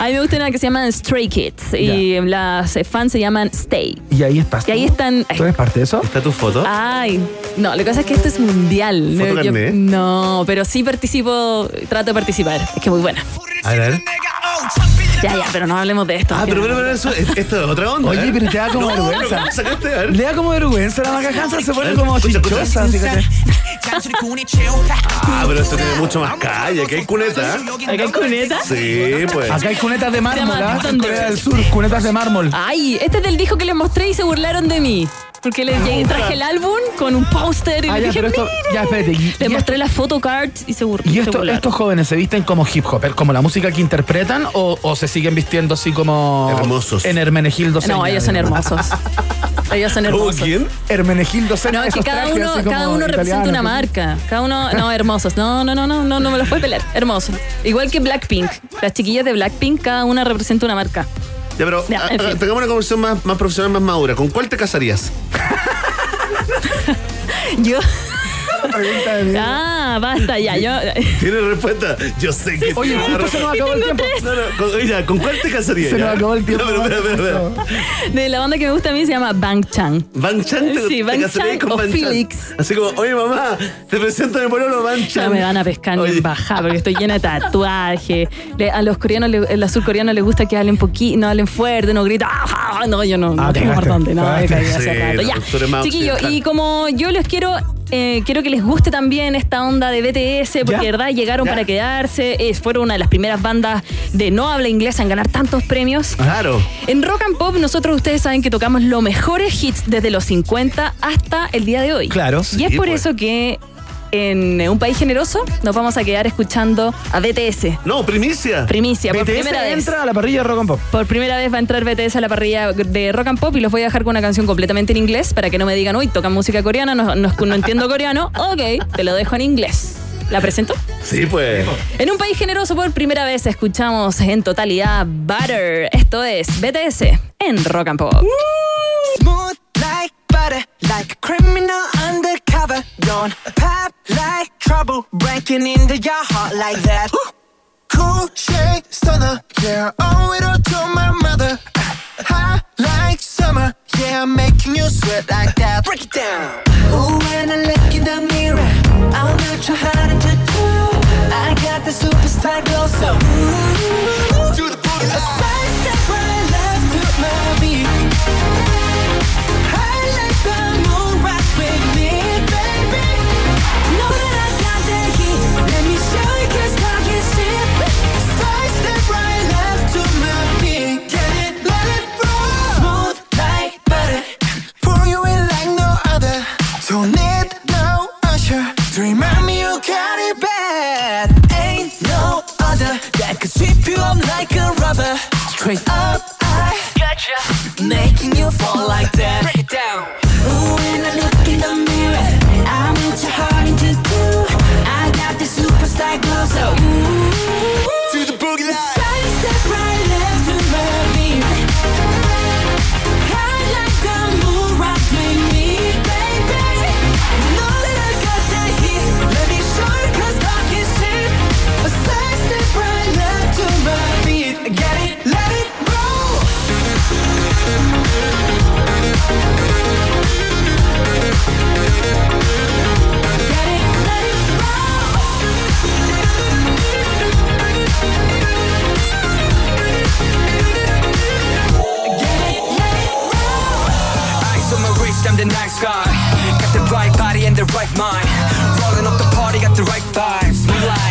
A mí me gusta una que se llaman Stray Kids y las eh, fans se llaman Stay. Y ahí estás. Y ahí tú. están... ¿Tú eres parte de eso? ¿Está tu foto? Ay, no, lo que pasa es que esto es mundial. ¿Foto No, yo- carné? no, pero sí participo, trato de participar. Es que muy buena. A ver. Ya, ya, pero no hablemos de esto. Ah, pero, pero, pero eso, es- esto es otra onda. Oye, ¿eh? pero te da como No, pero vergüenza. ¿cómo sacaste? A ver. Le da como vergüenza la Maca Hansen, se pone como escucha, escucha. chichosa, fíjate. Ah, pero esto tiene mucho más calle. Aquí hay cuneta. ¿eh? ¿Acá hay cuneta? Sí, pues. Acá hay cunetas de mármol, llama ¿ah? En Thunder. Corea del Sur, cunetas de mármol. Ay, este es del disco que les mostré y se burlaron de mí. Porque llegué- traje el álbum con un póster y Ah, ya, dije, pero esto, "Miren". ya, espérate. Y, y mostré la photocard y se, bur ¿Y esto- estos jóvenes se visten como hip hop, como la música que interpretan o, o se siguen vistiendo así como. Hermosos. En Hermenegildo No, ellos son hermosos. ellos son ¿Cómo hermosos. quién? Hermenegildo. No, es que cada uno, cada uno representa una marca. Cada uno, no, hermosos. No, no, no, no, no, no me los puedes pelear. Hermosos. Igual que Blackpink. Las chiquillas de Blackpink, cada una representa una marca. Ya, pero Ya, ah, en fin. tengamos una conversación más, más profesional, más madura. ¿Con cuál te casarías? Yo. Pregunta de mí. Ah, basta ya. Yo. ¿Tienes respuesta? Yo sé que Oye, sí. justo se nos acabó el tiempo. No, no, con, mira, ¿con cuál te casarías? Se ya? nos acabó el tiempo. No, pero, espera, espera. De la banda que me gusta a mí se llama Bang Chang. Van Chan te, Sí, te casarías Chan con Chan. Felix. Así como, oye mamá, te presento a mi pololo Ya Chan. me van a pescar Oye. en bajada porque estoy llena de tatuaje. Le- a los coreanos, le- a los surcoreanos les gusta que hablen poquito, no hablen fuerte, no gritan. "Ah, ah", No, yo no, no Ah, tengo por dónde. No, me cagaste. caí hace Sí, Ya, occidental. y como yo les quiero. Eh, quiero que les guste también esta onda de BTS, porque de verdad llegaron Ya. para quedarse. eh, fueron una de las primeras bandas de no habla inglesa en ganar tantos premios. Claro. En Rock and Pop, nosotros ustedes saben que tocamos los mejores hits desde los 50 hasta el día de hoy. Claro. Y es por pues. eso que en un país generoso nos vamos a quedar escuchando a BTS. No, primicia. Primicia, por BTS primera vez. entra a la parrilla de Rock and Pop. Por primera vez va a entrar BTS a la parrilla de Rock and Pop y los voy a dejar con una canción completamente en inglés para que no me digan, uy, tocan música coreana, no, no, no entiendo coreano. Ok, te lo dejo en inglés. ¿La presento? Sí, pues. En un país generoso por primera vez escuchamos en totalidad Butter. Esto es BTS en Rock and Pop. Smooth like butter, like a criminal undercover. Don't trouble, breaking into your heart like that. Cool shade stunner, yeah, owe it all to my mother. Hot like summer, yeah, I'm making you sweat like that. Break it down. Ooh, when I look in the mirror, I'm not too hard to do. I got the superstar glow, so ooh, do the booty. Side step right left to my beat. You I'm like a rubber. Straight up, I got gotcha. you. Making right body and the right mind. Rolling up the party, got the right vibes. We like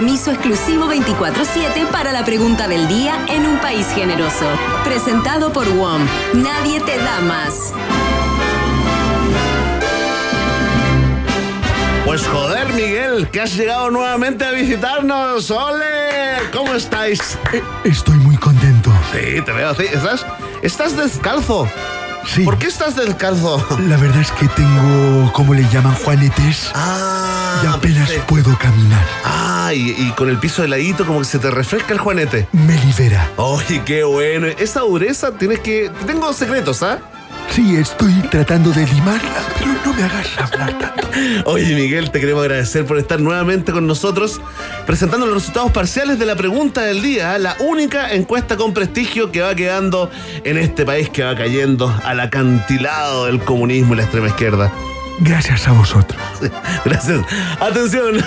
permiso exclusivo 24-7 para la pregunta del día en un país generoso. Presentado por WOM. Nadie te da más. Pues joder, Miguel, que has llegado nuevamente a visitarnos. ¡Ole! ¿Cómo estáis? Estoy muy contento. Sí, te veo así. ¿Estás, estás descalzo? Sí. ¿Por qué estás descalzo? La verdad es que tengo, ¿cómo le llaman? Juanetes. Ah, y apenas puedo caminar. Ah, y, y con el piso heladito como que se te refresca el juanete. Me libera. ¡Ay, qué bueno! Esa dureza tienes que... Tengo secretos, ¿ah? Sí, estoy tratando de limarla, pero no me hagas hablar tanto. Oye, Miguel, te queremos agradecer por estar nuevamente con nosotros presentando los resultados parciales de la pregunta del día, la única encuesta con prestigio que va quedando en este país que va cayendo al acantilado del comunismo y la extrema izquierda. Gracias a vosotros. Gracias. Atención.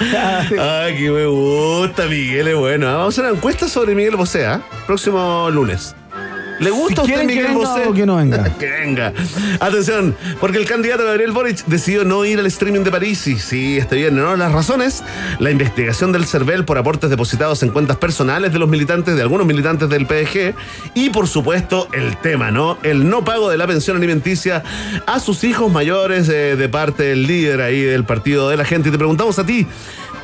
Ay, que me gusta, Miguel, es bueno. Vamos a hacer una encuesta sobre Miguel Bosé, ¿ah? próximo lunes. ¿Le gusta a Si usted quieren que Miguel Bosé? que no venga. que venga. Atención, porque el candidato Gabriel Boric decidió no ir al streaming de París. Y sí, está bien, ¿no? Las razones, la investigación del CERVEL por aportes depositados en cuentas personales de los militantes, de algunos militantes del PDG. Y por supuesto, el tema, ¿no? El no pago de la pensión alimenticia a sus hijos mayores eh, de parte del líder ahí del partido de la gente. Y te preguntamos a ti.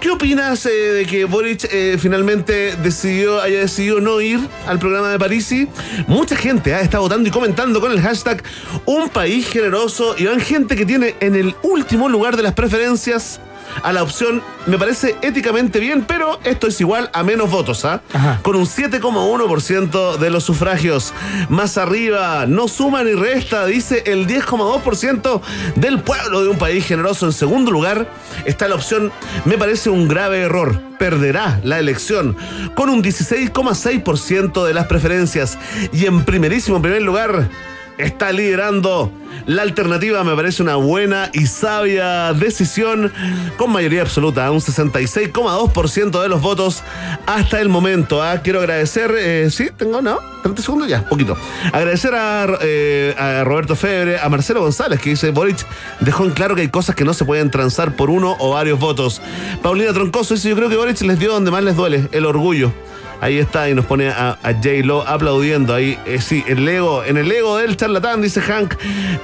¿Qué opinas eh, de que Boric eh, finalmente decidió, haya decidido no ir al programa de Parisi? Mucha gente ha estado votando y comentando con el hashtag Un país generoso y van gente que tiene en el último lugar de las preferencias a la opción me parece éticamente bien, pero esto es igual a menos votos, ¿ah? Con un 7,1% de los sufragios. Más arriba, no suma ni resta, dice el 10,2% del pueblo de un país generoso. En segundo lugar, está la opción me parece un grave error. Perderá la elección con un 16,6% de las preferencias. Y en primerísimo primer lugar, está liderando. La alternativa me parece una buena y sabia decisión con mayoría absoluta, un 66,2% de los votos hasta el momento. ¿ah? Quiero agradecer, eh, sí, tengo, ¿no? 30 segundos ya, poquito. Agradecer a, eh, a Roberto Febre, a Marcelo González, que dice, Boric dejó en claro que hay cosas que no se pueden transar por uno o varios votos. Paulina Troncoso dice, yo creo que Boric les dio donde más les duele, el orgullo. Ahí está, y nos pone a, a J-Lo aplaudiendo. Ahí, eh, sí, el ego, en el ego del charlatán, dice Hank.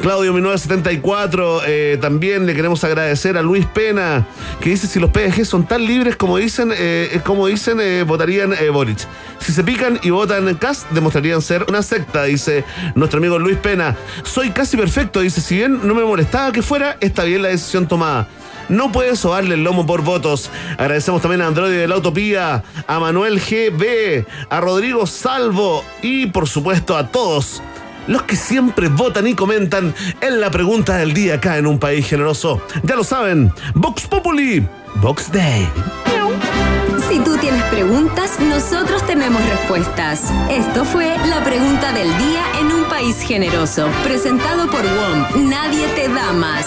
Claudio 1974. Eh, también le queremos agradecer a Luis Pena, que dice: si los PDG son tan libres como dicen, eh, como dicen, eh, votarían eh, Boric. Si se pican y votan en CAS, demostrarían ser una secta, dice nuestro amigo Luis Pena. Soy casi perfecto, dice: si bien no me molestaba que fuera, está bien la decisión tomada. No puede sobarle el lomo por votos. Agradecemos también a Android de la Utopía, a Manuel GB, a Rodrigo Salvo y por supuesto a todos los que siempre votan y comentan en la pregunta del día acá en un país generoso. Ya lo saben, Vox Populi, Vox Day. Si tú tienes preguntas, nosotros tenemos respuestas. Esto fue la pregunta del día en un país generoso, presentado por WOM. Nadie te da más.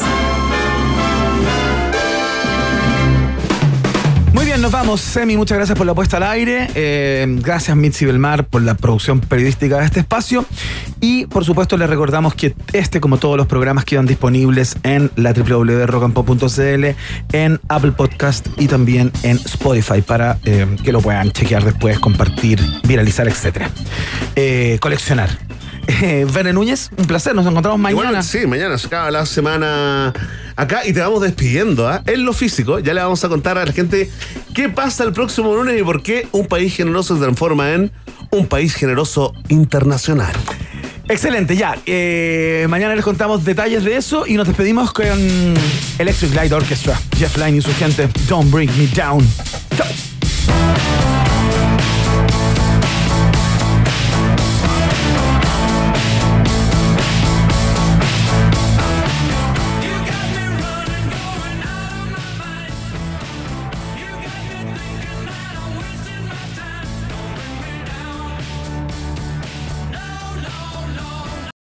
Bien, nos vamos. Semi, muchas gracias por la puesta al aire. Eh, gracias, Mitzi Belmar, por la producción periodística de este espacio. Y, por supuesto, les recordamos que este, como todos los programas, quedan disponibles en la www.rockandpop.cl, en Apple Podcast y también en Spotify para eh, que lo puedan chequear después, compartir, viralizar, etcétera. Eh, coleccionar. Eh, Verne Núñez, un placer. Nos encontramos mañana. Igual, sí, mañana se acaba la semana acá y te vamos despidiendo. ¿ah? En lo físico, ya le vamos a contar a la gente qué pasa el próximo lunes y por qué un país generoso se transforma en un país generoso internacional. Excelente, ya. Eh, mañana les contamos detalles de eso y nos despedimos con Electric Light Orchestra, Jeff Lynne y su gente. Don't bring me down. Chao.